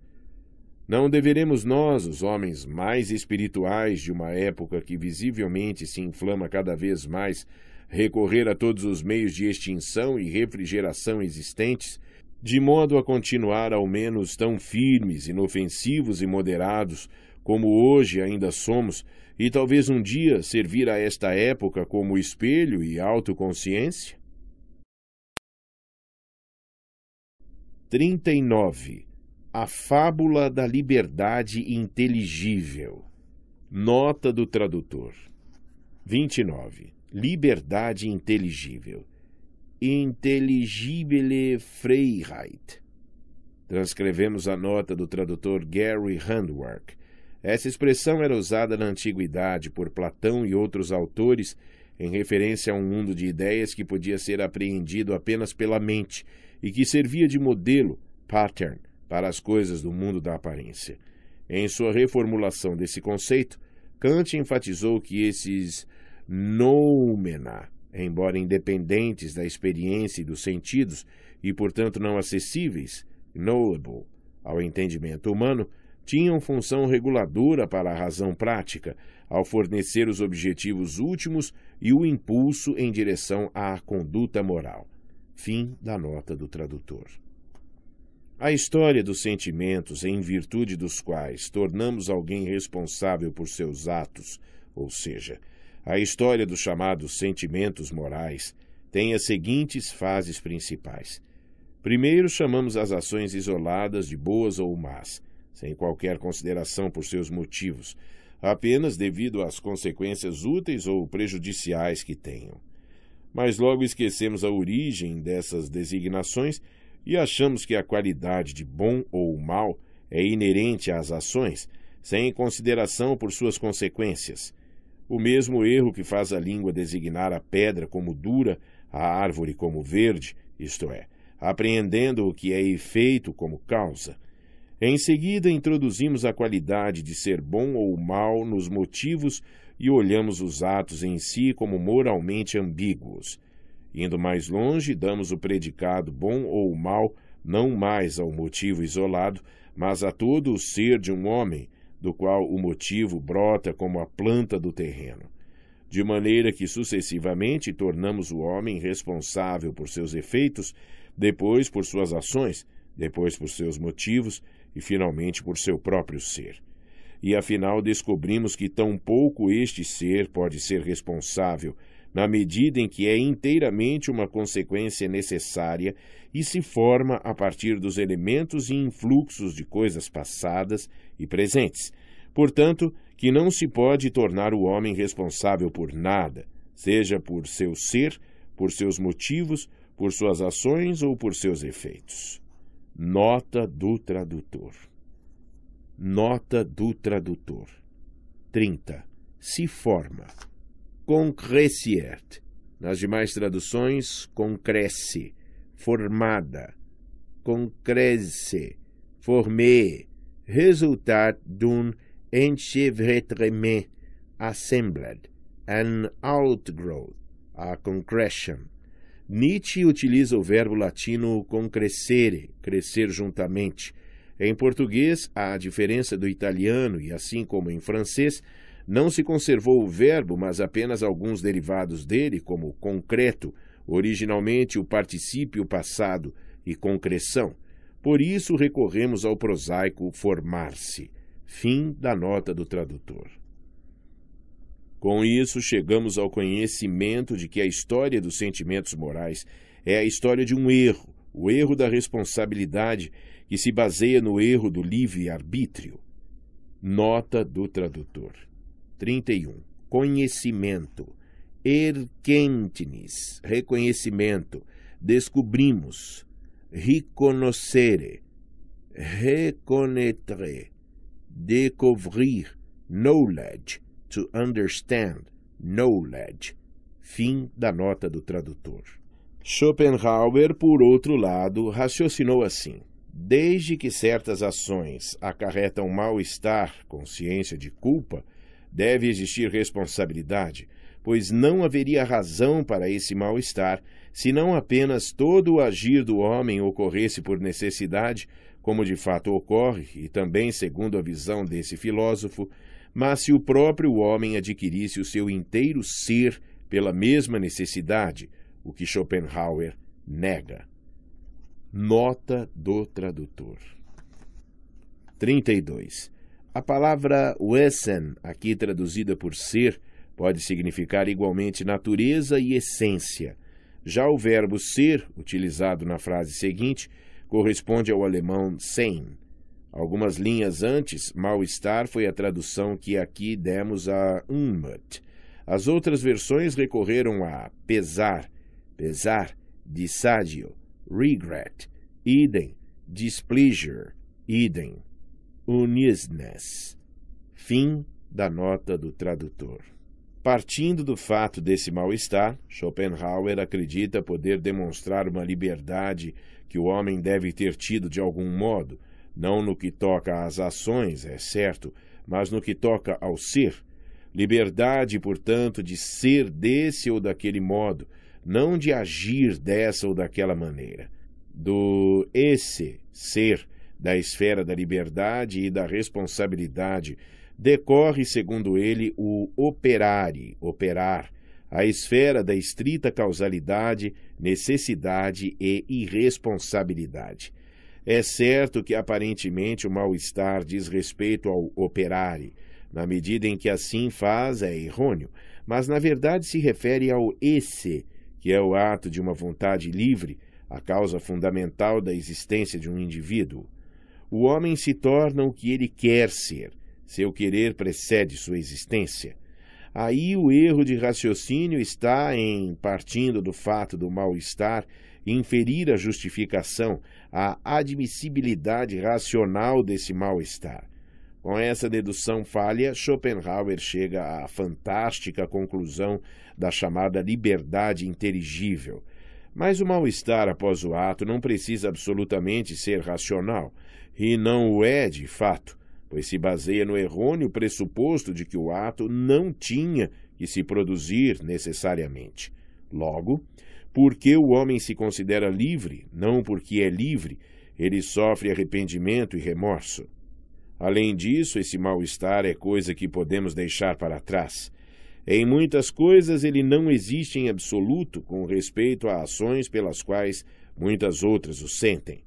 [SPEAKER 1] Não deveremos nós, os homens mais espirituais de uma época que visivelmente se inflama cada vez mais, recorrer a todos os meios de extinção e refrigeração existentes, de modo a continuar ao menos tão firmes, inofensivos e moderados como hoje ainda somos, e talvez um dia servir a esta época como espelho e autoconsciência? 39. A Fábula da Liberdade Inteligível. Nota do tradutor. 29. Liberdade inteligível. Intelligibile Freiheit. Transcrevemos a nota do tradutor Gary Handwerk essa expressão era usada na antiguidade por Platão e outros autores em referência a um mundo de ideias que podia ser apreendido apenas pela mente e que servia de modelo, pattern, para as coisas do mundo da aparência. Em sua reformulação desse conceito, Kant enfatizou que esses noumena, embora independentes da experiência e dos sentidos e, portanto, não acessíveis, knowable, ao entendimento humano, tinham função reguladora para a razão prática, ao fornecer os objetivos últimos e o impulso em direção à conduta moral. Fim da nota do tradutor. A história dos sentimentos em virtude dos quais tornamos alguém responsável por seus atos, ou seja, a história dos chamados sentimentos morais, tem as seguintes fases principais. Primeiro, chamamos as ações isoladas de boas ou más, sem qualquer consideração por seus motivos, apenas devido às consequências úteis ou prejudiciais que tenham. Mas logo esquecemos a origem dessas designações e achamos que a qualidade de bom ou mal é inerente às ações, sem consideração por suas consequências. O mesmo erro que faz a língua designar a pedra como dura, a árvore como verde, isto é, apreendendo o que é efeito como causa. Em seguida, introduzimos a qualidade de ser bom ou mal nos motivos e olhamos os atos em si como moralmente ambíguos. Indo mais longe, damos o predicado bom ou mal não mais ao motivo isolado, mas a todo o ser de um homem, do qual o motivo brota como a planta do terreno. De maneira que sucessivamente tornamos o homem responsável por seus efeitos, depois por suas ações, depois por seus motivos e finalmente por seu próprio ser. E afinal descobrimos que tampouco este ser pode ser responsável, na medida em que é inteiramente uma consequência necessária e se forma a partir dos elementos e influxos de coisas passadas e presentes. Portanto, que não se pode tornar o homem responsável por nada, seja por seu ser, por seus motivos, por suas ações ou por seus efeitos. Nota do tradutor. Nota do tradutor. 30. Se forma. Concreciert. Nas demais traduções, concresce, formada, concresce, formé, resultat d'un enchevêtrement assembled, an outgrowth, a concretion. Nietzsche utiliza o verbo latino concrescere, crescer juntamente. Em português, à diferença do italiano e assim como em francês, não se conservou o verbo, mas apenas alguns derivados dele, como concreto, originalmente o particípio passado e concreção. Por isso recorremos ao prosaico formar-se. Fim da nota do tradutor. Com isso, chegamos ao conhecimento de que a história dos sentimentos morais é a história de um erro, o erro da responsabilidade, que se baseia no erro do livre-arbítrio. Nota do tradutor. 31. Conhecimento. Erkenntnis. Reconhecimento. Descobrimos. Reconhecere. Reconnaître. Découvrir. Knowledge. To understand. Knowledge. Fim da nota do tradutor. Schopenhauer, por outro lado, raciocinou assim. Desde que certas ações acarretam mal-estar, consciência de culpa, Deve existir responsabilidade, pois não haveria razão para esse mal-estar se não apenas todo o agir do homem ocorresse por necessidade, como de fato ocorre, e também segundo a visão desse filósofo, mas se o próprio homem adquirisse o seu inteiro ser pela mesma necessidade, o que Schopenhauer nega. Nota do tradutor. 32. A palavra Wesen, aqui traduzida por ser, pode significar igualmente natureza e essência. Já o verbo ser, utilizado na frase seguinte, corresponde ao alemão sein. Algumas linhas antes, mal-estar foi a tradução que aqui demos a Unmut. As outras versões recorreram a pesar, pesar, disságio, regret, idem, displeasure, idem unisnes. Fim da nota do tradutor. Partindo do fato desse mal-estar, Schopenhauer acredita poder demonstrar uma liberdade que o homem deve ter tido de algum modo, não no que toca às ações, é certo, mas no que toca ao ser. Liberdade, portanto, de ser desse ou daquele modo, não de agir dessa ou daquela maneira. Do esse ser da esfera da liberdade e da responsabilidade, decorre, segundo ele, o operare, operar, a esfera da estrita causalidade, necessidade e irresponsabilidade. É certo que aparentemente o mal-estar diz respeito ao operare, na medida em que assim faz é errôneo, mas na verdade se refere ao esse, que é o ato de uma vontade livre, a causa fundamental da existência de um indivíduo. O homem se torna o que ele quer ser. Seu querer precede sua existência. Aí o erro de raciocínio está em, partindo do fato do mal-estar, inferir a justificação, a admissibilidade racional desse mal-estar. Com essa dedução falha, Schopenhauer chega à fantástica conclusão da chamada liberdade inteligível. Mas o mal-estar após o ato não precisa absolutamente ser racional e não o é de fato, pois se baseia no errôneo pressuposto de que o ato não tinha que se produzir necessariamente. Logo, porque o homem se considera livre, não porque é livre, ele sofre arrependimento e remorso. Além disso, esse mal-estar é coisa que podemos deixar para trás. Em muitas coisas ele não existe em absoluto com respeito a ações pelas quais muitas outras o sentem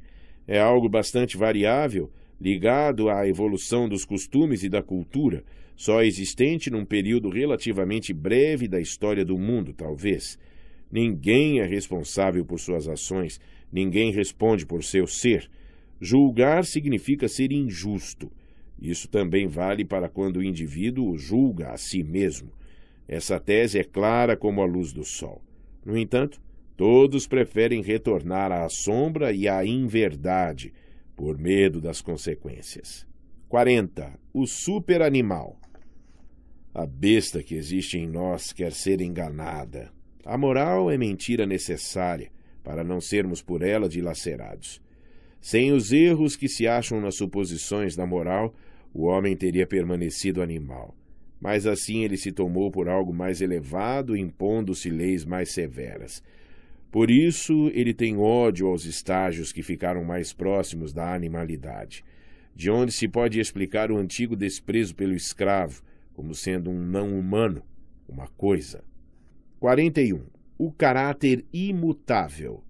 [SPEAKER 1] é algo bastante variável, ligado à evolução dos costumes e da cultura, só existente num período relativamente breve da história do mundo, talvez. Ninguém é responsável por suas ações, ninguém responde por seu ser. Julgar significa ser injusto. Isso também vale para quando o indivíduo julga a si mesmo. Essa tese é clara como a luz do sol. No entanto, todos preferem retornar à sombra e à inverdade, por medo das consequências. 40. O superanimal. A besta que existe em nós quer ser enganada. A moral é mentira necessária para não sermos por ela dilacerados. Sem os erros que se acham nas suposições da moral, o homem teria permanecido animal. Mas assim ele se tomou por algo mais elevado, impondo-se leis mais severas. Por isso ele tem ódio aos estágios que ficaram mais próximos da animalidade, de onde se pode explicar o antigo desprezo pelo escravo, como sendo um não humano, uma coisa. 41. O caráter imutável.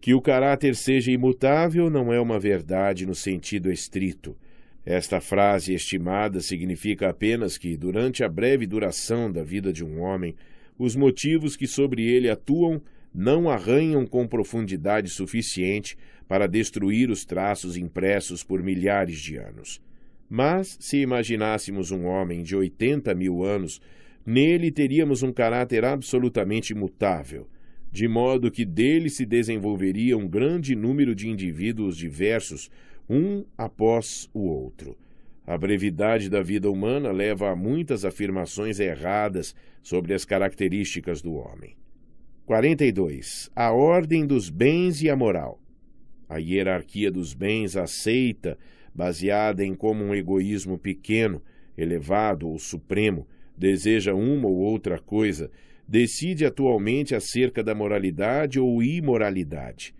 [SPEAKER 1] Que o caráter seja imutável não é uma verdade no sentido estrito. Esta frase estimada significa apenas que, durante a breve duração da vida de um homem, os motivos que sobre ele atuam não arranham com profundidade suficiente para destruir os traços impressos por milhares de anos. Mas, se imaginássemos um homem de 80 mil anos, nele teríamos um caráter absolutamente imutável, de modo que dele se desenvolveria um grande número de indivíduos diversos, um após o outro. A brevidade da vida humana leva a muitas afirmações erradas sobre as características do homem. 42. A ordem dos bens e a moral. A hierarquia dos bens aceita baseada em como um egoísmo pequeno, elevado ou supremo, deseja uma ou outra coisa, decide atualmente acerca da moralidade ou imoralidade.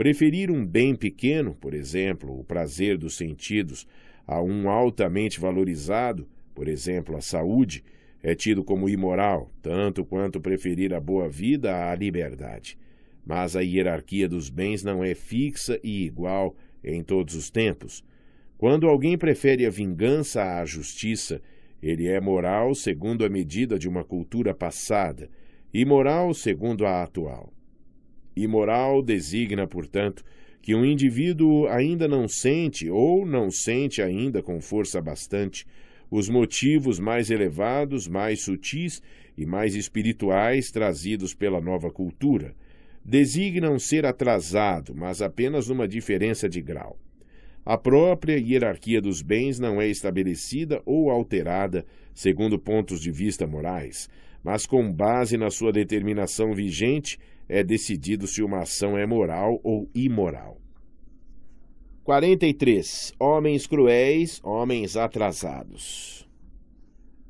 [SPEAKER 1] Preferir um bem pequeno, por exemplo, o prazer dos sentidos, a um altamente valorizado, por exemplo, a saúde, é tido como imoral, tanto quanto preferir a boa vida à liberdade. Mas a hierarquia dos bens não é fixa e igual em todos os tempos. Quando alguém prefere a vingança à justiça, ele é moral segundo a medida de uma cultura passada, e moral segundo a atual. Imoral designa, portanto, que um indivíduo ainda não sente, ou não sente ainda com força bastante, os motivos mais elevados, mais sutis e mais espirituais trazidos pela nova cultura. Designam ser atrasado, mas apenas numa diferença de grau. A própria hierarquia dos bens não é estabelecida ou alterada segundo pontos de vista morais, mas com base na sua determinação vigente é decidido se uma ação é moral ou imoral. 43. Homens cruéis, homens atrasados.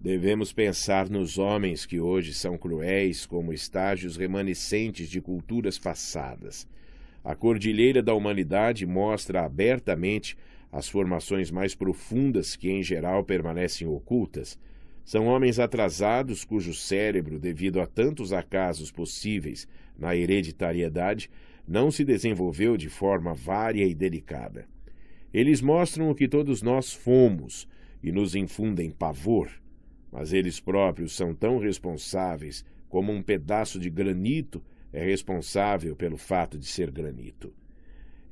[SPEAKER 1] Devemos pensar nos homens que hoje são cruéis como estágios remanescentes de culturas passadas a cordilheira da humanidade mostra abertamente as formações mais profundas que, em geral, permanecem ocultas. São homens atrasados cujo cérebro, devido a tantos acasos possíveis na hereditariedade, não se desenvolveu de forma vária e delicada. Eles mostram o que todos nós fomos e nos infundem pavor, mas eles próprios são tão responsáveis como um pedaço de granito é responsável pelo fato de ser granito.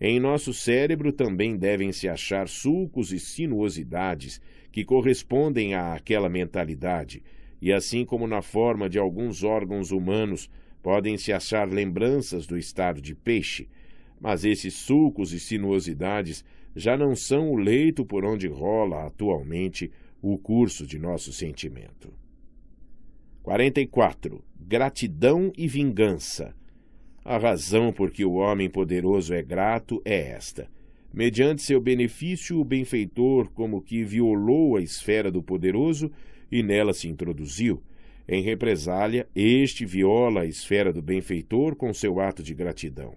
[SPEAKER 1] Em nosso cérebro também devem se achar sulcos e sinuosidades que correspondem àquela mentalidade, e assim como na forma de alguns órgãos humanos podem se achar lembranças do estado de peixe, mas esses sulcos e sinuosidades já não são o leito por onde rola atualmente o curso de nosso sentimento. 44. Gratidão e vingança. A razão por que o homem poderoso é grato é esta. Mediante seu benefício, o benfeitor como que violou a esfera do poderoso e nela se introduziu. Em represália, este viola a esfera do benfeitor com seu ato de gratidão.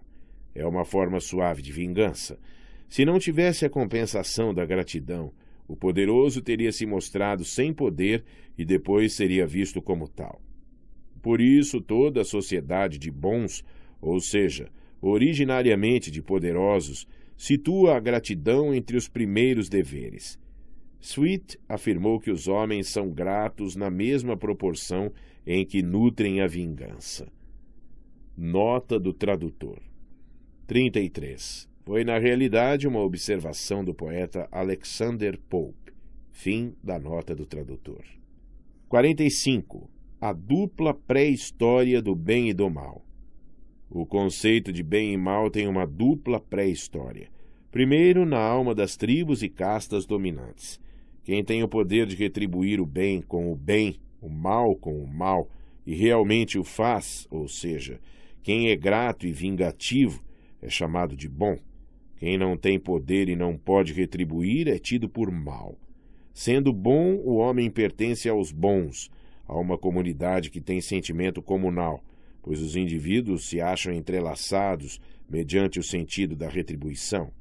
[SPEAKER 1] É uma forma suave de vingança. Se não tivesse a compensação da gratidão, o poderoso teria se mostrado sem poder e depois seria visto como tal. Por isso, toda a sociedade de bons, ou seja, originariamente de poderosos, situa a gratidão entre os primeiros deveres. Sweet afirmou que os homens são gratos na mesma proporção em que nutrem a vingança. Nota do tradutor. 33. Foi na realidade uma observação do poeta Alexander Pope. Fim da nota do tradutor. 45. A dupla pré-história do bem e do mal. O conceito de bem e mal tem uma dupla pré-história. Primeiro, na alma das tribos e castas dominantes. Quem tem o poder de retribuir o bem com o bem, o mal com o mal, e realmente o faz, ou seja, quem é grato e vingativo, é chamado de bom. Quem não tem poder e não pode retribuir é tido por mal. Sendo bom, o homem pertence aos bons, a uma comunidade que tem sentimento comunal, pois os indivíduos se acham entrelaçados mediante o sentido da retribuição.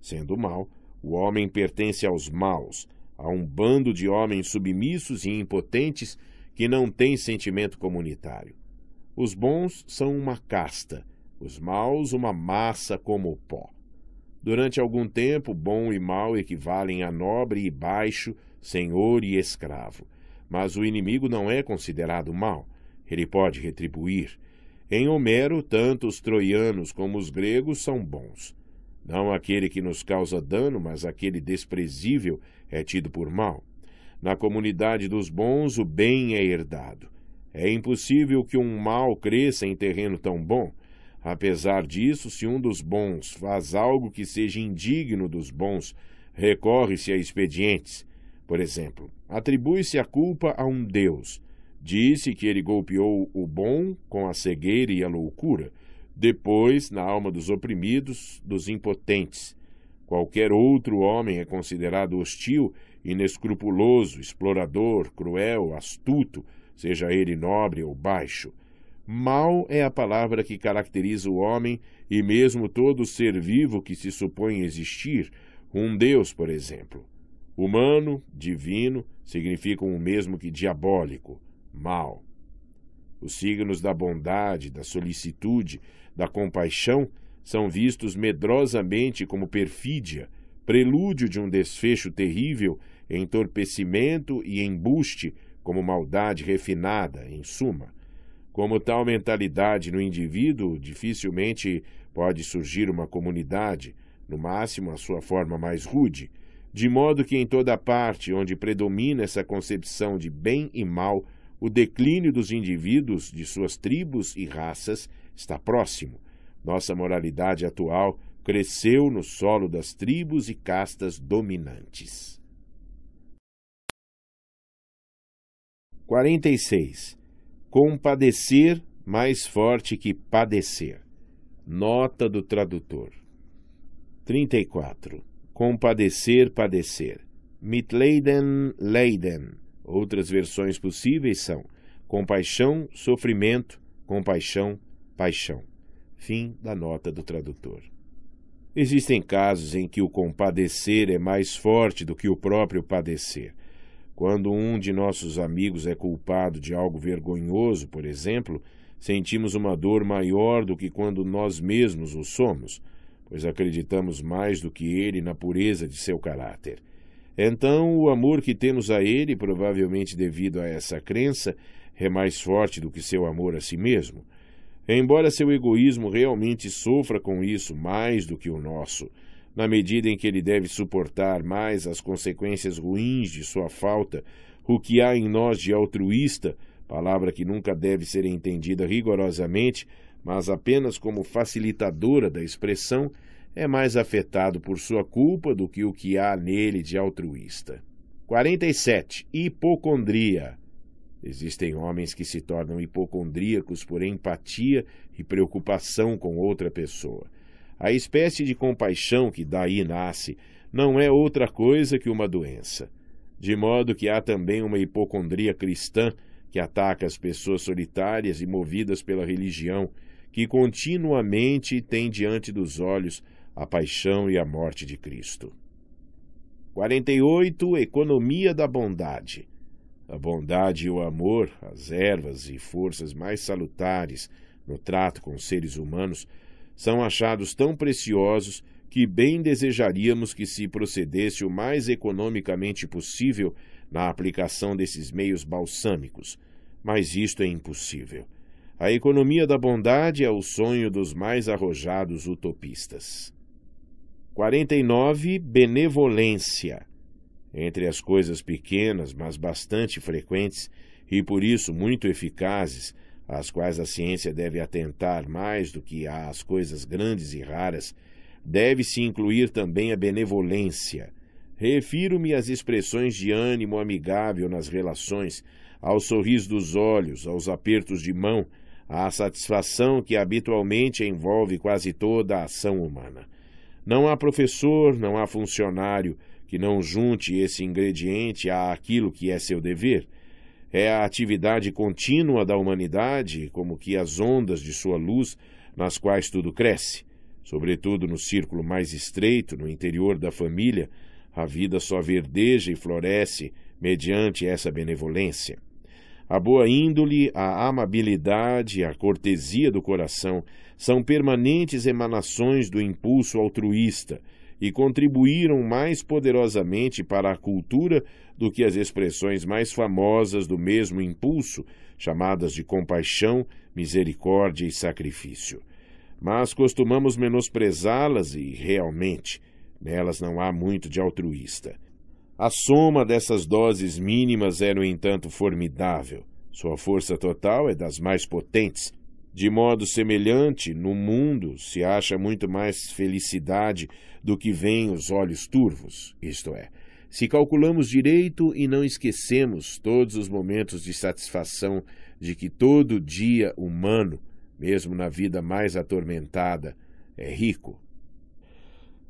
[SPEAKER 1] Sendo mal, o homem pertence aos maus, a um bando de homens submissos e impotentes que não têm sentimento comunitário. Os bons são uma casta, os maus uma massa como o pó. Durante algum tempo, bom e mal equivalem a nobre e baixo, senhor e escravo. Mas o inimigo não é considerado mal. Ele pode retribuir. Em Homero, tanto os troianos como os gregos são bons. Não aquele que nos causa dano, mas aquele desprezível é tido por mal. Na comunidade dos bons, o bem é herdado. É impossível que um mal cresça em terreno tão bom. Apesar disso, se um dos bons faz algo que seja indigno dos bons, recorre-se a expedientes. Por exemplo, atribui-se a culpa a um Deus. Disse que ele golpeou o bom com a cegueira e a loucura depois na alma dos oprimidos, dos impotentes. Qualquer outro homem é considerado hostil, inescrupuloso, explorador, cruel, astuto, seja ele nobre ou baixo. Mal é a palavra que caracteriza o homem e mesmo todo ser vivo que se supõe existir, um Deus, por exemplo. Humano, divino, significam o mesmo que diabólico, mal. Os signos da bondade, da solicitude, da compaixão são vistos medrosamente como perfídia, prelúdio de um desfecho terrível, entorpecimento e embuste como maldade refinada, em suma. Como tal mentalidade no indivíduo, dificilmente pode surgir uma comunidade, no máximo a sua forma mais rude, de modo que em toda parte onde predomina essa concepção de bem e mal, o declínio dos indivíduos, de suas tribos e raças, está próximo. Nossa moralidade atual cresceu no solo das tribos e castas dominantes. 46. Compadecer mais forte que padecer. Nota do tradutor. 34. Compadecer, padecer. Mitleiden, leiden. Outras versões possíveis são compaixão, sofrimento, compaixão, paixão. Fim da nota do tradutor. Existem casos em que o compadecer é mais forte do que o próprio padecer. Quando um de nossos amigos é culpado de algo vergonhoso, por exemplo, sentimos uma dor maior do que quando nós mesmos o somos, pois acreditamos mais do que ele na pureza de seu caráter. Então, o amor que temos a Ele, provavelmente devido a essa crença, é mais forte do que seu amor a si mesmo. Embora seu egoísmo realmente sofra com isso mais do que o nosso, na medida em que ele deve suportar mais as consequências ruins de sua falta, o que há em nós de altruísta, palavra que nunca deve ser entendida rigorosamente, mas apenas como facilitadora da expressão, é mais afetado por sua culpa do que o que há nele de altruísta. 47. Hipocondria. Existem homens que se tornam hipocondríacos por empatia e preocupação com outra pessoa. A espécie de compaixão que daí nasce não é outra coisa que uma doença. De modo que há também uma hipocondria cristã que ataca as pessoas solitárias e movidas pela religião, que continuamente tem diante dos olhos a paixão e a morte de Cristo. 48. Economia da bondade. A bondade e o amor, as ervas e forças mais salutares no trato com os seres humanos, são achados tão preciosos que bem desejaríamos que se procedesse o mais economicamente possível na aplicação desses meios balsâmicos, mas isto é impossível. A economia da bondade é o sonho dos mais arrojados utopistas. 49. Benevolência. Entre as coisas pequenas, mas bastante frequentes e por isso muito eficazes, às quais a ciência deve atentar mais do que às coisas grandes e raras, deve-se incluir também a benevolência. Refiro-me às expressões de ânimo amigável nas relações, ao sorriso dos olhos, aos apertos de mão, à satisfação que habitualmente envolve quase toda a ação humana. Não há professor, não há funcionário que não junte esse ingrediente àquilo que é seu dever. É a atividade contínua da humanidade, como que as ondas de sua luz, nas quais tudo cresce. Sobretudo no círculo mais estreito, no interior da família, a vida só verdeja e floresce mediante essa benevolência. A boa índole, a amabilidade, a cortesia do coração são permanentes emanações do impulso altruísta e contribuíram mais poderosamente para a cultura do que as expressões mais famosas do mesmo impulso, chamadas de compaixão, misericórdia e sacrifício. Mas costumamos menosprezá-las e, realmente, nelas não há muito de altruísta. A soma dessas doses mínimas é, no entanto, formidável. Sua força total é das mais potentes. De modo semelhante, no mundo se acha muito mais felicidade do que vem os olhos turvos, isto é, se calculamos direito e não esquecemos todos os momentos de satisfação de que todo dia humano, mesmo na vida mais atormentada, é rico.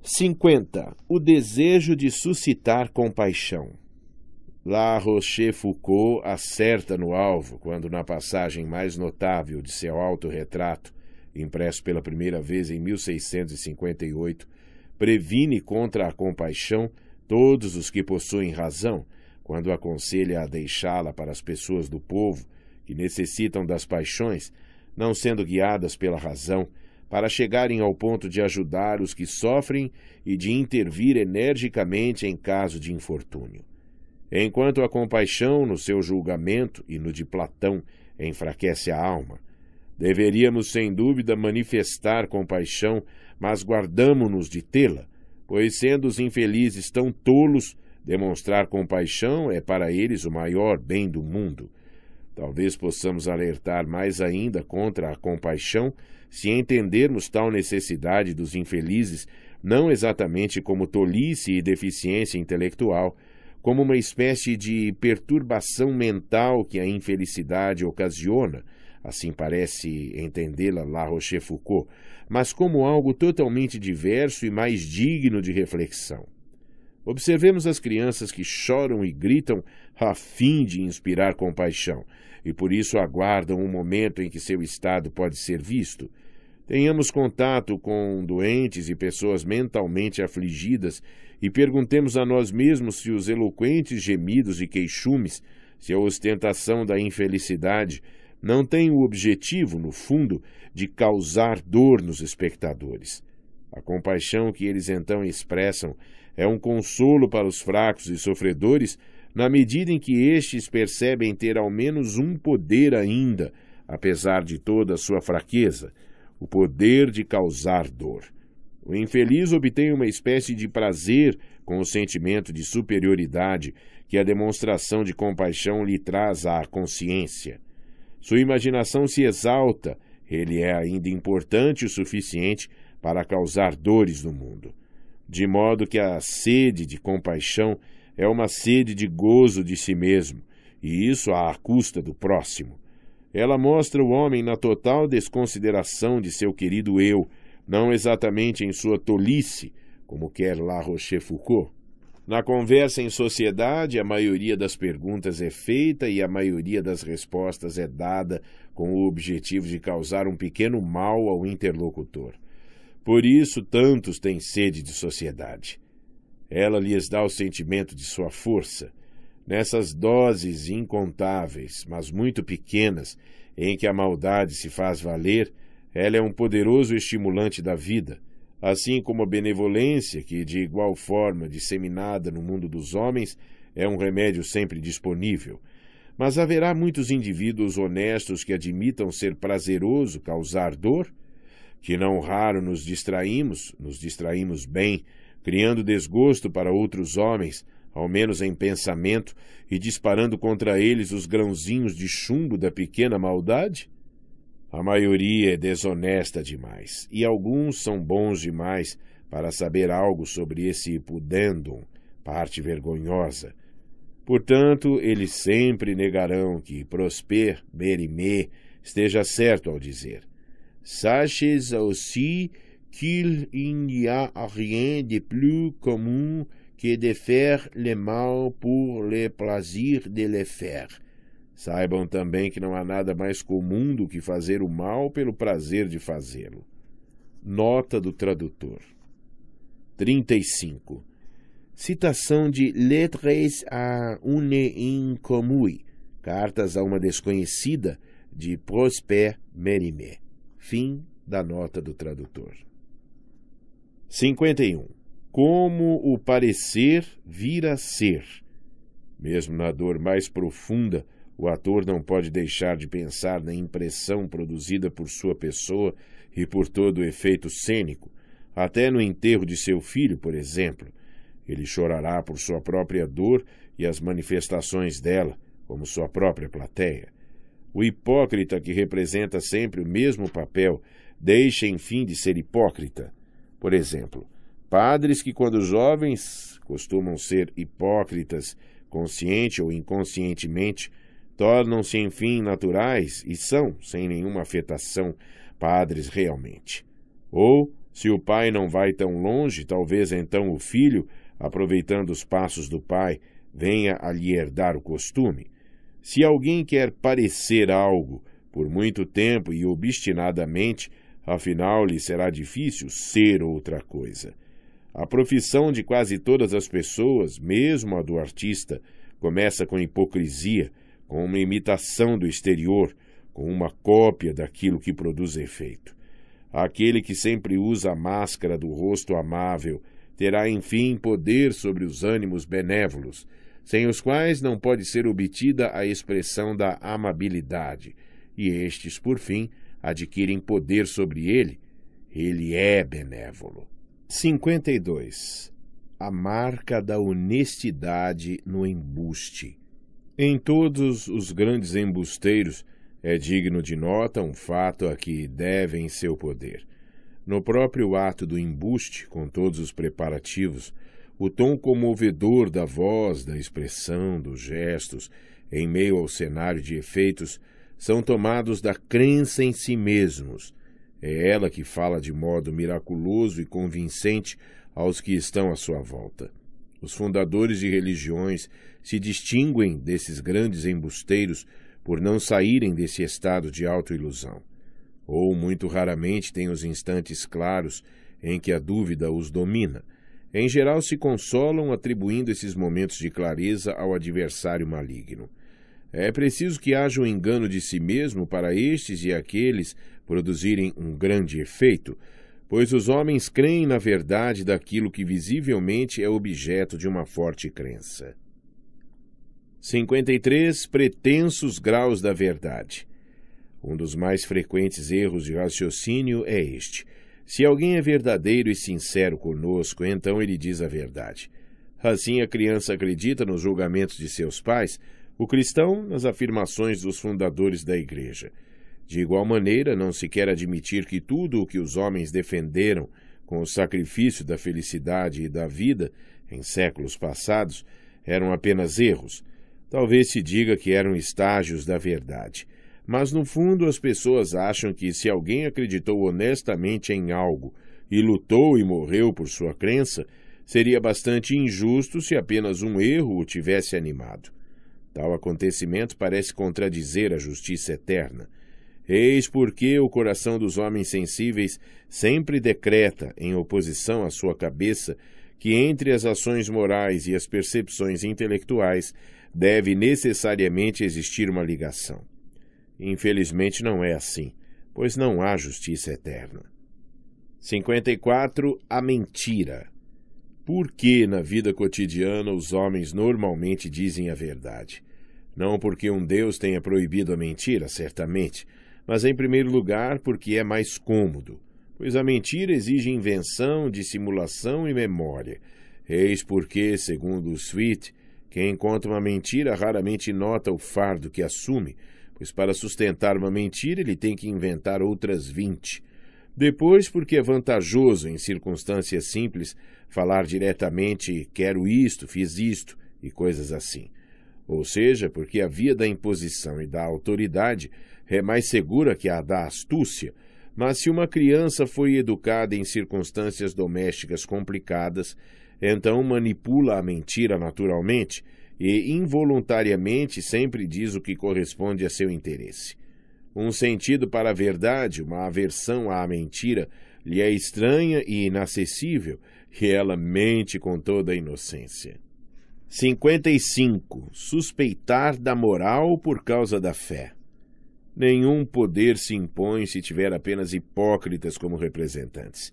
[SPEAKER 1] 50. O desejo de suscitar compaixão. La Rochefoucauld acerta no alvo quando, na passagem mais notável de seu autorretrato, impresso pela primeira vez em 1658, previne contra a compaixão todos os que possuem razão, quando aconselha a deixá-la para as pessoas do povo que necessitam das paixões, não sendo guiadas pela razão, para chegarem ao ponto de ajudar os que sofrem e de intervir energicamente em caso de infortúnio. Enquanto a compaixão, no seu julgamento e no de Platão, enfraquece a alma, deveríamos sem dúvida manifestar compaixão, mas guardamo-nos de tê-la, pois sendo os infelizes tão tolos, demonstrar compaixão é para eles o maior bem do mundo. Talvez possamos alertar mais ainda contra a compaixão se entendermos tal necessidade dos infelizes não exatamente como tolice e deficiência intelectual, como uma espécie de perturbação mental que a infelicidade ocasiona, assim parece entendê-la La Rochefoucauld, mas como algo totalmente diverso e mais digno de reflexão. Observemos as crianças que choram e gritam a fim de inspirar compaixão, e por isso aguardam um momento em que seu estado pode ser visto. Tenhamos contato com doentes e pessoas mentalmente afligidas e perguntemos a nós mesmos se os eloquentes gemidos e queixumes, se a ostentação da infelicidade não tem o objetivo, no fundo, de causar dor nos espectadores. A compaixão que eles então expressam é um consolo para os fracos e sofredores, na medida em que estes percebem ter ao menos um poder ainda, apesar de toda a sua fraqueza o poder de causar dor. O infeliz obtém uma espécie de prazer com o sentimento de superioridade que a demonstração de compaixão lhe traz à consciência. Sua imaginação se exalta, ele é ainda importante o suficiente para causar dores no mundo. De modo que a sede de compaixão é uma sede de gozo de si mesmo, e isso à custa do próximo. Ela mostra o homem na total desconsideração de seu querido eu, não exatamente em sua tolice, como quer La Rochefoucauld. Na conversa em sociedade, a maioria das perguntas é feita e a maioria das respostas é dada com o objetivo de causar um pequeno mal ao interlocutor. Por isso, tantos têm sede de sociedade. Ela lhes dá o sentimento de sua força, Nessas doses incontáveis, mas muito pequenas, em que a maldade se faz valer, ela é um poderoso estimulante da vida. assim como a benevolência, que de igual forma disseminada no mundo dos homens, é um remédio sempre disponível. Mas haverá muitos indivíduos honestos que admitam ser prazeroso causar dor? Que não raro nos distraímos, nos distraímos bem, criando desgosto para outros homens, ao menos em pensamento, e disparando contra eles os grãozinhos de chumbo da pequena maldade? A maioria é desonesta demais, e alguns são bons demais para saber algo sobre esse pudendum, parte vergonhosa. Portanto, eles sempre negarão que Prosper Mérimée esteja certo ao dizer: Sachez aussi qu'il n'y a rien de plus commun que de faire le mal pour le plaisir de le faire. Saibam também que não há nada mais comum do que fazer o mal pelo prazer de fazê-lo. Nota do tradutor. 35. Citação de Lettres à une inconnue, Cartas a uma desconhecida, de Prosper Mérimée. Fim da nota do tradutor. 51. Como o parecer vira ser. Mesmo na dor mais profunda, o ator não pode deixar de pensar na impressão produzida por sua pessoa e por todo o efeito cênico. Até no enterro de seu filho, por exemplo. Ele chorará por sua própria dor e as manifestações dela, como sua própria plateia. O hipócrita que representa sempre o mesmo papel deixa, enfim, de ser hipócrita. Por exemplo, padres que, quando jovens, costumam ser hipócritas, consciente ou inconscientemente, tornam-se, enfim, naturais e são, sem nenhuma afetação, padres realmente. Ou, se o pai não vai tão longe, talvez então o filho, aproveitando os passos do pai, venha a lhe herdar o costume. Se alguém quer parecer algo por muito tempo e obstinadamente, afinal lhe será difícil ser outra coisa. A profissão de quase todas as pessoas, mesmo a do artista, começa com hipocrisia com uma imitação do exterior, com uma cópia daquilo que produz efeito. Aquele que sempre usa a máscara do rosto amável terá, enfim, poder sobre os ânimos benévolos, sem os quais não pode ser obtida a expressão da amabilidade, e estes, por fim, adquirem poder sobre ele. Ele é benévolo. 52. A marca da honestidade no embuste. Em todos os grandes embusteiros é digno de nota um fato a que devem seu poder. No próprio ato do embuste, com todos os preparativos, o tom comovedor da voz, da expressão, dos gestos, em meio ao cenário de efeitos, são tomados da crença em si mesmos. É ela que fala de modo miraculoso e convincente aos que estão à sua volta. Os fundadores de religiões se distinguem desses grandes embusteiros por não saírem desse estado de autoilusão. Ou muito raramente têm os instantes claros em que a dúvida os domina. Em geral, se consolam atribuindo esses momentos de clareza ao adversário maligno. É preciso que haja um engano de si mesmo para estes e aqueles produzirem um grande efeito, pois os homens creem na verdade daquilo que visivelmente é objeto de uma forte crença. 53 pretensos graus da verdade. Um dos mais frequentes erros de raciocínio é este. Se alguém é verdadeiro e sincero conosco, então ele diz a verdade. Assim, a criança acredita nos julgamentos de seus pais, o cristão nas afirmações dos fundadores da Igreja. De igual maneira, não se quer admitir que tudo o que os homens defenderam com o sacrifício da felicidade e da vida em séculos passados eram apenas erros. Talvez se diga que eram estágios da verdade. Mas no fundo as pessoas acham que se alguém acreditou honestamente em algo e lutou e morreu por sua crença, seria bastante injusto se apenas um erro o tivesse animado. Tal acontecimento parece contradizer a justiça eterna. Eis porque o coração dos homens sensíveis sempre decreta, em oposição à sua cabeça, que entre as ações morais e as percepções intelectuais deve necessariamente existir uma ligação. Infelizmente não é assim, pois não há justiça eterna. 54. A mentira. Por que na vida cotidiana os homens normalmente dizem a verdade? Não porque um Deus tenha proibido a mentira, certamente, mas em primeiro lugar porque é mais cômodo, pois a mentira exige invenção, dissimulação e memória. Eis porque, segundo o Sweet, quem conta uma mentira raramente nota o fardo que assume, pois para sustentar uma mentira ele tem que inventar outras vinte. Depois, porque é vantajoso, em circunstâncias simples, falar diretamente quero isto, fiz isto e coisas assim. Ou seja, porque a via da imposição e da autoridade é mais segura que a da astúcia, mas se uma criança foi educada em circunstâncias domésticas complicadas, então manipula a mentira naturalmente e involuntariamente sempre diz o que corresponde a seu interesse. Um sentido para a verdade, uma aversão à mentira, lhe é estranha e inacessível, e ela mente com toda a inocência. 55. Suspeitar da moral por causa da fé. Nenhum poder se impõe se tiver apenas hipócritas como representantes.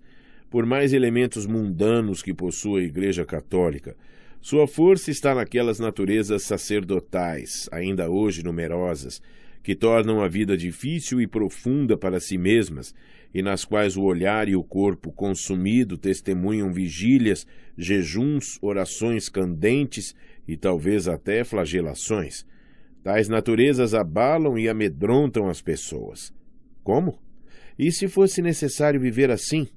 [SPEAKER 1] Por mais elementos mundanos que possua a Igreja Católica, sua força está naquelas naturezas sacerdotais, ainda hoje numerosas, que tornam a vida difícil e profunda para si mesmas, e nas quais o olhar e o corpo consumido testemunham vigílias, jejuns, orações candentes e talvez até flagelações. Tais naturezas abalam e amedrontam as pessoas. Como? E se fosse necessário viver assim?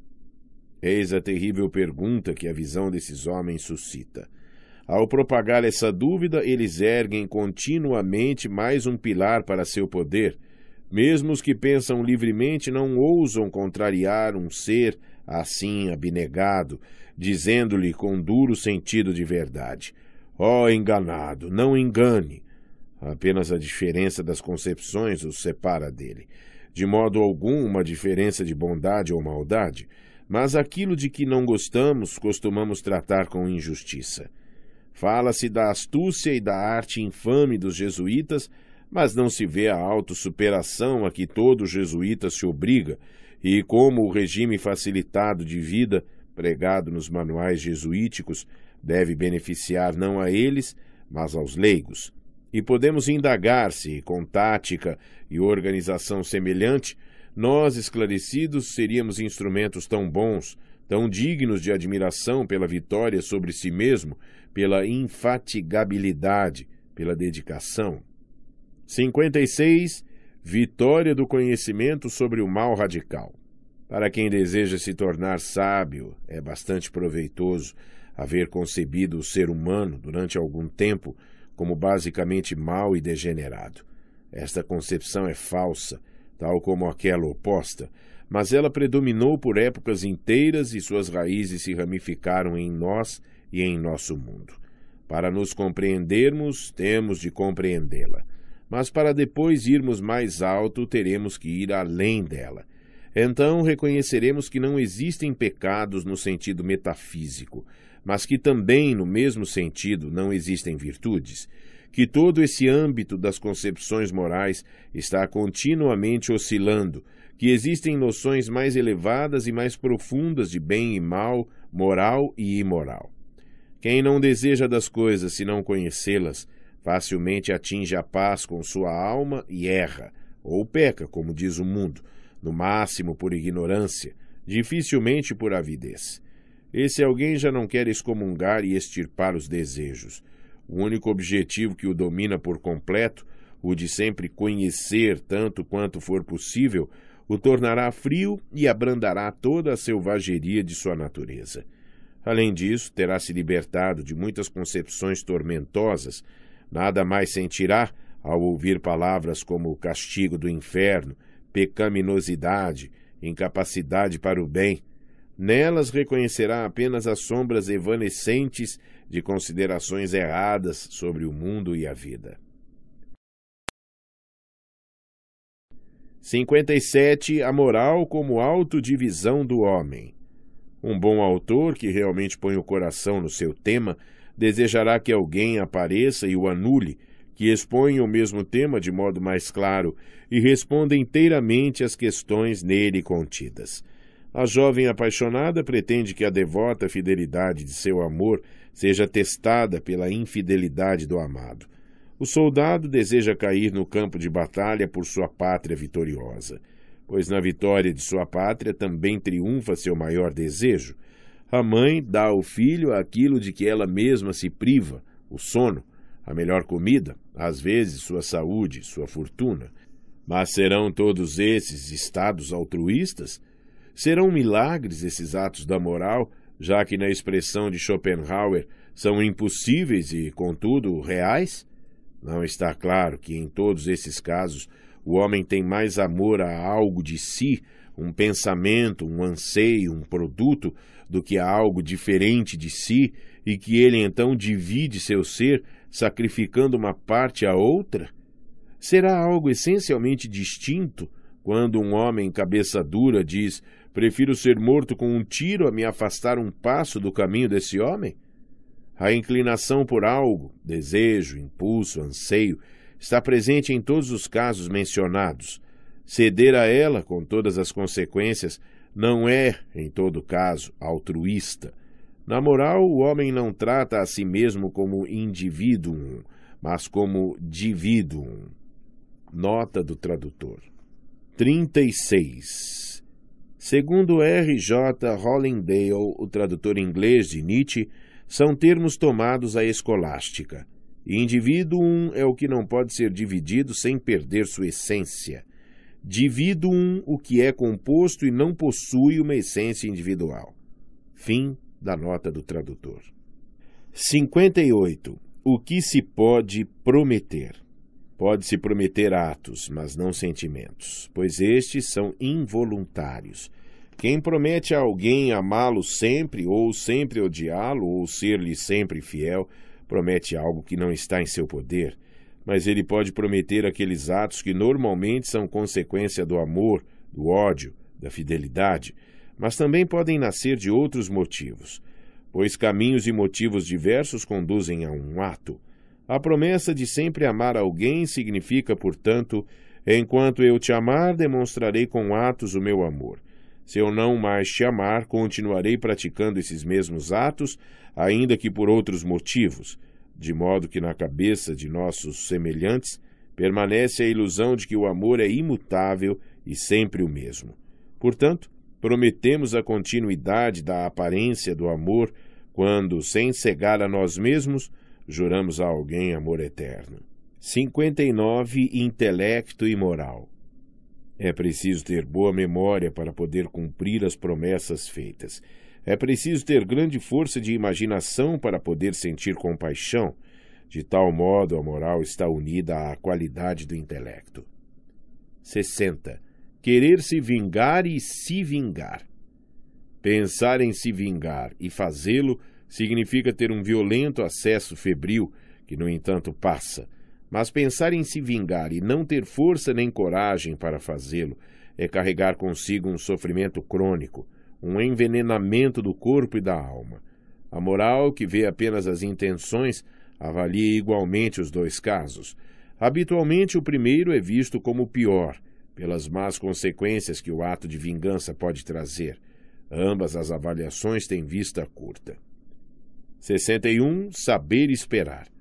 [SPEAKER 1] Eis a terrível pergunta que a visão desses homens suscita. Ao propagar essa dúvida, eles erguem continuamente mais um pilar para seu poder. Mesmo os que pensam livremente não ousam contrariar um ser assim abnegado, dizendo-lhe com duro sentido de verdade: Ó oh, enganado, não engane. Apenas a diferença das concepções os separa dele. De modo algum uma diferença de bondade ou maldade, mas aquilo de que não gostamos costumamos tratar com injustiça. Fala-se da astúcia e da arte infame dos jesuítas, mas não se vê a autossuperação a que todo jesuíta se obriga e como o regime facilitado de vida pregado nos manuais jesuíticos deve beneficiar não a eles, mas aos leigos. E podemos indagar se, com tática e organização semelhante, nós, esclarecidos, seríamos instrumentos tão bons, tão dignos de admiração pela vitória sobre si mesmo, pela infatigabilidade, pela dedicação. 56. Vitória do conhecimento sobre o mal radical. Para quem deseja se tornar sábio, é bastante proveitoso haver concebido o ser humano durante algum tempo como basicamente mau e degenerado. Esta concepção é falsa, tal como aquela oposta, mas ela predominou por épocas inteiras e suas raízes se ramificaram em nós e em nosso mundo. Para nos compreendermos, temos de compreendê-la. Mas para depois irmos mais alto, teremos que ir além dela. Então reconheceremos que não existem pecados no sentido metafísico, mas que também, no mesmo sentido, não existem virtudes, que todo esse âmbito das concepções morais está continuamente oscilando, que existem noções mais elevadas e mais profundas de bem e mal, moral e imoral. Quem não deseja das coisas se não conhecê-las, facilmente atinge a paz com sua alma e erra, ou peca, como diz o mundo, no máximo por ignorância, dificilmente por avidez. Esse alguém já não quer excomungar e extirpar os desejos. O único objetivo que o domina por completo, o de sempre conhecer tanto quanto for possível, o tornará frio e abrandará toda a selvageria de sua natureza. Além disso, terá se libertado de muitas concepções tormentosas, nada mais sentirá ao ouvir palavras como castigo do inferno, pecaminosidade, incapacidade para o bem. Nelas reconhecerá apenas as sombras evanescentes de considerações erradas sobre o mundo e a vida. 57. A moral como autodivisão do homem. Um bom autor que realmente põe o coração no seu tema desejará que alguém apareça e o anule, que exponha o mesmo tema de modo mais claro e responda inteiramente às questões nele contidas. A jovem apaixonada pretende que a devota fidelidade de seu amor seja testada pela infidelidade do amado. O soldado deseja cair no campo de batalha por sua pátria vitoriosa, pois na vitória de sua pátria também triunfa seu maior desejo. A mãe dá ao filho aquilo de que ela mesma se priva, o sono, a melhor comida, às vezes sua saúde, sua fortuna. Mas serão todos esses estados altruístas? Serão milagres esses atos da moral, já que, na expressão de Schopenhauer, são impossíveis e, contudo, reais? Não está claro que, em todos esses casos, o homem tem mais amor a algo de si, um pensamento, um anseio, um produto, do que a algo diferente de si, e que ele então divide seu ser, sacrificando uma parte a outra? Será algo essencialmente distinto quando um homem cabeça dura diz Prefiro ser morto com um tiro a me afastar um passo do caminho desse homem? A inclinação por algo, desejo, impulso, anseio, está presente em todos os casos mencionados. Ceder a ela, com todas as consequências, não é, em todo caso, altruísta. Na moral, o homem não trata a si mesmo como indivíduo, mas como divíduo. Nota do tradutor. 36. Segundo R. J. Hollingdale, o tradutor inglês de Nietzsche, são termos tomados à escolástica. Indivíduum é o que não pode ser dividido sem perder sua essência. Dividuum, o que é composto e não possui uma essência individual. Fim da nota do tradutor. 58. O que se pode prometer? Pode-se prometer atos, mas não sentimentos, pois estes são involuntários. Quem promete a alguém amá-lo sempre, ou sempre odiá-lo, ou ser-lhe sempre fiel, promete algo que não está em seu poder, mas ele pode prometer aqueles atos que normalmente são consequência do amor, do ódio, da fidelidade, mas também podem nascer de outros motivos, pois caminhos e motivos diversos conduzem a um ato. A promessa de sempre amar alguém significa, portanto, enquanto eu te amar, demonstrarei com atos o meu amor. Se eu não mais te amar, continuarei praticando esses mesmos atos, ainda que por outros motivos, de modo que na cabeça de nossos semelhantes permanece a ilusão de que o amor é imutável e sempre o mesmo. Portanto, prometemos a continuidade da aparência do amor quando, sem cegar a nós mesmos, juramos a alguém amor eterno. 59. Intelecto e moral. É preciso ter boa memória para poder cumprir as promessas feitas. É preciso ter grande força de imaginação para poder sentir compaixão. De tal modo, a moral está unida à qualidade do intelecto. 60. Querer se vingar e se vingar. Pensar em se vingar e fazê-lo significa ter um violento acesso febril, que no entanto passa. Mas pensar em se vingar e não ter força nem coragem para fazê-lo é carregar consigo um sofrimento crônico, um envenenamento do corpo e da alma. A moral, que vê apenas as intenções, avalia igualmente os dois casos. Habitualmente, o primeiro é visto como o pior, pelas más consequências que o ato de vingança pode trazer. Ambas as avaliações têm vista curta. 61. Saber esperar.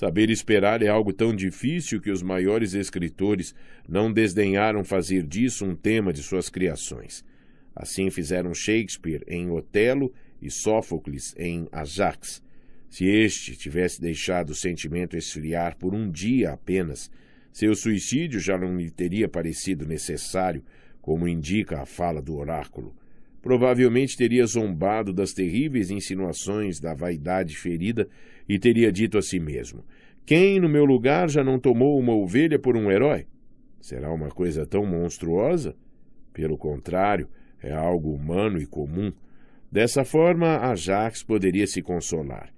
[SPEAKER 1] Saber esperar é algo tão difícil que os maiores escritores não desdenharam fazer disso um tema de suas criações. Assim fizeram Shakespeare em Otelo e Sófocles em Ajax. Se este tivesse deixado o sentimento esfriar por um dia apenas, seu suicídio já não lhe teria parecido necessário, como indica a fala do oráculo provavelmente teria zombado das terríveis insinuações da vaidade ferida e teria dito a si mesmo: Quem no meu lugar já não tomou uma ovelha por um herói? Será uma coisa tão monstruosa? Pelo contrário, é algo humano e comum. Dessa forma, Ajax poderia se consolar.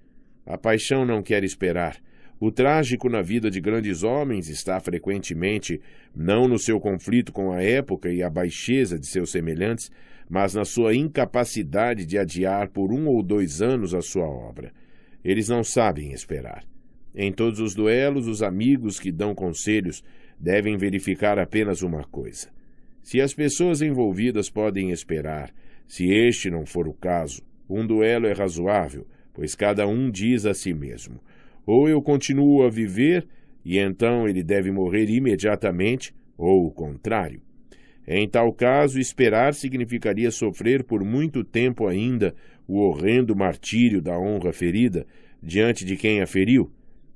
[SPEAKER 1] A paixão não quer esperar. O trágico na vida de grandes homens está frequentemente não no seu conflito com a época e a baixeza de seus semelhantes, mas na sua incapacidade de adiar por um ou dois anos a sua obra. Eles não sabem esperar. Em todos os duelos, os amigos que dão conselhos devem verificar apenas uma coisa: Se as pessoas envolvidas podem esperar, se este não for o caso, um duelo é razoável, pois cada um diz a si mesmo: ou eu continuo a viver, e então ele deve morrer imediatamente, ou o contrário. Em tal caso, esperar significaria sofrer por muito tempo ainda o horrendo martírio da honra ferida diante de quem a feriu,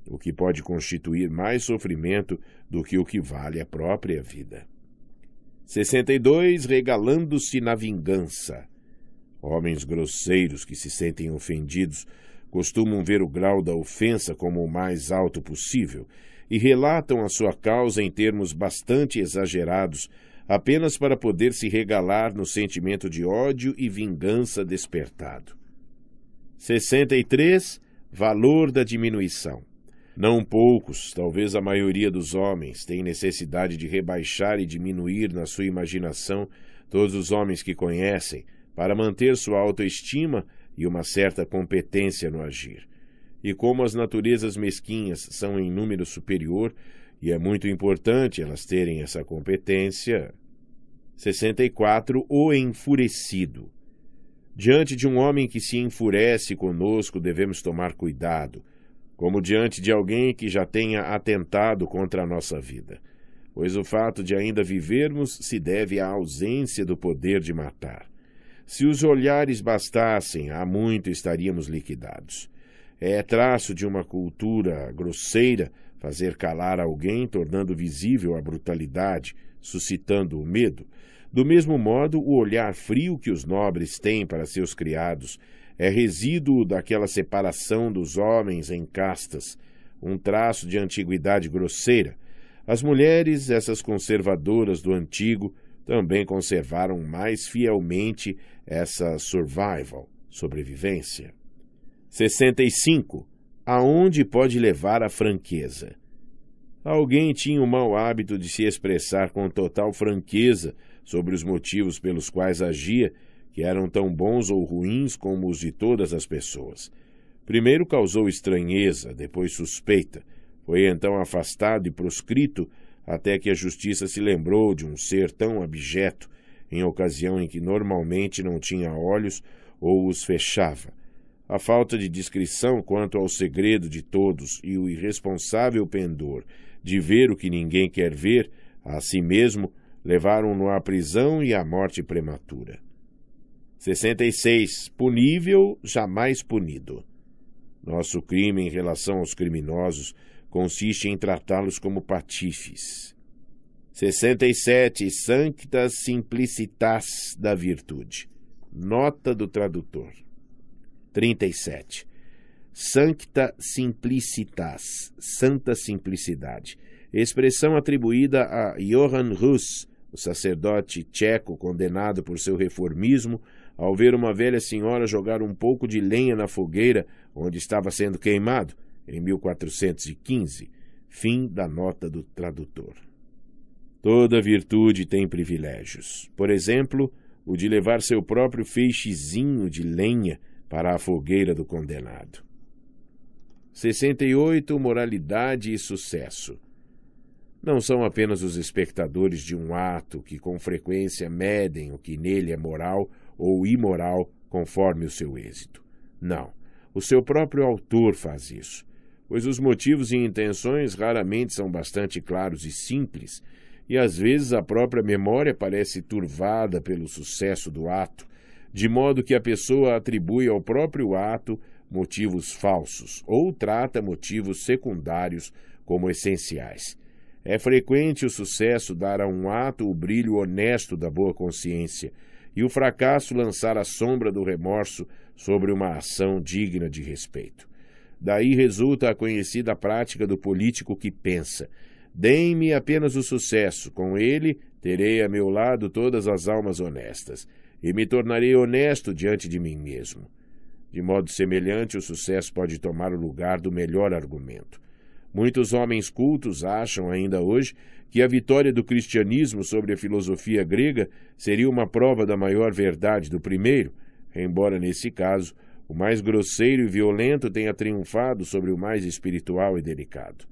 [SPEAKER 1] o que pode constituir mais sofrimento do que o que vale a própria vida. 62. Regalando-se na vingança. Homens grosseiros que se sentem ofendidos costumam ver o grau da ofensa como o mais alto possível e relatam a sua causa em termos bastante exagerados, apenas para poder se regalar no sentimento de ódio e vingança despertado. 63. Valor da diminuição. Não poucos, talvez a maioria dos homens, têm necessidade de rebaixar e diminuir na sua imaginação todos os homens que conhecem, para manter sua autoestima e uma certa competência no agir. E como as naturezas mesquinhas são em número superior, e é muito importante elas terem essa competência. 64. O enfurecido. Diante de um homem que se enfurece conosco, devemos tomar cuidado como diante de alguém que já tenha atentado contra a nossa vida, pois o fato de ainda vivermos se deve à ausência do poder de matar. Se os olhares bastassem, há muito estaríamos liquidados. É traço de uma cultura grosseira fazer calar alguém, tornando visível a brutalidade, suscitando o medo. Do mesmo modo, o olhar frio que os nobres têm para seus criados é resíduo daquela separação dos homens em castas, um traço de antiguidade grosseira. As mulheres, essas conservadoras do antigo, também conservaram mais fielmente essa survival, sobrevivência. 65. Aonde pode levar a franqueza? Alguém tinha o mau hábito de se expressar com total franqueza sobre os motivos pelos quais agia que eram tão bons ou ruins como os de todas as pessoas. Primeiro causou estranheza, depois suspeita. Foi então afastado e proscrito até que a justiça se lembrou de um ser tão abjeto em ocasião em que normalmente não tinha olhos ou os fechava. A falta de discrição quanto ao segredo de todos e o irresponsável pendor de ver o que ninguém quer ver a si mesmo levaram-no à prisão e à morte prematura. 66. Punível, jamais punido. Nosso crime em relação aos criminosos consiste em tratá-los como patifes. 67. Sancta simplicitas da virtude. Nota do tradutor. 37. Sancta simplicitas, santa simplicidade. Expressão atribuída a Johann Hus, o sacerdote tcheco condenado por seu reformismo ao ver uma velha senhora jogar um pouco de lenha na fogueira onde estava sendo queimado, em 1415. Fim da nota do tradutor. Toda virtude tem privilégios. Por exemplo, o de levar seu próprio feixezinho de lenha para a fogueira do condenado. 68. Moralidade e sucesso. Não são apenas os espectadores de um ato que com frequência medem o que nele é moral ou imoral conforme o seu êxito. Não. O seu próprio autor faz isso, pois os motivos e intenções raramente são bastante claros e simples, e às vezes a própria memória parece turvada pelo sucesso do ato, de modo que a pessoa atribui ao próprio ato motivos falsos ou trata motivos secundários como essenciais. É frequente o sucesso dar a um ato o brilho honesto da boa consciência, e o fracasso lançar a sombra do remorso sobre uma ação digna de respeito. Daí resulta a conhecida prática do político que pensa: deem-me apenas o sucesso, com ele terei a meu lado todas as almas honestas, e me tornarei honesto diante de mim mesmo. De modo semelhante, o sucesso pode tomar o lugar do melhor argumento. Muitos homens cultos acham ainda hoje que a vitória do cristianismo sobre a filosofia grega seria uma prova da maior verdade do primeiro, embora nesse caso o mais grosseiro e violento tenha triunfado sobre o mais espiritual e delicado.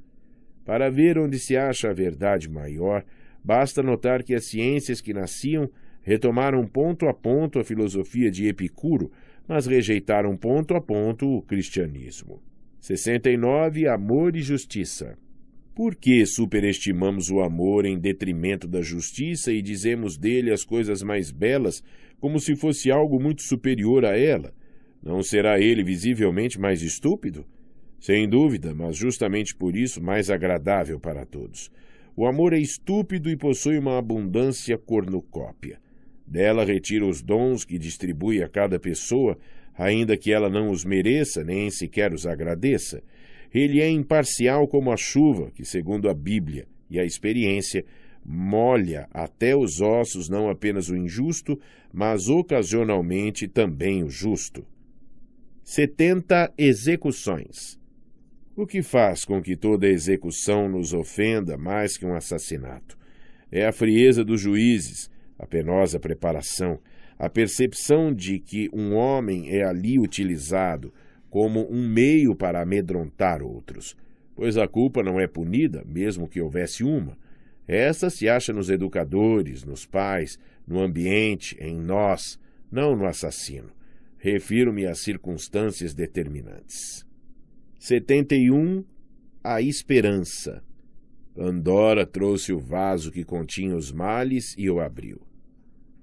[SPEAKER 1] Para ver onde se acha a verdade maior, Basta notar que as ciências que nasciam retomaram ponto a ponto a filosofia de Epicuro, mas rejeitaram ponto a ponto o cristianismo. 69. Amor e justiça. Por que superestimamos o amor em detrimento da justiça e dizemos dele as coisas mais belas como se fosse algo muito superior a ela? Não será ele visivelmente mais estúpido? Sem dúvida, mas justamente por isso mais agradável para todos. O amor é estúpido e possui uma abundância cornucópia. Dela retira os dons que distribui a cada pessoa, ainda que ela não os mereça nem sequer os agradeça. Ele é imparcial como a chuva, que, segundo a Bíblia e a experiência, molha até os ossos não apenas o injusto, mas ocasionalmente também o justo. 70 execuções. O que faz com que toda execução nos ofenda mais que um assassinato? É a frieza dos juízes, a penosa preparação, a percepção de que um homem é ali utilizado como um meio para amedrontar outros, pois a culpa não é punida, mesmo que houvesse uma. Essa se acha nos educadores, nos pais, no ambiente, em nós, não no assassino. Refiro-me às circunstâncias determinantes. 71. A esperança. Pandora trouxe o vaso que continha os males e o abriu.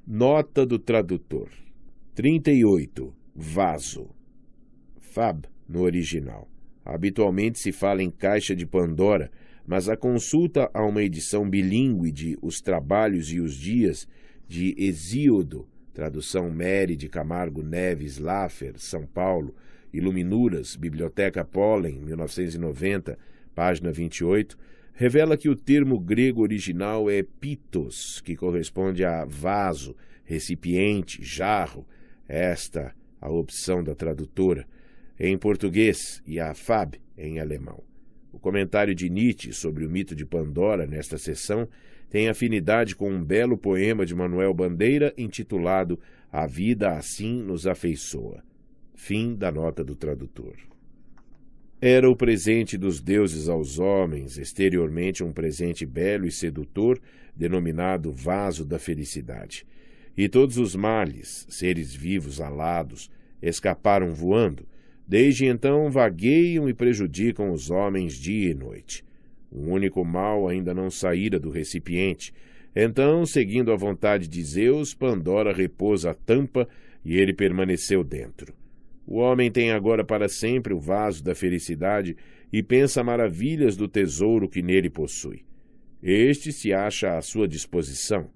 [SPEAKER 1] Nota do tradutor. 38. Vaso. Fab, no original. Habitualmente se fala em caixa de Pandora, mas a consulta a uma edição bilíngue de Os Trabalhos e os Dias, de Hesíodo, tradução Mary de Camargo Neves Laffer, São Paulo, Iluminuras, Biblioteca Pollen, 1990, página 28, revela que o termo grego original é pitos, que corresponde a vaso, recipiente, jarro. Esta a opção da tradutora em português e a fab em alemão. O comentário de Nietzsche sobre o mito de Pandora nesta sessão tem afinidade com um belo poema de Manuel Bandeira intitulado A Vida Assim Nos Afeiçoa. Fim da nota do tradutor. Era o presente dos deuses aos homens, exteriormente um presente belo e sedutor, denominado vaso da felicidade. E todos os males, seres vivos alados, escaparam voando. Desde então vagueiam e prejudicam os homens dia e noite. Um único mal ainda não saíra do recipiente. Então, seguindo a vontade de Zeus, Pandora repôs a tampa e ele permaneceu dentro. O homem tem agora para sempre o vaso da felicidade e pensa maravilhas do tesouro que nele possui. Este se acha à sua disposição.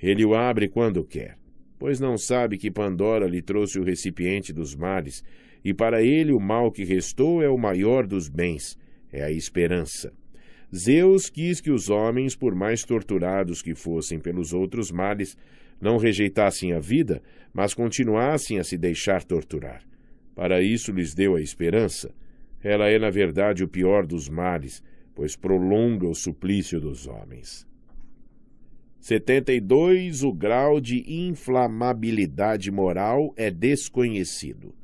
[SPEAKER 1] Ele o abre quando quer, pois não sabe que Pandora lhe trouxe o recipiente dos males, e para ele o mal que restou é o maior dos bens, é a esperança. Zeus quis que os homens, por mais torturados que fossem pelos outros males, não rejeitassem a vida, mas continuassem a se deixar torturar. Para isso lhes deu a esperança. Ela é, na verdade, o pior dos males, pois prolonga o suplício dos homens. 72. O grau de inflamabilidade moral é desconhecido.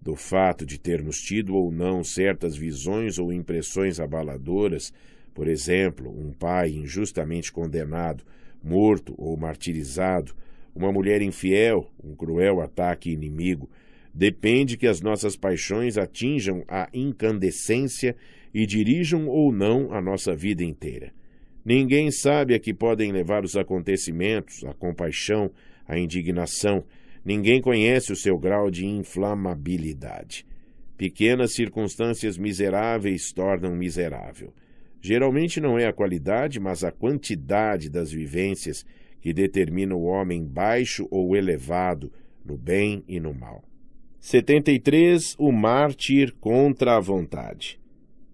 [SPEAKER 1] Do fato de termos tido ou não certas visões ou impressões abaladoras, por exemplo, um pai injustamente condenado, morto ou martirizado, uma mulher infiel, um cruel ataque inimigo, Depende que as nossas paixões atinjam a incandescência e dirijam ou não a nossa vida inteira. Ninguém sabe a que podem levar os acontecimentos, a compaixão, a indignação. Ninguém conhece o seu grau de inflamabilidade. Pequenas circunstâncias miseráveis tornam miserável. Geralmente não é a qualidade, mas a quantidade das vivências que determina o homem baixo ou elevado, no bem e no mal. 73. O mártir contra a vontade.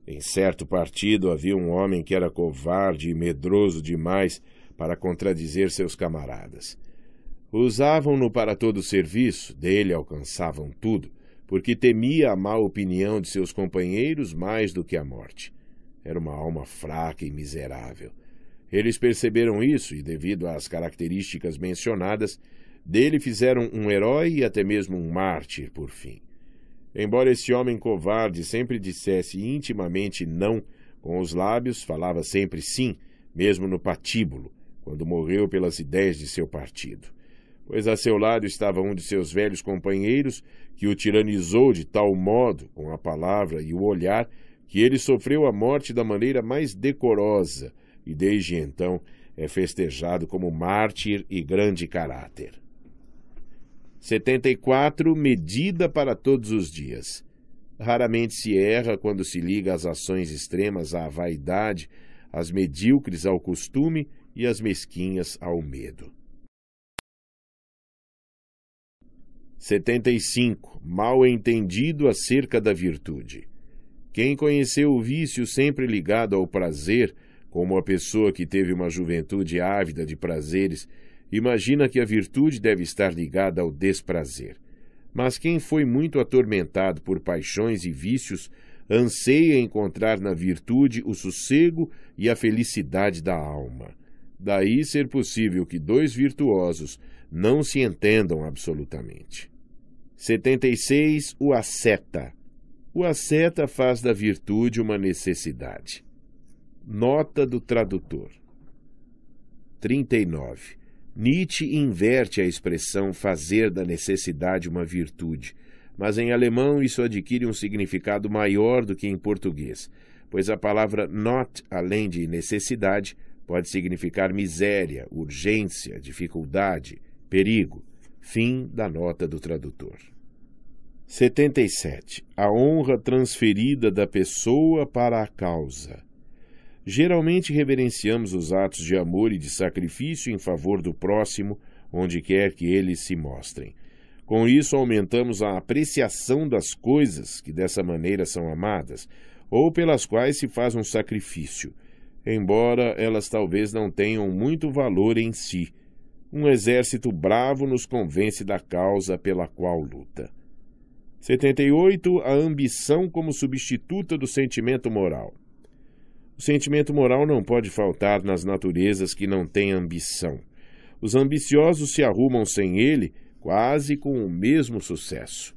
[SPEAKER 1] Em certo partido havia um homem que era covarde e medroso demais para contradizer seus camaradas. Usavam-no para todo o serviço, dele alcançavam tudo, porque temia a má opinião de seus companheiros mais do que a morte. Era uma alma fraca e miserável. Eles perceberam isso e, devido às características mencionadas, dele fizeram um herói e até mesmo um mártir, por fim. Embora esse homem covarde sempre dissesse intimamente não com os lábios, falava sempre sim, mesmo no patíbulo, quando morreu pelas ideias de seu partido. Pois a seu lado estava um de seus velhos companheiros, que o tiranizou de tal modo, com a palavra e o olhar, que ele sofreu a morte da maneira mais decorosa e desde então é festejado como mártir e grande caráter. 74. Medida para todos os dias. Raramente se erra quando se liga as ações extremas à vaidade, as medíocres ao costume e as mesquinhas ao medo. 75. Mal entendido acerca da virtude. Quem conheceu o vício sempre ligado ao prazer, como a pessoa que teve uma juventude ávida de prazeres, imagina que a virtude deve estar ligada ao desprazer. Mas quem foi muito atormentado por paixões e vícios anseia encontrar na virtude o sossego e a felicidade da alma. Daí ser possível que dois virtuosos não se entendam absolutamente. 76. O asceta. O asceta faz da virtude uma necessidade. Nota do tradutor. 39. Nietzsche inverte a expressão fazer da necessidade uma virtude, mas em alemão isso adquire um significado maior do que em português, pois a palavra not, além de necessidade, pode significar miséria, urgência, dificuldade, perigo. Fim da nota do tradutor. 77. A honra transferida da pessoa para a causa. Geralmente reverenciamos os atos de amor e de sacrifício em favor do próximo, onde quer que eles se mostrem. Com isso, aumentamos a apreciação das coisas que dessa maneira são amadas, ou pelas quais se faz um sacrifício, embora elas talvez não tenham muito valor em si. Um exército bravo nos convence da causa pela qual luta. 78. A ambição como substituta do sentimento moral. O sentimento moral não pode faltar nas naturezas que não têm ambição. Os ambiciosos se arrumam sem ele quase com o mesmo sucesso.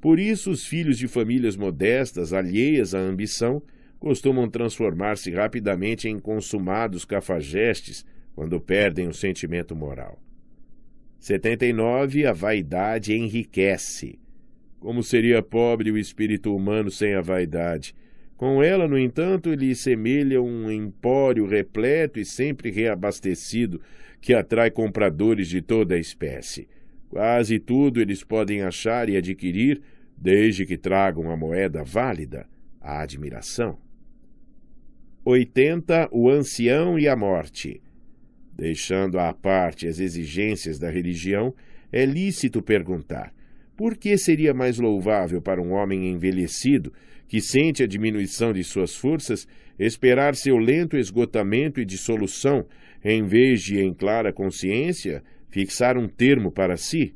[SPEAKER 1] Por isso, os filhos de famílias modestas, alheias à ambição, costumam transformar-se rapidamente em consumados cafajestes quando perdem o sentimento moral. 79. A vaidade enriquece. Como seria pobre o espírito humano sem a vaidade? Com ela, no entanto, ele semelha um empório repleto e sempre reabastecido que atrai compradores de toda a espécie. Quase tudo eles podem achar e adquirir, desde que tragam a moeda válida, a admiração. 80. O ancião e a morte. Deixando à parte as exigências da religião, é lícito perguntar: por que seria mais louvável para um homem envelhecido, que sente a diminuição de suas forças, esperar seu lento esgotamento e dissolução, em vez de, em clara consciência, fixar um termo para si?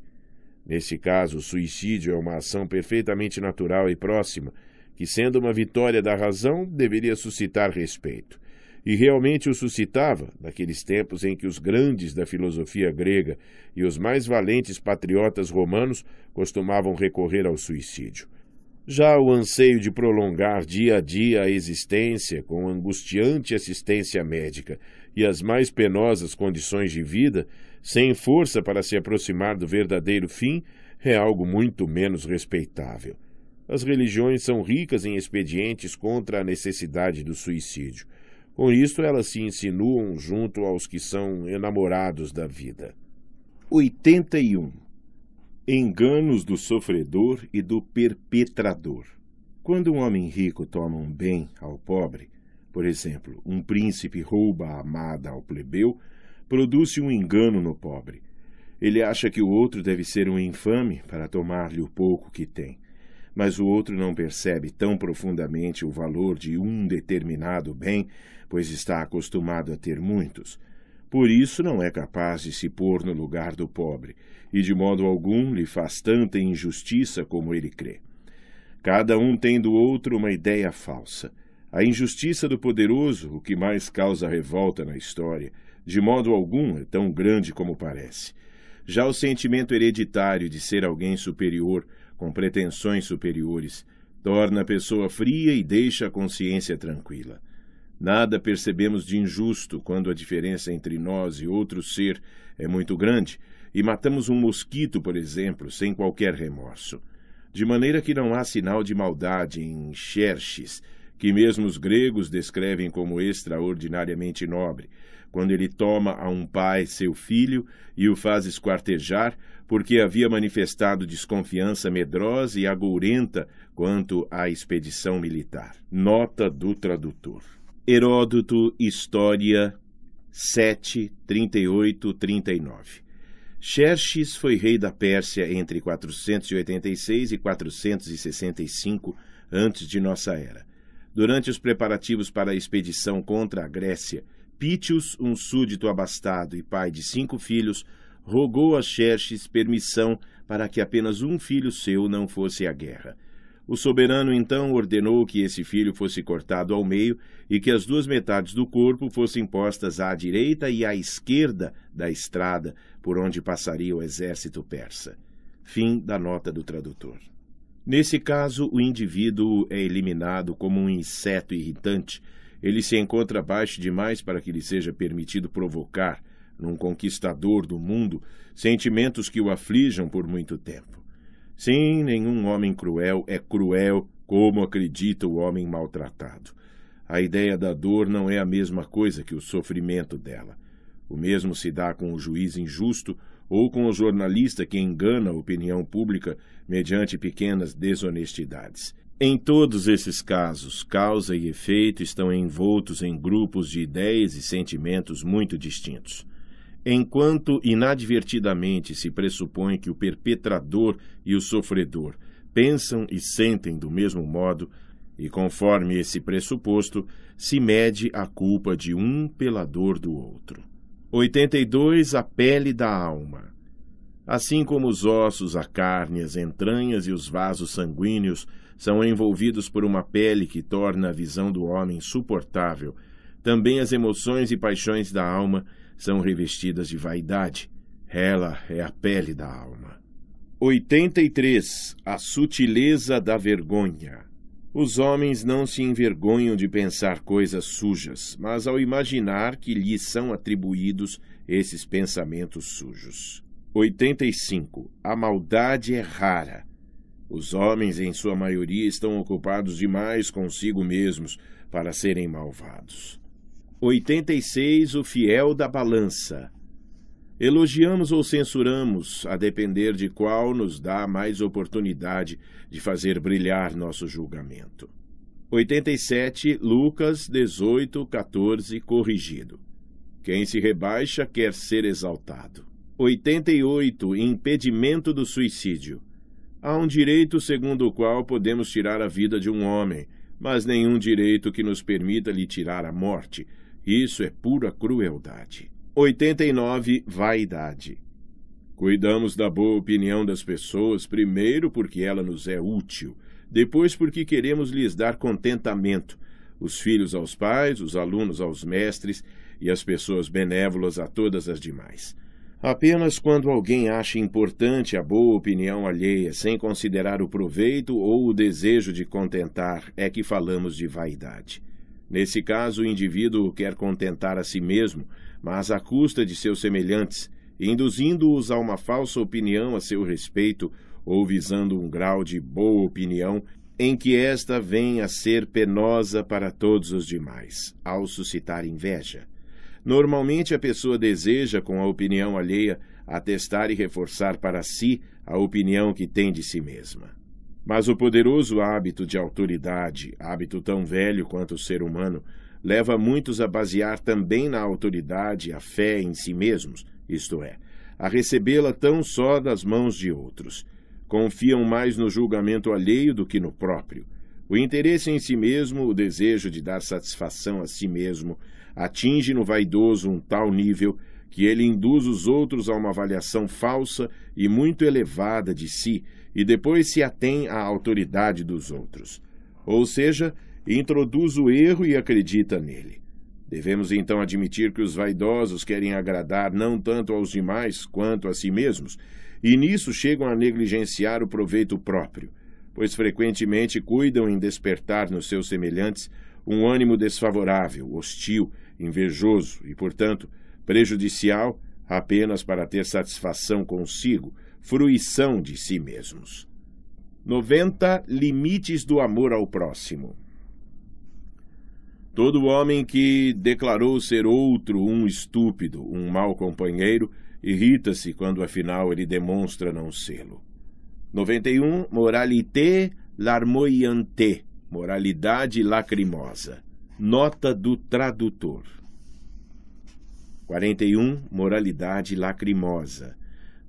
[SPEAKER 1] Nesse caso, o suicídio é uma ação perfeitamente natural e próxima, que, sendo uma vitória da razão, deveria suscitar respeito. E realmente o suscitava, naqueles tempos em que os grandes da filosofia grega e os mais valentes patriotas romanos costumavam recorrer ao suicídio. Já o anseio de prolongar dia a dia a existência com angustiante assistência médica e as mais penosas condições de vida, sem força para se aproximar do verdadeiro fim, é algo muito menos respeitável. As religiões são ricas em expedientes contra a necessidade do suicídio. Com isto, elas se insinuam junto aos que são enamorados da vida. 81. Enganos do sofredor e do perpetrador. Quando um homem rico toma um bem ao pobre, por exemplo, um príncipe rouba a amada ao plebeu, produz-se um engano no pobre. Ele acha que o outro deve ser um infame para tomar-lhe o pouco que tem mas o outro não percebe tão profundamente o valor de um determinado bem, pois está acostumado a ter muitos. Por isso não é capaz de se pôr no lugar do pobre, e de modo algum lhe faz tanta injustiça como ele crê. Cada um tem do outro uma ideia falsa. A injustiça do poderoso, o que mais causa revolta na história, de modo algum é tão grande como parece. Já o sentimento hereditário de ser alguém superior com pretensões superiores, torna a pessoa fria e deixa a consciência tranquila. Nada percebemos de injusto quando a diferença entre nós e outro ser é muito grande, e matamos um mosquito, por exemplo, sem qualquer remorso. De maneira que não há sinal de maldade em Xerxes, que mesmo os gregos descrevem como extraordinariamente nobre, quando ele toma a um pai seu filho e o faz esquartejar, porque havia manifestado desconfiança medrosa e agourenta quanto à expedição militar. Nota do tradutor. Heródoto, História 7, 38, 39. Xerxes foi rei da Pérsia entre 486 e 465 antes de nossa era. Durante os preparativos para a expedição contra a Grécia, Pítios, um súdito abastado e pai de cinco filhos, rogou a Xerxes permissão para que apenas um filho seu não fosse à guerra. O soberano então ordenou que esse filho fosse cortado ao meio e que as duas metades do corpo fossem postas à direita e à esquerda da estrada por onde passaria o exército persa. Fim da nota do tradutor. Nesse caso, o indivíduo é eliminado como um inseto irritante. Ele se encontra baixo demais para que lhe seja permitido provocar, num conquistador do mundo, sentimentos que o aflijam por muito tempo. Sim, nenhum homem cruel é cruel como acredita o homem maltratado. A ideia da dor não é a mesma coisa que o sofrimento dela. O mesmo se dá com o juiz injusto ou com o jornalista que engana a opinião pública mediante pequenas desonestidades. Em todos esses casos, causa e efeito estão envoltos em grupos de ideias e sentimentos muito distintos. Enquanto inadvertidamente se pressupõe que o perpetrador e o sofredor pensam e sentem do mesmo modo, e conforme esse pressuposto, se mede a culpa de um pela dor do outro. 82. A pele da alma. Assim como os ossos, a carne, as entranhas e os vasos sanguíneos são envolvidos por uma pele que torna a visão do homem suportável, também as emoções e paixões da alma são revestidas de vaidade. Ela é a pele da alma. 83. A sutileza da vergonha. Os homens não se envergonham de pensar coisas sujas, mas ao imaginar que lhes são atribuídos esses pensamentos sujos. 85. A maldade é rara. Os homens, em sua maioria, estão ocupados demais consigo mesmos para serem malvados. 86. O fiel da balança. Elogiamos ou censuramos, a depender de qual nos dá mais oportunidade de fazer brilhar nosso julgamento. 87. Lucas 18, 14, corrigido. Quem se rebaixa quer ser exaltado. 88. Impedimento do suicídio. Há um direito segundo o qual podemos tirar a vida de um homem, mas nenhum direito que nos permita lhe tirar a morte isso é pura crueldade. 89. Vaidade. Cuidamos da boa opinião das pessoas, primeiro porque ela nos é útil, depois porque queremos lhes dar contentamento, os filhos aos pais, os alunos aos mestres e as pessoas benévolas a todas as demais. Apenas quando alguém acha importante a boa opinião alheia, sem considerar o proveito ou o desejo de contentar, é que falamos de vaidade. Nesse caso, o indivíduo quer contentar a si mesmo, mas à custa de seus semelhantes, induzindo-os a uma falsa opinião a seu respeito ou visando um grau de boa opinião em que esta vem a ser penosa para todos os demais, ao suscitar inveja. Normalmente a pessoa deseja, com a opinião alheia, atestar e reforçar para si a opinião que tem de si mesma. Mas o poderoso hábito de autoridade, hábito tão velho quanto o ser humano, leva muitos a basear também na autoridade a fé em si mesmos, isto é, a recebê-la tão só das mãos de outros. Confiam mais no julgamento alheio do que no próprio. O interesse em si mesmo, o desejo de dar satisfação a si mesmo, atinge no vaidoso um tal nível que ele induz os outros a uma avaliação falsa e muito elevada de si, e depois se atém à autoridade dos outros. Ou seja, introduz o erro e acredita nele. Devemos então admitir que os vaidosos querem agradar não tanto aos demais quanto a si mesmos, e nisso chegam a negligenciar o proveito próprio, pois frequentemente cuidam em despertar nos seus semelhantes um ânimo desfavorável, hostil, invejoso e, portanto, prejudicial apenas para ter satisfação consigo, fruição de si mesmos. 90 Limites do amor ao próximo. Todo homem que declarou ser outro um estúpido, um mau companheiro, irrita-se quando afinal ele demonstra não sê-lo. 91. Moralité larmoyante, moralidade lacrimosa. Nota do tradutor. 41. Moralidade lacrimosa.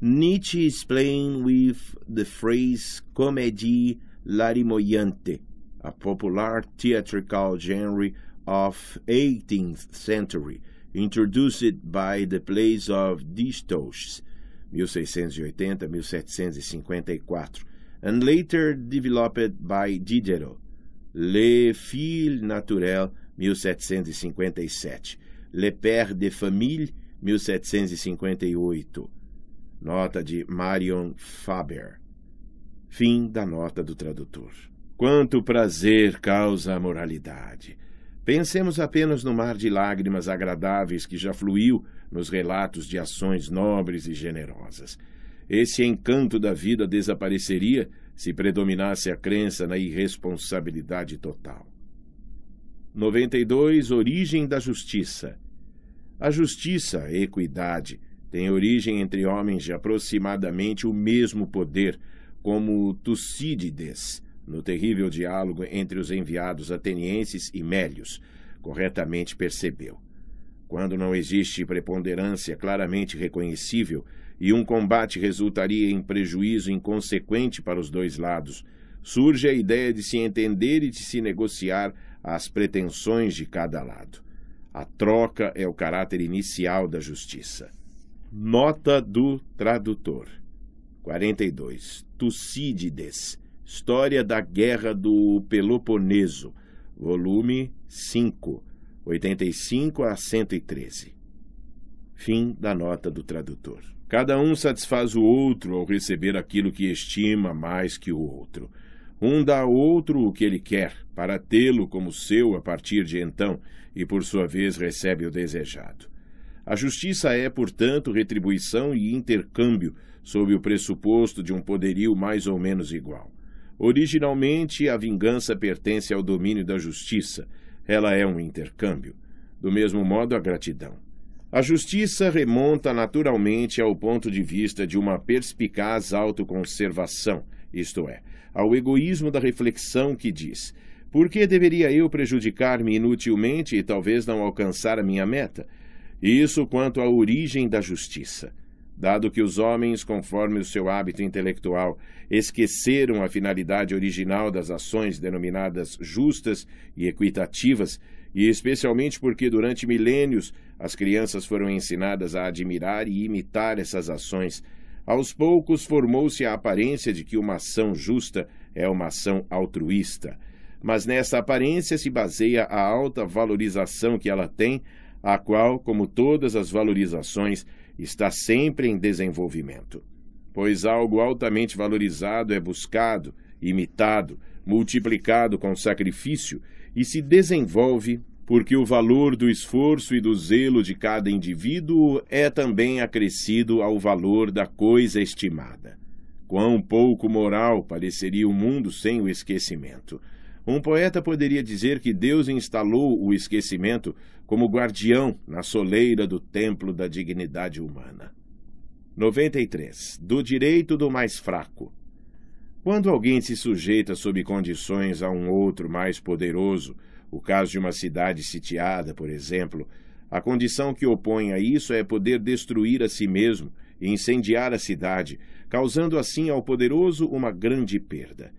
[SPEAKER 1] Nietzsche explained with the phrase comédie larimoyante, a popular theatrical genre of 18th century, introduced by the plays of Distoches, 1680-1754, and later developed by Diderot, Le Fil Naturel, 1757, Le Père de Famille, 1758. Nota de Marion Faber. Fim da nota do tradutor. Quanto prazer causa a moralidade! Pensemos apenas no mar de lágrimas agradáveis que já fluiu nos relatos de ações nobres e generosas. Esse encanto da vida desapareceria se predominasse a crença na irresponsabilidade total. 92. Origem da justiça. A justiça, equidade, tem origem entre homens de aproximadamente o mesmo poder, como Tucídides, no terrível diálogo entre os enviados atenienses e Mélios, corretamente percebeu. Quando não existe preponderância claramente reconhecível e um combate resultaria em prejuízo inconsequente para os dois lados, surge a ideia de se entender e de se negociar as pretensões de cada lado. A troca é o caráter inicial da justiça. Nota do tradutor. 42. Tucídides História da Guerra do Peloponeso, volume 5, 85 a 113. Fim da nota do tradutor. Cada um satisfaz o outro ao receber aquilo que estima mais que o outro. Um dá ao outro o que ele quer, para tê-lo como seu a partir de então, e por sua vez recebe o desejado. A justiça é, portanto, retribuição e intercâmbio, sob o pressuposto de um poderio mais ou menos igual. Originalmente, a vingança pertence ao domínio da justiça. Ela é um intercâmbio. Do mesmo modo, a gratidão. A justiça remonta naturalmente ao ponto de vista de uma perspicaz autoconservação, isto é, ao egoísmo da reflexão que diz: por que deveria eu prejudicar-me inutilmente e talvez não alcançar a minha meta? Isso quanto à origem da justiça dado que os homens, conforme o seu hábito intelectual, esqueceram a finalidade original das ações denominadas justas e equitativas, e especialmente porque durante milênios as crianças foram ensinadas a admirar e imitar essas ações, aos poucos formou-se a aparência de que uma ação justa é uma ação altruísta. Mas nessa aparência se baseia a alta valorização que ela tem, a qual, como todas as valorizações, está sempre em desenvolvimento, pois algo altamente valorizado é buscado, imitado, multiplicado com sacrifício e se desenvolve porque o valor do esforço e do zelo de cada indivíduo é também acrescido ao valor da coisa estimada. Quão pouco moral pareceria o mundo sem o esquecimento! Um poeta poderia dizer que Deus instalou o esquecimento como guardião na soleira do templo da dignidade humana. 93. Do direito do mais fraco. Quando alguém se sujeita sob condições a um outro mais poderoso, o caso de uma cidade sitiada, por exemplo, a condição que opõe a isso é poder destruir a si mesmo e incendiar a cidade, causando assim ao poderoso uma grande perda.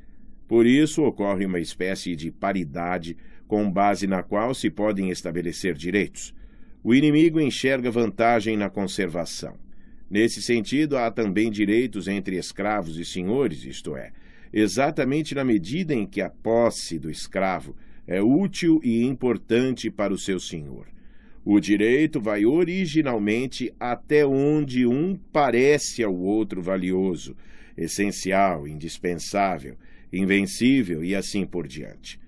[SPEAKER 1] Por isso ocorre uma espécie de paridade com base na qual se podem estabelecer direitos. O inimigo enxerga vantagem na conservação. Nesse sentido, há também direitos entre escravos e senhores, isto é, exatamente na medida em que a posse do escravo é útil e importante para o seu senhor. O direito vai originalmente até onde um parece ao outro valioso, essencial, indispensável, invencível e assim por diante.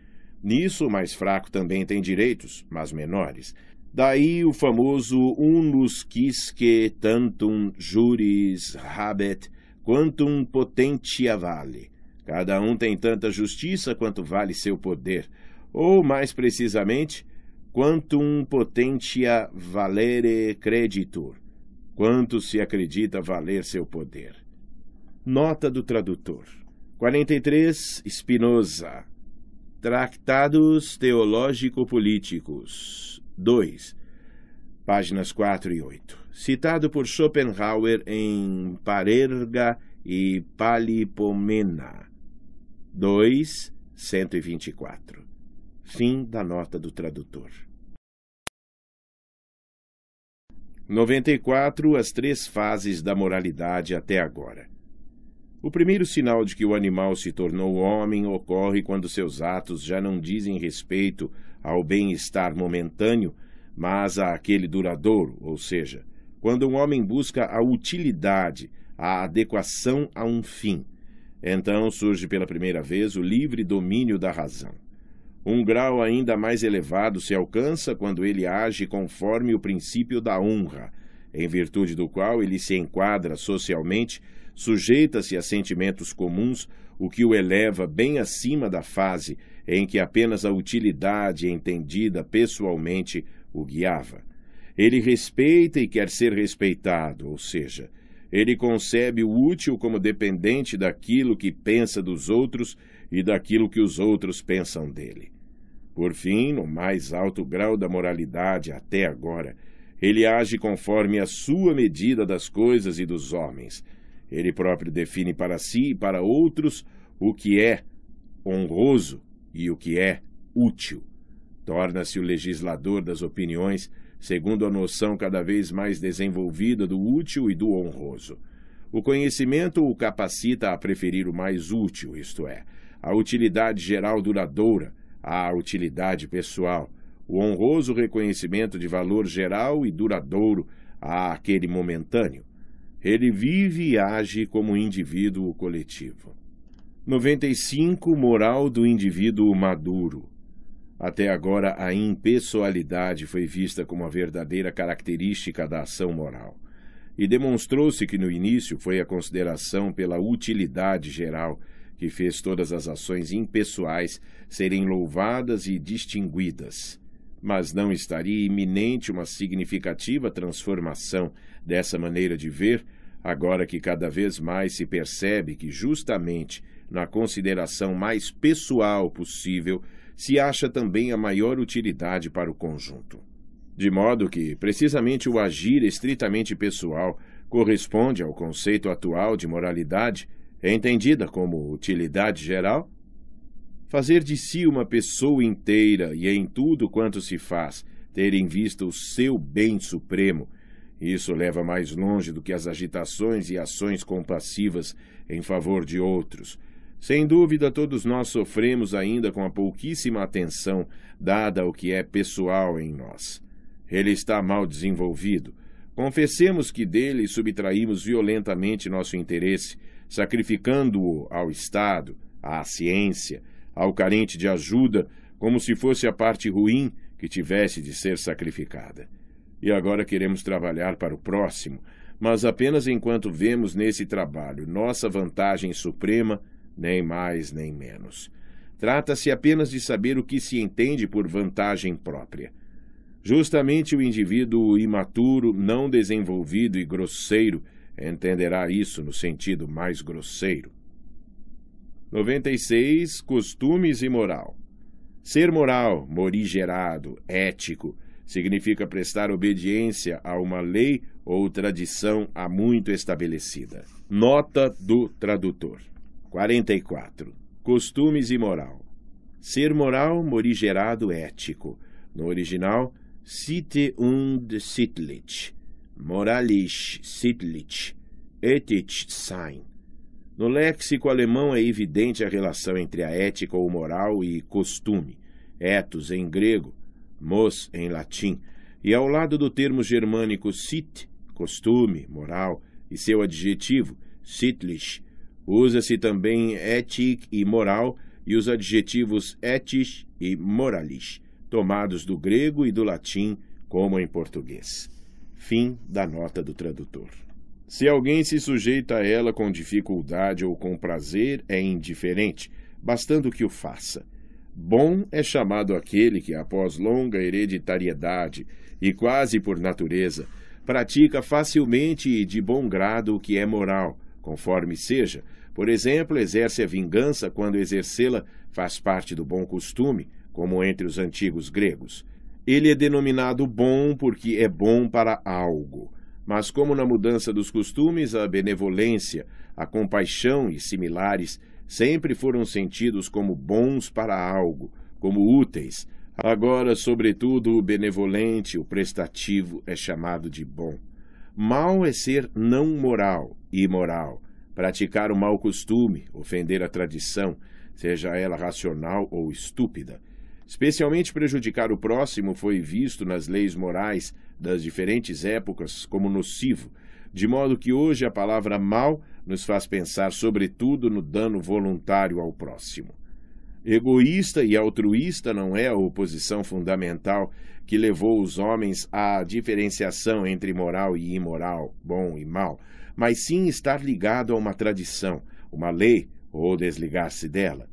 [SPEAKER 1] Nisso, o mais fraco também tem direitos, mas menores. Daí o famoso unus quisque tantum juris habet quantum potentia vale. Cada um tem tanta justiça quanto vale seu poder, ou, mais precisamente, quantum potentia valere creditur, quanto se acredita valer seu poder. Nota do tradutor. 43. Spinoza. Tratados Teológico-Políticos. 2. Páginas 4 e 8. Citado por Schopenhauer em Parerga e Palipomena. 2, 124. Fim da nota do tradutor. 94. As três fases da moralidade até agora. O primeiro sinal de que o animal se tornou homem ocorre quando seus atos já não dizem respeito ao bem-estar momentâneo, mas àquele duradouro, ou seja, quando um homem busca a utilidade, a adequação a um fim então surge pela primeira vez o livre domínio da razão. Um grau ainda mais elevado se alcança quando ele age conforme o princípio da honra, em virtude do qual ele se enquadra socialmente, sujeita-se a sentimentos comuns, o que o eleva bem acima da fase em que apenas a utilidade entendida pessoalmente o guiava. Ele respeita e quer ser respeitado, ou seja, ele concebe o útil como dependente daquilo que pensa dos outros e daquilo que os outros pensam dele. Por fim, no mais alto grau da moralidade até agora, ele age conforme a sua medida das coisas e dos homens. Ele próprio define para si e para outros o que é honroso e o que é útil. Torna-se o legislador das opiniões segundo a noção cada vez mais desenvolvida do útil e do honroso. O conhecimento o capacita a preferir o mais útil, isto é, a utilidade geral duradoura à utilidade pessoal, o honroso reconhecimento de valor geral e duradouro àquele momentâneo. Ele vive e age como indivíduo coletivo. 95. Moral do indivíduo maduro. Até agora, a impessoalidade foi vista como a verdadeira característica da ação moral. E demonstrou-se que no início foi a consideração pela utilidade geral que fez todas as ações impessoais serem louvadas e distinguidas. Mas não estaria iminente uma significativa transformação dessa maneira de ver, agora que cada vez mais se percebe que, justamente na consideração mais pessoal possível, se acha também a maior utilidade para o conjunto. De modo que, precisamente, o agir estritamente pessoal corresponde ao conceito atual de moralidade, entendida como utilidade geral? Fazer de si uma pessoa inteira e em tudo quanto se faz ter em vista o seu bem supremo, isso leva mais longe do que as agitações e ações compassivas em favor de outros, sem dúvida, todos nós sofremos ainda com a pouquíssima atenção dada ao que é pessoal em nós. Ele está mal desenvolvido. Confessemos que dele subtraímos violentamente nosso interesse, sacrificando-o ao Estado, à ciência, ao carente de ajuda, como se fosse a parte ruim que tivesse de ser sacrificada. E agora queremos trabalhar para o próximo, mas apenas enquanto vemos nesse trabalho nossa vantagem suprema nem mais nem menos. Trata-se apenas de saber o que se entende por vantagem própria. Justamente o indivíduo imaturo, não desenvolvido e grosseiro entenderá isso no sentido mais grosseiro. 96. Costumes e moral. Ser moral, morigerado, ético, significa prestar obediência a uma lei ou tradição há muito estabelecida. Nota do tradutor. 44. Costumes e moral. Ser moral, morigerado, ético. No original, Cite und sittlich. Moralisch, sittlich. Ethisch sein. No léxico alemão é evidente a relação entre a ética ou moral e costume, ethos em grego, mos em latim, e ao lado do termo germânico sit, costume, moral, e seu adjetivo, sittlich, Usa-se também ética e moral, e os adjetivos etis e moralis, tomados do grego e do latim, como em português. Fim da nota do tradutor. Se alguém se sujeita a ela com dificuldade ou com prazer, é indiferente, bastando que o faça. Bom é chamado aquele que, após longa hereditariedade e quase por natureza, pratica facilmente e de bom grado o que é moral, conforme seja. Por exemplo, exerce a vingança quando exercê-la faz parte do bom costume, como entre os antigos gregos. Ele é denominado bom porque é bom para algo. Mas, como na mudança dos costumes, a benevolência, a compaixão e similares sempre foram sentidos como bons para algo, como úteis. Agora, sobretudo, o benevolente, o prestativo, é chamado de bom. Mal é ser não moral, imoral, praticar o mau costume, ofender a tradição, seja ela racional ou estúpida. Especialmente prejudicar o próximo foi visto nas leis morais das diferentes épocas como nocivo, de modo que hoje a palavra mal nos faz pensar sobretudo no dano voluntário ao próximo. Egoísta e altruísta não é a oposição fundamental que levou os homens à diferenciação entre moral e imoral, bom e mal, mas sim estar ligado a uma tradição, uma lei ou desligar-se dela.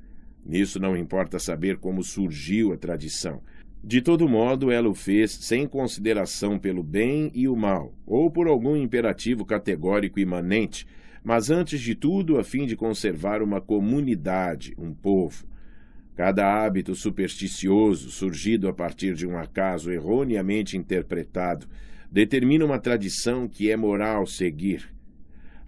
[SPEAKER 1] Nisso não importa saber como surgiu a tradição. De todo modo, ela o fez sem consideração pelo bem e o mal, ou por algum imperativo categórico imanente, mas antes de tudo a fim de conservar uma comunidade, um povo. Cada hábito supersticioso, surgido a partir de um acaso erroneamente interpretado, determina uma tradição que é moral seguir.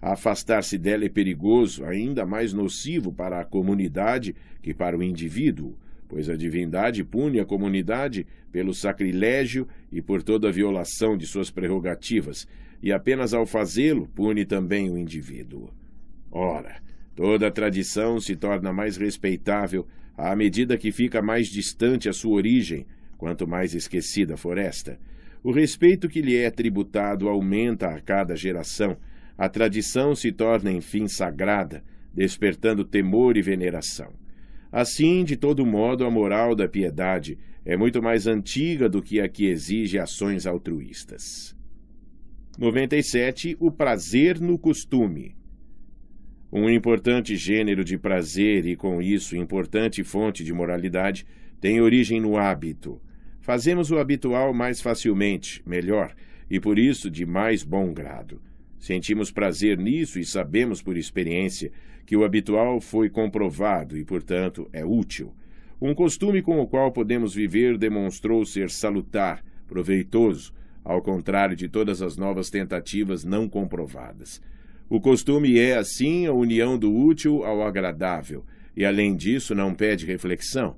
[SPEAKER 1] Afastar-se dela é perigoso, ainda mais nocivo para a comunidade que para o indivíduo, pois a divindade pune a comunidade pelo sacrilégio e por toda violação de suas prerrogativas, e apenas ao fazê-lo pune também o indivíduo. Ora, toda tradição se torna mais respeitável à medida que fica mais distante a sua origem, quanto mais esquecida for esta. O respeito que lhe é tributado aumenta a cada geração a tradição se torna, enfim, sagrada, despertando temor e veneração. Assim, de todo modo, a moral da piedade é muito mais antiga do que a que exige ações altruístas. 97. O prazer no costume. Um importante gênero de prazer e, com isso, importante fonte de moralidade tem origem no hábito. Fazemos o habitual mais facilmente, melhor, e por isso de mais bom grado. Sentimos prazer nisso e sabemos por experiência que o habitual foi comprovado e, portanto, é útil. Um costume com o qual podemos viver demonstrou ser salutar, proveitoso, ao contrário de todas as novas tentativas não comprovadas. O costume é, assim, a união do útil ao agradável, e, além disso, não pede reflexão.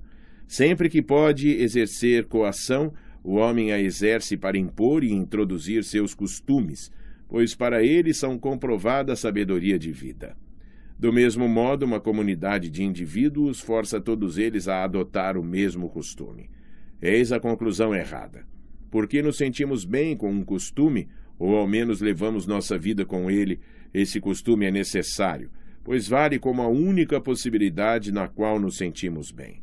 [SPEAKER 1] Sempre que pode exercer coação, o homem a exerce para impor e introduzir seus costumes, pois para ele são comprovada a sabedoria de vida. Do mesmo modo, uma comunidade de indivíduos força todos eles a adotar o mesmo costume. Eis a conclusão errada. Porque nos sentimos bem com um costume, ou ao menos levamos nossa vida com ele, esse costume é necessário, pois vale como a única possibilidade na qual nos sentimos bem.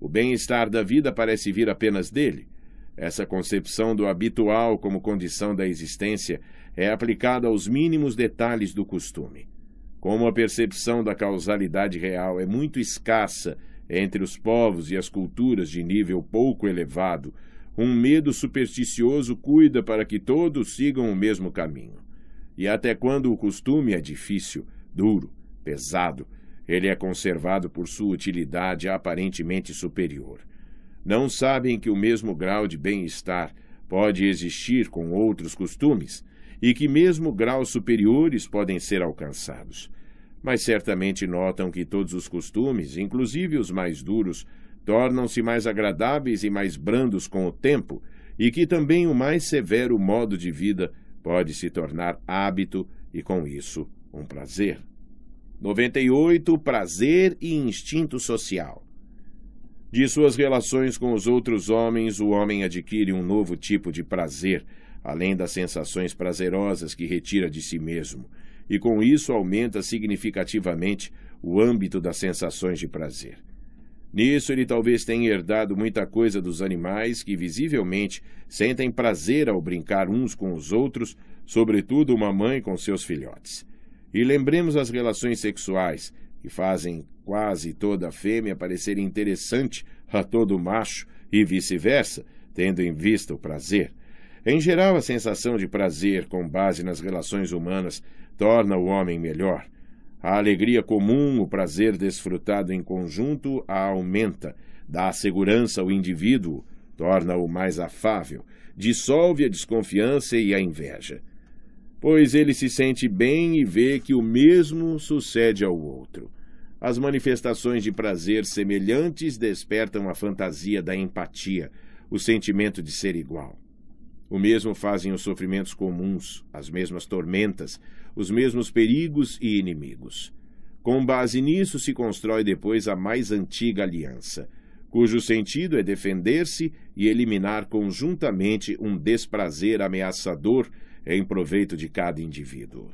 [SPEAKER 1] O bem-estar da vida parece vir apenas dele. Essa concepção do habitual como condição da existência é aplicada aos mínimos detalhes do costume. Como a percepção da causalidade real é muito escassa entre os povos e as culturas de nível pouco elevado, um medo supersticioso cuida para que todos sigam o mesmo caminho. E até quando o costume é difícil, duro, pesado, ele é conservado por sua utilidade aparentemente superior. Não sabem que o mesmo grau de bem-estar pode existir com outros costumes, e que mesmo graus superiores podem ser alcançados. Mas certamente notam que todos os costumes, inclusive os mais duros, tornam-se mais agradáveis e mais brandos com o tempo, e que também o mais severo modo de vida pode se tornar hábito e, com isso, um prazer. 98. Prazer e instinto social. De suas relações com os outros homens, o homem adquire um novo tipo de prazer, além das sensações prazerosas que retira de si mesmo, e com isso aumenta significativamente o âmbito das sensações de prazer. Nisso ele talvez tenha herdado muita coisa dos animais que visivelmente sentem prazer ao brincar uns com os outros, sobretudo uma mãe com seus filhotes. E lembremos as relações sexuais, que fazem quase toda fêmea parecer interessante a todo macho e vice-versa, tendo em vista o prazer. Em geral, a sensação de prazer com base nas relações humanas torna o homem melhor. A alegria comum, o prazer desfrutado em conjunto, a aumenta, dá segurança ao indivíduo, torna-o mais afável, dissolve a desconfiança e a inveja. Pois ele se sente bem e vê que o mesmo sucede ao outro. As manifestações de prazer semelhantes despertam a fantasia da empatia, o sentimento de ser igual. O mesmo fazem os sofrimentos comuns, as mesmas tormentas, os mesmos perigos e inimigos. Com base nisso se constrói depois a mais antiga aliança, cujo sentido é defender-se e eliminar conjuntamente um desprazer ameaçador em proveito de cada indivíduo.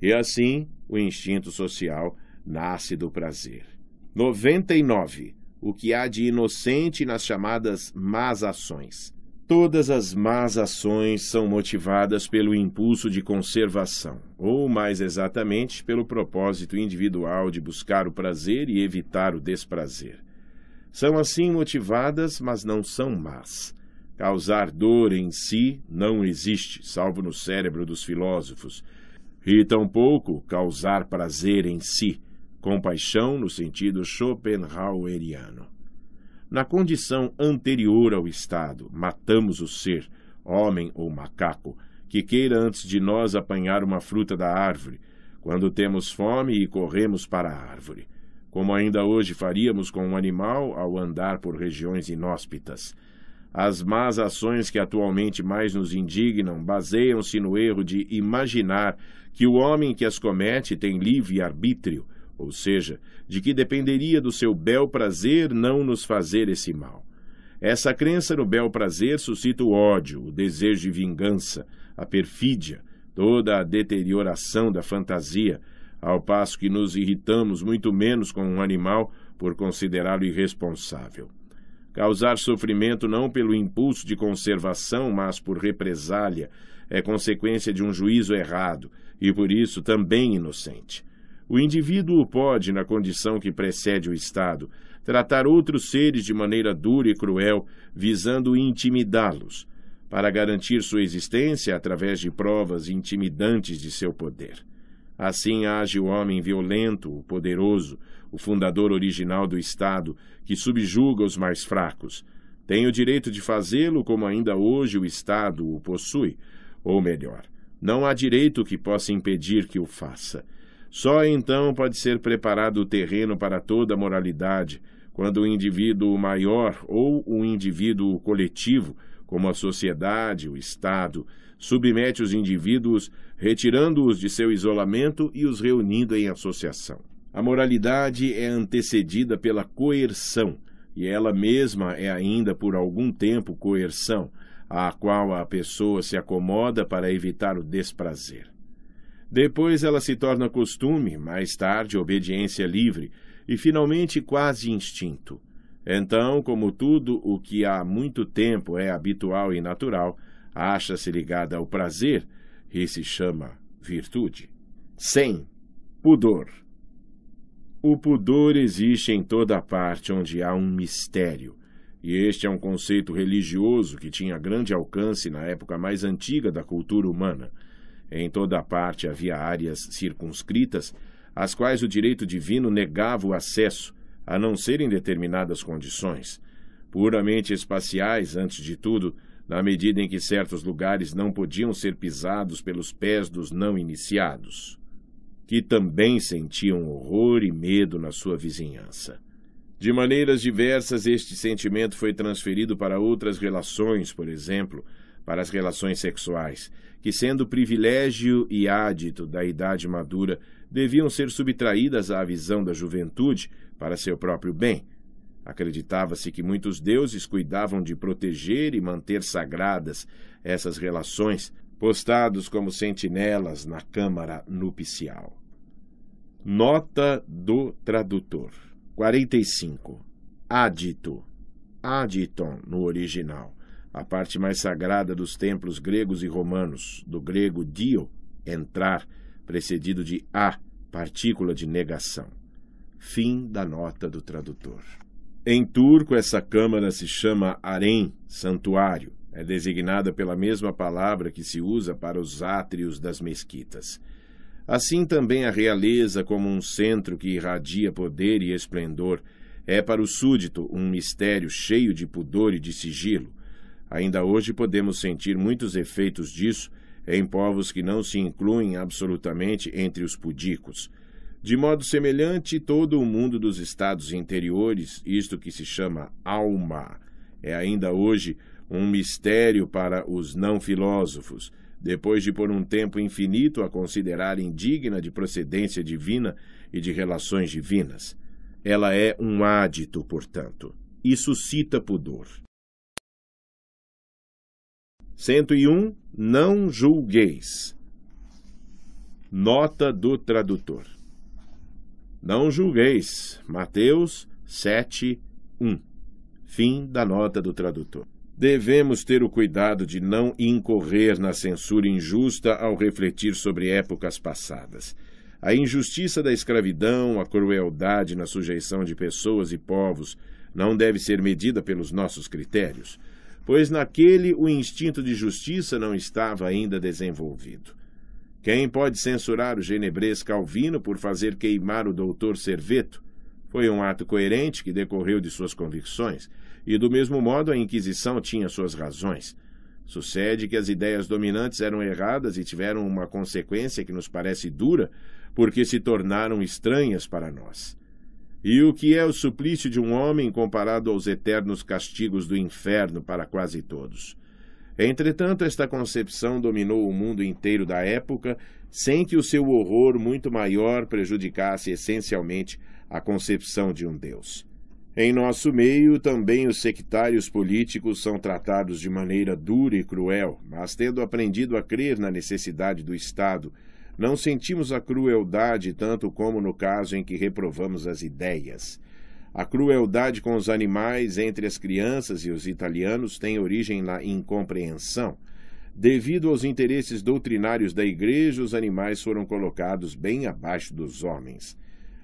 [SPEAKER 1] E assim, o instinto social nasce do prazer. 99. O que há de inocente nas chamadas más ações. Todas as más ações são motivadas pelo impulso de conservação, ou mais exatamente, pelo propósito individual de buscar o prazer e evitar o desprazer. São assim motivadas, mas não são más. Causar dor em si não existe, salvo no cérebro dos filósofos, e tampouco causar prazer em si, compaixão no sentido schopenhaueriano. Na condição anterior ao Estado, matamos o ser, homem ou macaco, que queira antes de nós apanhar uma fruta da árvore, quando temos fome e corremos para a árvore, como ainda hoje faríamos com um animal ao andar por regiões inóspitas. As más ações que atualmente mais nos indignam baseiam-se no erro de imaginar que o homem que as comete tem livre arbítrio ou seja, de que dependeria do seu bel prazer não nos fazer esse mal. Essa crença no bel prazer suscita o ódio, o desejo de vingança, a perfídia, toda a deterioração da fantasia, ao passo que nos irritamos muito menos com um animal por considerá-lo irresponsável. Causar sofrimento não pelo impulso de conservação, mas por represália, é consequência de um juízo errado e por isso também inocente. O indivíduo pode, na condição que precede o Estado, tratar outros seres de maneira dura e cruel, visando intimidá-los, para garantir sua existência através de provas intimidantes de seu poder. Assim age o homem violento, o poderoso, o fundador original do Estado, que subjuga os mais fracos. Tem o direito de fazê-lo como ainda hoje o Estado o possui, ou melhor, não há direito que possa impedir que o faça. Só então pode ser preparado o terreno para toda a moralidade, quando o indivíduo maior ou o indivíduo coletivo, como a sociedade, o Estado, submete os indivíduos, retirando-os de seu isolamento e os reunindo em associação. A moralidade é antecedida pela coerção, e ela mesma é ainda por algum tempo coerção, à qual a pessoa se acomoda para evitar o desprazer. Depois ela se torna costume, mais tarde obediência livre e finalmente quase instinto. Então, como tudo o que há muito tempo é habitual e natural, acha-se ligada ao prazer e se chama virtude. 100. Pudor. O pudor existe em toda parte onde há um mistério, e este é um conceito religioso que tinha grande alcance na época mais antiga da cultura humana. Em toda parte havia áreas circunscritas, às quais o direito divino negava o acesso, a não ser em determinadas condições, puramente espaciais, antes de tudo, na medida em que certos lugares não podiam ser pisados pelos pés dos não iniciados, que também sentiam horror e medo na sua vizinhança. De maneiras diversas, este sentimento foi transferido para outras relações, por exemplo, para as relações sexuais, que, sendo privilégio e ádito da idade madura, deviam ser subtraídas à visão da juventude para seu próprio bem. Acreditava-se que muitos deuses cuidavam de proteger e manter sagradas essas relações, postados como sentinelas na câmara nupcial. Nota do tradutor 45 adito, aditon no original, a parte mais sagrada dos templos gregos e romanos, do grego dio, entrar, precedido de a, partícula de negação. Fim da nota do tradutor. Em turco, essa câmara se chama harém, santuário. É designada pela mesma palavra que se usa para os átrios das mesquitas. Assim também a realeza, como um centro que irradia poder e esplendor, é para o súdito um mistério cheio de pudor e de sigilo. Ainda hoje podemos sentir muitos efeitos disso em povos que não se incluem absolutamente entre os pudicos. De modo semelhante, todo o mundo dos estados interiores, isto que se chama alma, é ainda hoje um mistério para os não filósofos, depois de por um tempo infinito a considerar indigna de procedência divina e de relações divinas. Ela é um ádito, portanto, e suscita pudor. 101. Não julgueis. Nota do tradutor. Não julgueis. Mateus 7, 1. Fim da nota do tradutor. Devemos ter o cuidado de não incorrer na censura injusta ao refletir sobre épocas passadas. A injustiça da escravidão, a crueldade na sujeição de pessoas e povos não deve ser medida pelos nossos critérios, pois naquele o instinto de justiça não estava ainda desenvolvido. Quem pode censurar o genebrês Calvino por fazer queimar o doutor Serveto? Foi um ato coerente que decorreu de suas convicções, e do mesmo modo a Inquisição tinha suas razões. Sucede que as ideias dominantes eram erradas e tiveram uma consequência que nos parece dura, porque se tornaram estranhas para nós. E o que é o suplício de um homem comparado aos eternos castigos do inferno para quase todos? Entretanto, esta concepção dominou o mundo inteiro da época, sem que o seu horror muito maior prejudicasse essencialmente a concepção de um Deus. Em nosso meio, também os sectários políticos são tratados de maneira dura e cruel, mas tendo aprendido a crer na necessidade do Estado, não sentimos a crueldade tanto como no caso em que reprovamos as ideias. A crueldade com os animais entre as crianças e os italianos tem origem na incompreensão. Devido aos interesses doutrinários da Igreja, os animais foram colocados bem abaixo dos homens.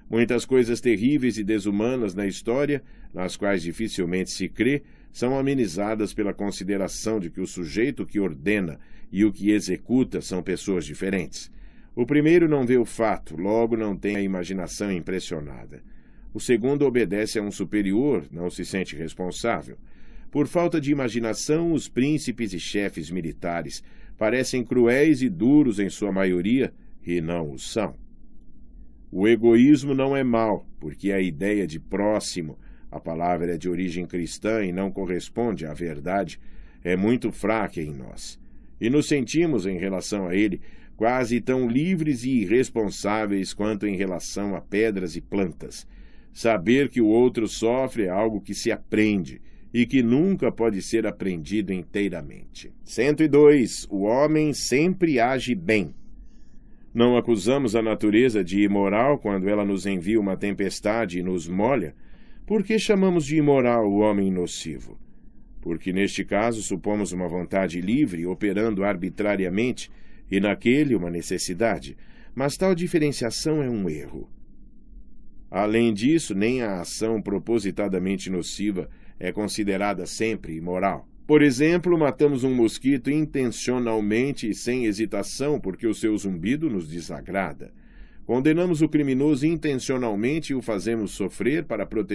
[SPEAKER 1] Muitas coisas terríveis e desumanas na história, nas quais dificilmente se crê, são amenizadas pela consideração de que o sujeito que ordena e o que executa são pessoas diferentes. O primeiro não vê o fato, logo não tem a imaginação impressionada. O segundo obedece a um superior, não se sente responsável. Por falta de imaginação, os príncipes e chefes militares parecem cruéis e duros em sua maioria, e não o são. O egoísmo não é mal, porque a ideia de próximo, a palavra é de origem cristã e não corresponde à verdade, é muito fraca em nós. E nos sentimos, em relação a ele, quase tão livres e irresponsáveis quanto em relação a pedras e plantas Saber que o outro sofre é algo que se aprende e que nunca pode ser aprendido inteiramente. 102. O homem sempre age bem. Não acusamos a natureza de imoral quando ela nos envia uma tempestade e nos molha. Por que chamamos de imoral o homem nocivo? Porque neste caso supomos uma vontade livre operando arbitrariamente e naquele uma necessidade. Mas tal diferenciação é um erro. Além disso, nem a ação propositadamente nociva é considerada sempre imoral. Por exemplo, matamos um mosquito intencionalmente e sem hesitação porque o seu zumbido nos desagrada. Condenamos o criminoso intencionalmente e o fazemos sofrer para proteger